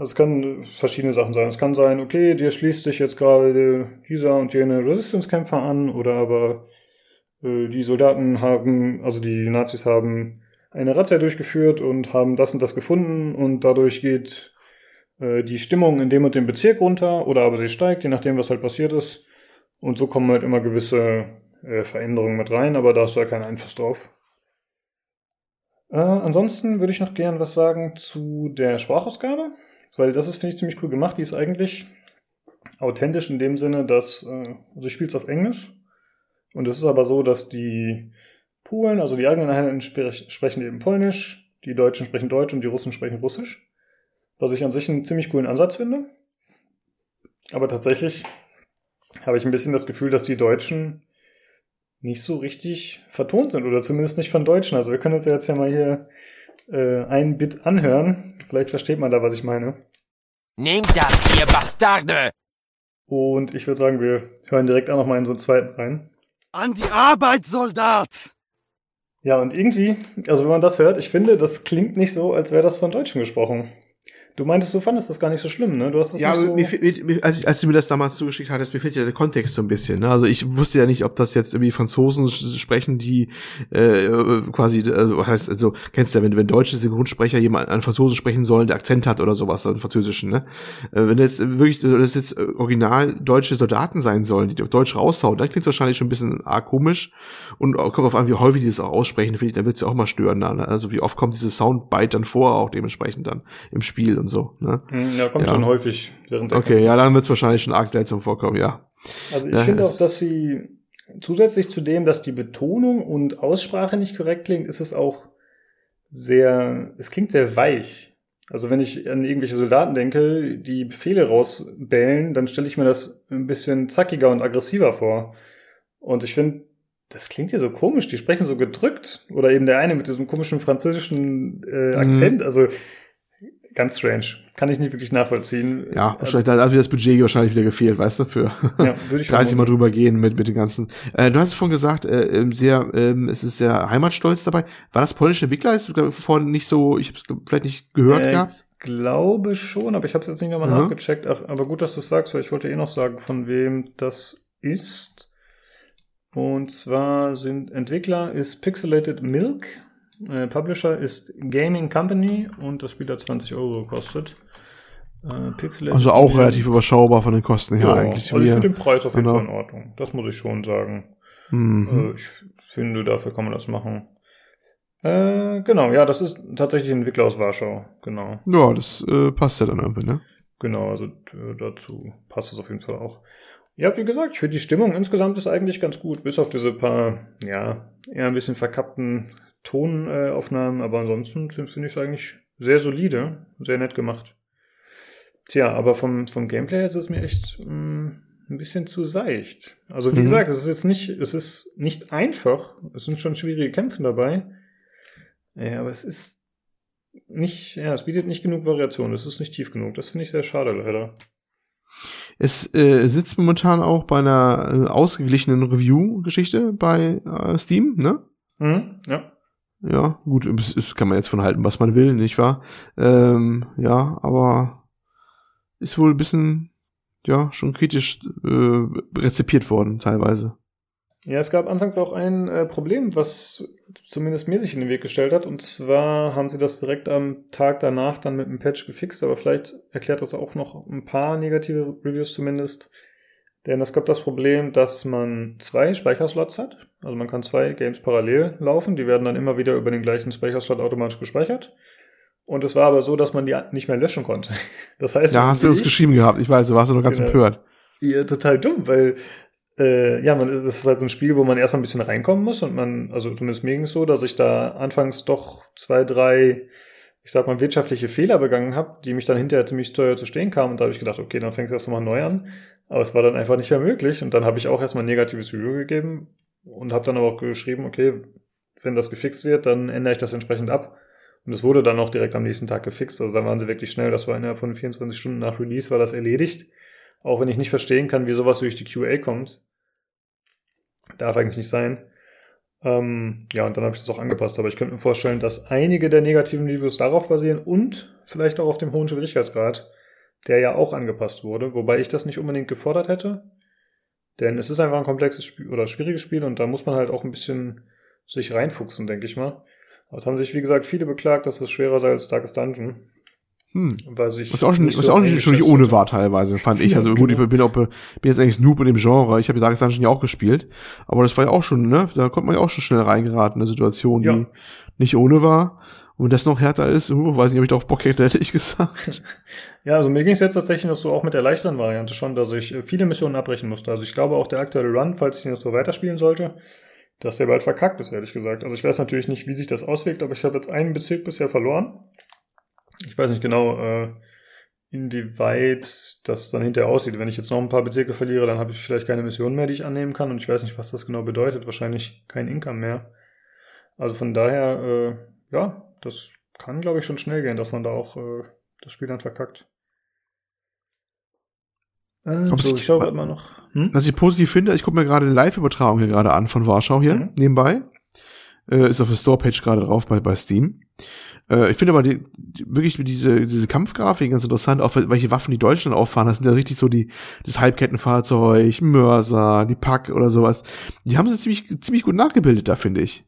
Also es kann verschiedene Sachen sein. Es kann sein, okay, dir schließt sich jetzt gerade dieser und jene Resistance-Kämpfer an, oder aber äh, die Soldaten haben, also die Nazis haben eine Razzia durchgeführt und haben das und das gefunden und dadurch geht äh, die Stimmung in dem und dem Bezirk runter oder aber sie steigt, je nachdem, was halt passiert ist. Und so kommen halt immer gewisse äh, Veränderungen mit rein, aber da hast du ja keinen Einfluss drauf. Äh, ansonsten würde ich noch gern was sagen zu der Sprachausgabe. Weil das ist, finde ich, ziemlich cool gemacht. Die ist eigentlich authentisch in dem Sinne, dass, äh, also ich spiele es auf Englisch. Und es ist aber so, dass die Polen, also die eigenen Einheiten sprechen eben Polnisch, die Deutschen sprechen Deutsch und die Russen sprechen Russisch. Was ich an sich einen ziemlich coolen Ansatz finde. Aber tatsächlich habe ich ein bisschen das Gefühl, dass die Deutschen nicht so richtig vertont sind oder zumindest nicht von Deutschen. Also wir können uns ja jetzt ja mal hier äh, ein Bit anhören. Vielleicht versteht man da, was ich meine. Nehmt das, ihr Bastarde! Und ich würde sagen, wir hören direkt auch noch mal in so einen zweiten rein. An die Arbeit, Soldat! Ja, und irgendwie, also wenn man das hört, ich finde, das klingt nicht so, als wäre das von Deutschen gesprochen. Du meintest, du fandest das gar nicht so schlimm, ne? Du hast das ja, nicht so mir, mir, als, ich, als du mir das damals zugeschickt hattest, mir fehlt ja der Kontext so ein bisschen. Ne? Also ich wusste ja nicht, ob das jetzt irgendwie Franzosen sprechen, die äh, quasi, also heißt, also kennst du ja, wenn, wenn deutsche Synchronsprecher jemand an Franzosen sprechen sollen, der Akzent hat oder sowas, einen französischen, ne? Äh, wenn jetzt wirklich, das jetzt original deutsche Soldaten sein sollen, die Deutsch raushauen, dann klingt es wahrscheinlich schon ein bisschen arg komisch. Und kommt auf an, wie häufig die das auch aussprechen, finde ich, dann wird es ja auch mal stören. Ne? Also wie oft kommt dieses Soundbite dann vor, auch dementsprechend dann im Spiel und so. Ne? Hm, ja, kommt ja. schon häufig während der Okay, Kampf. ja, dann wird es wahrscheinlich schon arg seltsam vorkommen, ja. Also ich ja, finde auch, dass sie zusätzlich zu dem, dass die Betonung und Aussprache nicht korrekt klingt, ist es auch sehr, es klingt sehr weich. Also wenn ich an irgendwelche Soldaten denke, die Befehle rausbellen, dann stelle ich mir das ein bisschen zackiger und aggressiver vor. Und ich finde, das klingt hier so komisch, die sprechen so gedrückt. Oder eben der eine mit diesem komischen französischen äh, Akzent. Mhm. Also ganz strange. Kann ich nicht wirklich nachvollziehen. Ja, also, wahrscheinlich, da hat wieder das Budget wahrscheinlich wieder gefehlt, weißt du, für ja, würde ich 30 Mal drüber gehen mit, mit den ganzen. Äh, du hast es vorhin gesagt, äh, ähm, sehr, äh, es ist sehr heimatstolz dabei. War das polnische Entwickler? Ist vorhin nicht so, ich habe es vielleicht nicht gehört äh, gehabt. Ich glaube schon, aber ich habe es jetzt nicht nochmal mhm. nachgecheckt. Ach, aber gut, dass du sagst, weil ich wollte eh noch sagen, von wem das ist. Und zwar sind Entwickler ist Pixelated Milk äh, Publisher ist Gaming Company und das Spiel hat 20 Euro gekostet. Äh, also auch relativ überschaubar von den Kosten her ja, eigentlich. Also ich finde den Preis auf jeden genau. Fall in Ordnung. Das muss ich schon sagen. Mhm. Äh, ich finde, dafür kann man das machen. Äh, genau, ja, das ist tatsächlich ein Entwickler aus Warschau, genau. Ja, das äh, passt ja dann irgendwie, ne? Genau, also dazu passt es auf jeden Fall auch. Ja, wie gesagt, ich finde die Stimmung insgesamt ist eigentlich ganz gut, bis auf diese paar, ja, eher ein bisschen verkappten Tonaufnahmen, aber ansonsten finde ich es eigentlich sehr solide, sehr nett gemacht. Tja, aber vom, vom Gameplay ist es mir echt mh, mm, ein bisschen zu seicht. Also wie mhm. gesagt, es ist jetzt nicht, es ist nicht einfach. Es sind schon schwierige Kämpfe dabei. Ja, aber es ist nicht, ja, es bietet nicht genug Variation. Es ist nicht tief genug. Das finde ich sehr schade, leider. Es äh, sitzt momentan auch bei einer äh, ausgeglichenen Review-Geschichte bei äh, Steam, ne? Mhm, ja. Ja, gut, das kann man jetzt von halten, was man will, nicht wahr? Ähm, ja, aber ist wohl ein bisschen, ja, schon kritisch äh, rezipiert worden, teilweise. Ja, es gab anfangs auch ein äh, Problem, was zumindest mir sich in den Weg gestellt hat. Und zwar haben sie das direkt am Tag danach dann mit einem Patch gefixt, aber vielleicht erklärt das auch noch ein paar negative Reviews zumindest. Denn es gab das Problem, dass man zwei Speicherslots hat. Also man kann zwei Games parallel laufen. Die werden dann immer wieder über den gleichen Speicherslot automatisch gespeichert. Und es war aber so, dass man die nicht mehr löschen konnte. Das heißt, ja, hast du uns geschrieben gehabt. Ich weiß, du warst doch ganz genau. empört. Ja, total dumm, weil äh, ja, man, das ist halt so ein Spiel, wo man erstmal ein bisschen reinkommen muss und man, also zumindest mir ging es so, dass ich da anfangs doch zwei, drei, ich sag mal, wirtschaftliche Fehler begangen habe, die mich dann hinterher ziemlich teuer zu stehen kamen und da habe ich gedacht, okay, dann fängst du erstmal neu an. Aber es war dann einfach nicht mehr möglich und dann habe ich auch erstmal ein negatives Review gegeben und habe dann aber auch geschrieben, okay, wenn das gefixt wird, dann ändere ich das entsprechend ab. Und es wurde dann auch direkt am nächsten Tag gefixt. Also da waren sie wirklich schnell. Das war innerhalb von 24 Stunden nach Release war das erledigt. Auch wenn ich nicht verstehen kann, wie sowas durch die QA kommt. Darf eigentlich nicht sein. Ähm, ja, und dann habe ich das auch angepasst. Aber ich könnte mir vorstellen, dass einige der negativen Reviews darauf basieren und vielleicht auch auf dem hohen Schwierigkeitsgrad, der ja auch angepasst wurde. Wobei ich das nicht unbedingt gefordert hätte. Denn es ist einfach ein komplexes Spiel oder schwieriges Spiel und da muss man halt auch ein bisschen sich reinfuchsen, denke ich mal. Aber es haben sich, wie gesagt, viele beklagt, dass es schwerer sei als Darkest Dungeon. Hm. Weil sich was auch, schon, was so auch nicht, schon nicht ohne war teilweise, fand ich. Also ja, gut, genau. ich bin, auch, bin jetzt eigentlich Snoop in dem Genre. Ich habe Darkest Dungeon ja auch gespielt. Aber das war ja auch schon, ne? Da konnte man ja auch schon schnell reingeraten, eine Situation, ja. die nicht ohne war. Und das noch härter ist, uh, weiß nicht, ob ich darauf Bock hätte, hätte ich gesagt. ja, also mir ging es jetzt tatsächlich noch so auch mit der leichteren Variante schon, dass ich äh, viele Missionen abbrechen musste. Also ich glaube auch der aktuelle Run, falls ich ihn jetzt so weiterspielen sollte, dass der bald verkackt ist, ehrlich gesagt. Also ich weiß natürlich nicht, wie sich das auswirkt, aber ich habe jetzt einen Bezirk bisher verloren. Ich weiß nicht genau, äh, inwieweit das dann hinterher aussieht. Wenn ich jetzt noch ein paar Bezirke verliere, dann habe ich vielleicht keine Mission mehr, die ich annehmen kann. Und ich weiß nicht, was das genau bedeutet. Wahrscheinlich kein Income mehr. Also von daher, äh, ja, das kann, glaube ich, schon schnell gehen, dass man da auch äh, das Spiel dann verkackt. Äh, so, ich schaue gerade mal noch. Hm? Was ich positiv finde, ich gucke mir gerade eine Live-Übertragung hier gerade an von Warschau hier mhm. nebenbei. Äh, ist auf der Store-Page gerade drauf bei, bei Steam. Äh, ich finde aber die, die, wirklich diese, diese Kampfgrafik ganz interessant, auch welche Waffen die Deutschland auffahren. Das sind ja richtig so die, das Halbkettenfahrzeug, Mörser, die Pack oder sowas. Die haben sie ziemlich, ziemlich gut nachgebildet da, finde ich.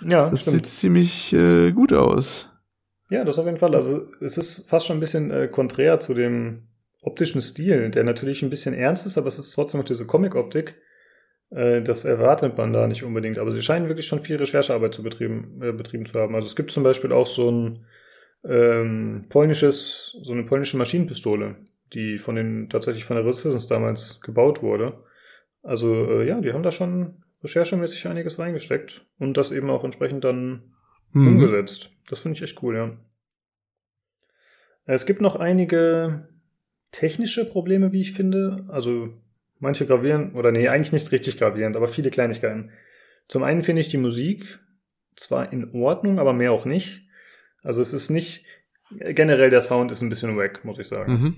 Ja, das stimmt. sieht ziemlich äh, gut aus. Ja, das auf jeden Fall. Also es ist fast schon ein bisschen äh, konträr zu dem optischen Stil, der natürlich ein bisschen ernst ist, aber es ist trotzdem noch diese Comic-Optik. Äh, das erwartet man da nicht unbedingt. Aber sie scheinen wirklich schon viel Recherchearbeit zu betrieben, äh, betrieben zu haben. Also es gibt zum Beispiel auch so ein ähm, polnisches, so eine polnische Maschinenpistole, die von den tatsächlich von der Resistance damals gebaut wurde. Also äh, ja, die haben da schon recherchemäßig einiges reingesteckt und das eben auch entsprechend dann mhm. umgesetzt. Das finde ich echt cool, ja. Es gibt noch einige technische Probleme, wie ich finde. Also manche gravieren, oder nee, eigentlich nicht richtig gravierend, aber viele Kleinigkeiten. Zum einen finde ich die Musik zwar in Ordnung, aber mehr auch nicht. Also es ist nicht, generell der Sound ist ein bisschen wack, muss ich sagen. Mhm.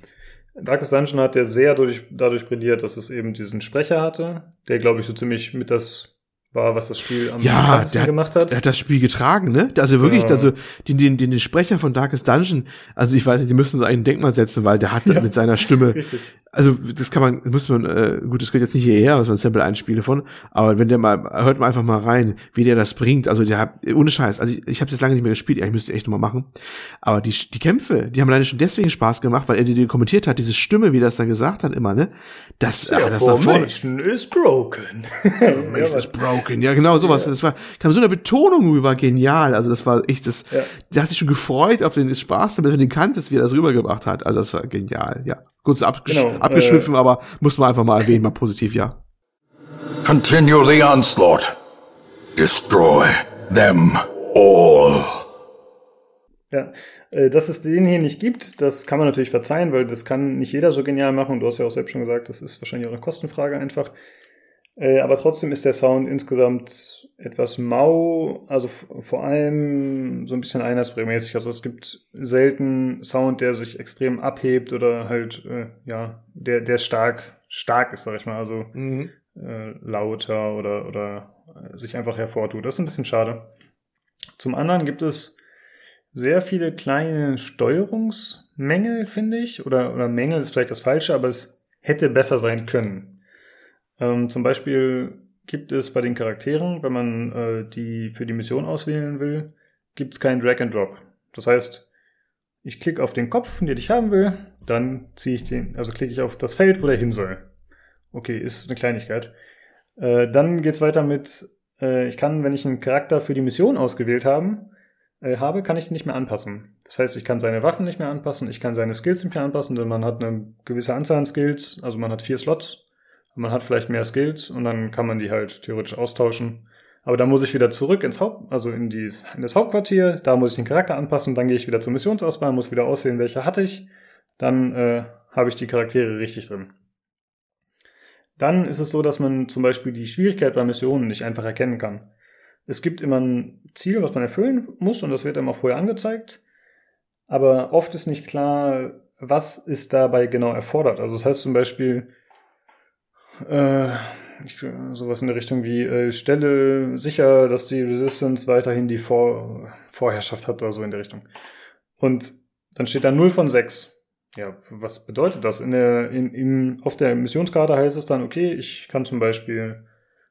Darkest Dungeon hat ja sehr durch, dadurch brilliert, dass es eben diesen Sprecher hatte, der, glaube ich, so ziemlich mit das war, was das Spiel am ja, der gemacht hat. Er hat das Spiel getragen, ne? Also wirklich, ja. also den, den, den Sprecher von Darkest Dungeon, also ich weiß nicht, die müssen so ein Denkmal setzen, weil der hat ja. mit seiner Stimme Richtig also das kann man, muss man, äh, gut, das gehört jetzt nicht hierher, was man Sample einspiele von, aber wenn der mal, hört man einfach mal rein, wie der das bringt. Also der hat, ohne Scheiß, also ich, ich habe jetzt lange nicht mehr gespielt, ja, ich müsste echt nochmal machen. Aber die, die Kämpfe, die haben alleine schon deswegen Spaß gemacht, weil er die, die kommentiert hat, diese Stimme, wie das dann gesagt hat, immer, ne? Das, ja, ah, das Formation is broken. Formation is broken, ja, genau, sowas. Ja. Das war, kam so eine Betonung rüber, genial. Also das war echt, das, ja. der hat sich schon gefreut auf den Spaß, damit er den kanntest, wie er das rübergebracht hat. Also das war genial, ja kurz abgesch genau, abgeschwiffen, äh, aber muss man einfach mal erwähnen, mal positiv, ja. Continue the onslaught. Destroy them all. Ja, äh, dass es den hier nicht gibt, das kann man natürlich verzeihen, weil das kann nicht jeder so genial machen. Und du hast ja auch selbst schon gesagt, das ist wahrscheinlich auch eine Kostenfrage einfach. Äh, aber trotzdem ist der Sound insgesamt etwas mau, also vor allem so ein bisschen einheitsbrechmäßig. Also es gibt selten Sound, der sich extrem abhebt oder halt, äh, ja, der, der stark, stark ist, sag ich mal. Also mhm. äh, lauter oder, oder sich einfach hervortut. Das ist ein bisschen schade. Zum anderen gibt es sehr viele kleine Steuerungsmängel, finde ich. Oder, oder Mängel ist vielleicht das Falsche, aber es hätte besser sein können. Ähm, zum Beispiel gibt es bei den Charakteren, wenn man äh, die für die Mission auswählen will, gibt es keinen Drag and Drop. Das heißt, ich klicke auf den Kopf, den ich haben will, dann ziehe ich den, also klicke ich auf das Feld, wo der hin soll. Okay, ist eine Kleinigkeit. Äh, dann geht's weiter mit, äh, ich kann, wenn ich einen Charakter für die Mission ausgewählt haben, äh, habe, kann ich den nicht mehr anpassen. Das heißt, ich kann seine Waffen nicht mehr anpassen, ich kann seine Skills nicht mehr anpassen, denn man hat eine gewisse Anzahl an Skills, also man hat vier Slots man hat vielleicht mehr Skills und dann kann man die halt theoretisch austauschen. Aber da muss ich wieder zurück ins Haupt, also in, die, in das Hauptquartier, da muss ich den Charakter anpassen, dann gehe ich wieder zur Missionsauswahl, muss wieder auswählen, welche hatte ich. Dann äh, habe ich die Charaktere richtig drin. Dann ist es so, dass man zum Beispiel die Schwierigkeit bei Missionen nicht einfach erkennen kann. Es gibt immer ein Ziel, was man erfüllen muss und das wird immer vorher angezeigt. Aber oft ist nicht klar, was ist dabei genau erfordert. Also das heißt zum Beispiel, äh, ich, sowas in der Richtung wie äh, stelle sicher, dass die Resistance weiterhin die Vor Vorherrschaft hat oder so in der Richtung. Und dann steht da 0 von 6. Ja, was bedeutet das? In der, in, in, auf der Missionskarte heißt es dann, okay, ich kann zum Beispiel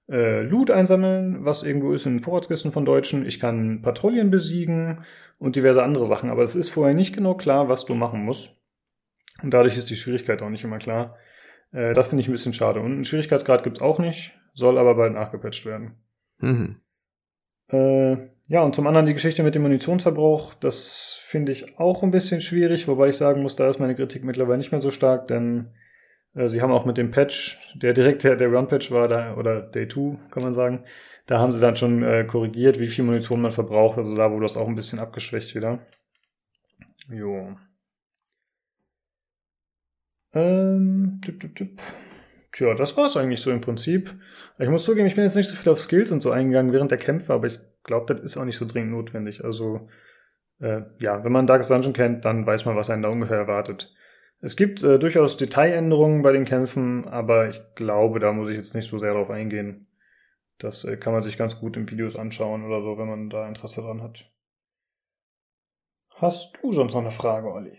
äh, Loot einsammeln, was irgendwo ist in Vorratskisten von Deutschen. Ich kann Patrouillen besiegen und diverse andere Sachen. Aber es ist vorher nicht genau klar, was du machen musst. Und dadurch ist die Schwierigkeit auch nicht immer klar. Äh, das finde ich ein bisschen schade. Und einen Schwierigkeitsgrad gibt es auch nicht, soll aber bald nachgepatcht werden. Mhm. Äh, Ja, und zum anderen die Geschichte mit dem Munitionsverbrauch, das finde ich auch ein bisschen schwierig, wobei ich sagen muss, da ist meine Kritik mittlerweile nicht mehr so stark, denn äh, sie haben auch mit dem Patch, der direkt der, der Run-Patch war, da, oder Day 2, kann man sagen, da haben sie dann schon äh, korrigiert, wie viel Munition man verbraucht, also da wurde das auch ein bisschen abgeschwächt wieder. Jo. Ähm, tipp, tipp, tipp. Tja, das war's eigentlich so im Prinzip. Ich muss zugeben, ich bin jetzt nicht so viel auf Skills und so eingegangen während der Kämpfe, aber ich glaube, das ist auch nicht so dringend notwendig. Also, äh, ja, wenn man Darkest Dungeon kennt, dann weiß man, was einen da ungefähr erwartet. Es gibt äh, durchaus Detailänderungen bei den Kämpfen, aber ich glaube, da muss ich jetzt nicht so sehr drauf eingehen. Das äh, kann man sich ganz gut in Videos anschauen oder so, wenn man da Interesse dran hat. Hast du sonst noch eine Frage, Olli?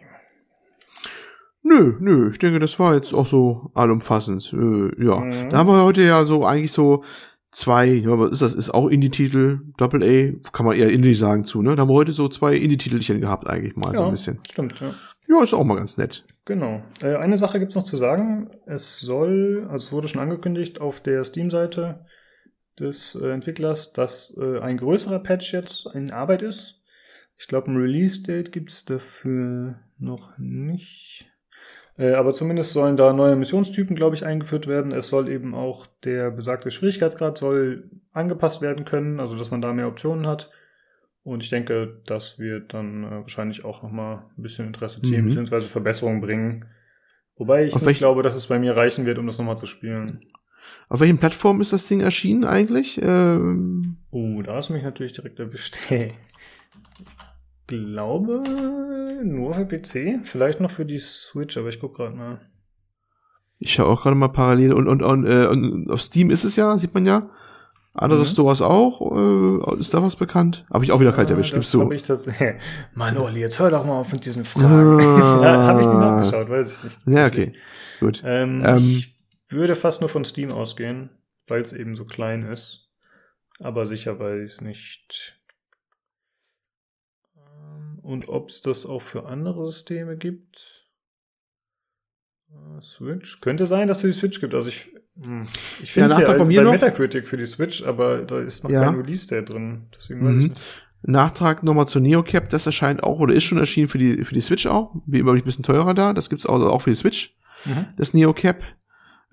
Nö, nö, ich denke, das war jetzt auch so allumfassend. Äh, ja, mhm. da haben wir heute ja so eigentlich so zwei, ja, was ist das? Ist auch Indie-Titel, Doppel A, kann man eher Indie sagen zu, ne? Da haben wir heute so zwei Indie-Titelchen gehabt eigentlich mal ja, so ein bisschen. Stimmt, ja. Ja, ist auch mal ganz nett. Genau. Äh, eine Sache gibt's noch zu sagen. Es soll, also es wurde schon angekündigt auf der Steam-Seite des äh, Entwicklers, dass äh, ein größerer Patch jetzt in Arbeit ist. Ich glaube, ein Release-Date gibt's dafür noch nicht. Äh, aber zumindest sollen da neue Missionstypen, glaube ich, eingeführt werden. Es soll eben auch der besagte Schwierigkeitsgrad soll angepasst werden können, also dass man da mehr Optionen hat. Und ich denke, das wird dann äh, wahrscheinlich auch nochmal ein bisschen Interesse ziehen, mhm. beziehungsweise Verbesserungen bringen. Wobei ich nicht glaube, dass es bei mir reichen wird, um das nochmal zu spielen. Auf welchen Plattformen ist das Ding erschienen eigentlich? Ähm oh, da hast du mich natürlich direkt erwischt. glaube nur für PC, vielleicht noch für die Switch, aber ich gucke gerade mal. Ich schaue auch gerade mal parallel und, und, und, äh, und auf Steam ist es ja, sieht man ja. Andere mhm. Stores auch. Äh, ist da was bekannt? Habe ich auch wieder kalt ja, erwischt, gibst du. Ich das, Mann, Olli, jetzt hör doch mal auf mit diesen Fragen. Ah. Habe ich nicht nachgeschaut, weiß ich nicht. Ja, okay. Gut. Ähm, ähm, ich würde fast nur von Steam ausgehen, weil es eben so klein ist. Aber sicher weiß ich es nicht. Und ob es das auch für andere Systeme gibt? Ah, Switch? Könnte sein, dass es für die Switch gibt. Also ich, hm, ich finde es ja, ja bei, bei Metacritic für die Switch, aber da ist noch ja. kein Release-Date drin. Deswegen weiß mhm. ich nicht. Nachtrag nochmal zu NeoCap, das erscheint auch oder ist schon erschienen für die, für die Switch auch. Wie immer ein bisschen teurer da. Das gibt's auch, auch für die Switch. Mhm. Das NeoCap.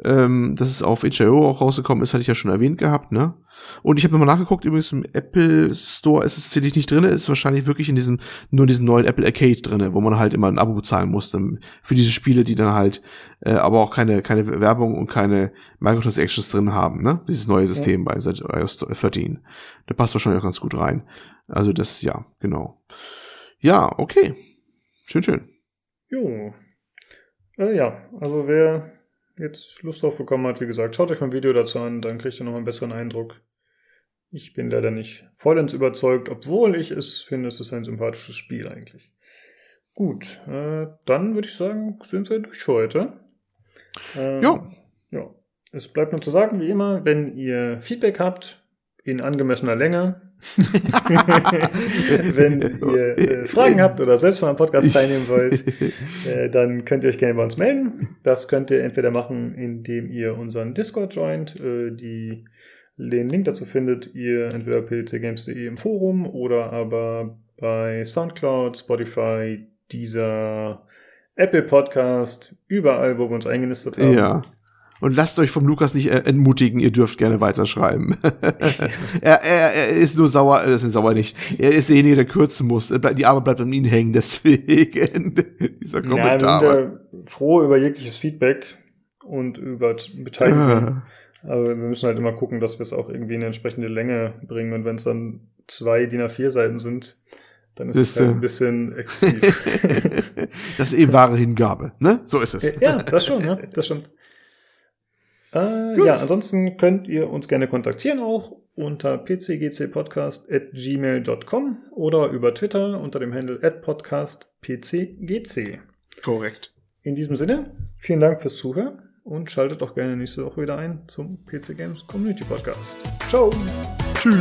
Ähm, dass es auf itch.io auch rausgekommen ist, hatte ich ja schon erwähnt gehabt, ne? Und ich habe nochmal nachgeguckt, übrigens im Apple Store ist es tatsächlich nicht drin, ist wahrscheinlich wirklich in diesem, nur in diesem neuen Apple Arcade drin, wo man halt immer ein Abo bezahlen musste für diese Spiele, die dann halt äh, aber auch keine, keine Werbung und keine Microtransactions drin haben, ne? Dieses neue System ja. bei seit iOS 13. Da passt wahrscheinlich auch ganz gut rein. Also das, ja, genau. Ja, okay. Schön, schön. Jo. Äh, ja, also wer jetzt Lust drauf bekommen hat, wie gesagt, schaut euch mal ein Video dazu an, dann kriegt ihr noch einen besseren Eindruck. Ich bin leider nicht vollends überzeugt, obwohl ich es finde, es ist ein sympathisches Spiel eigentlich. Gut, äh, dann würde ich sagen, sind wir durch heute. Ähm, ja. Ja. Es bleibt nur zu sagen, wie immer, wenn ihr Feedback habt, in angemessener Länge, Wenn ihr äh, Fragen habt oder selbst mal am Podcast teilnehmen wollt, äh, dann könnt ihr euch gerne bei uns melden. Das könnt ihr entweder machen, indem ihr unseren Discord joint. Äh, die, den Link dazu findet ihr entweder pcgames.de im Forum oder aber bei Soundcloud, Spotify, dieser Apple Podcast, überall, wo wir uns eingenistet haben. Ja. Und lasst euch vom Lukas nicht äh, entmutigen, ihr dürft gerne weiterschreiben. er, er, er ist nur sauer, äh, das ist sauer nicht. Er ist derjenige, der kürzen muss. Die Arbeit bleibt an ihm hängen, deswegen dieser Kommentar. Ja, wir sind ja froh über jegliches Feedback und über Beteiligung. Ah. Aber wir müssen halt immer gucken, dass wir es auch irgendwie in eine entsprechende Länge bringen. Und wenn es dann zwei DIN A4 Seiten sind, dann ist Siehste. es halt ein bisschen exzessiv. das ist eben wahre Hingabe, ne? So ist es. Ja, das schon, ne? Das stimmt. Äh, ja, ansonsten könnt ihr uns gerne kontaktieren auch unter pcgcpodcast.gmail.com oder über Twitter unter dem Handle podcastpcgc. Korrekt. In diesem Sinne, vielen Dank fürs Zuhören und schaltet auch gerne nächste Woche wieder ein zum PC Games Community Podcast. Ciao. Tschüss.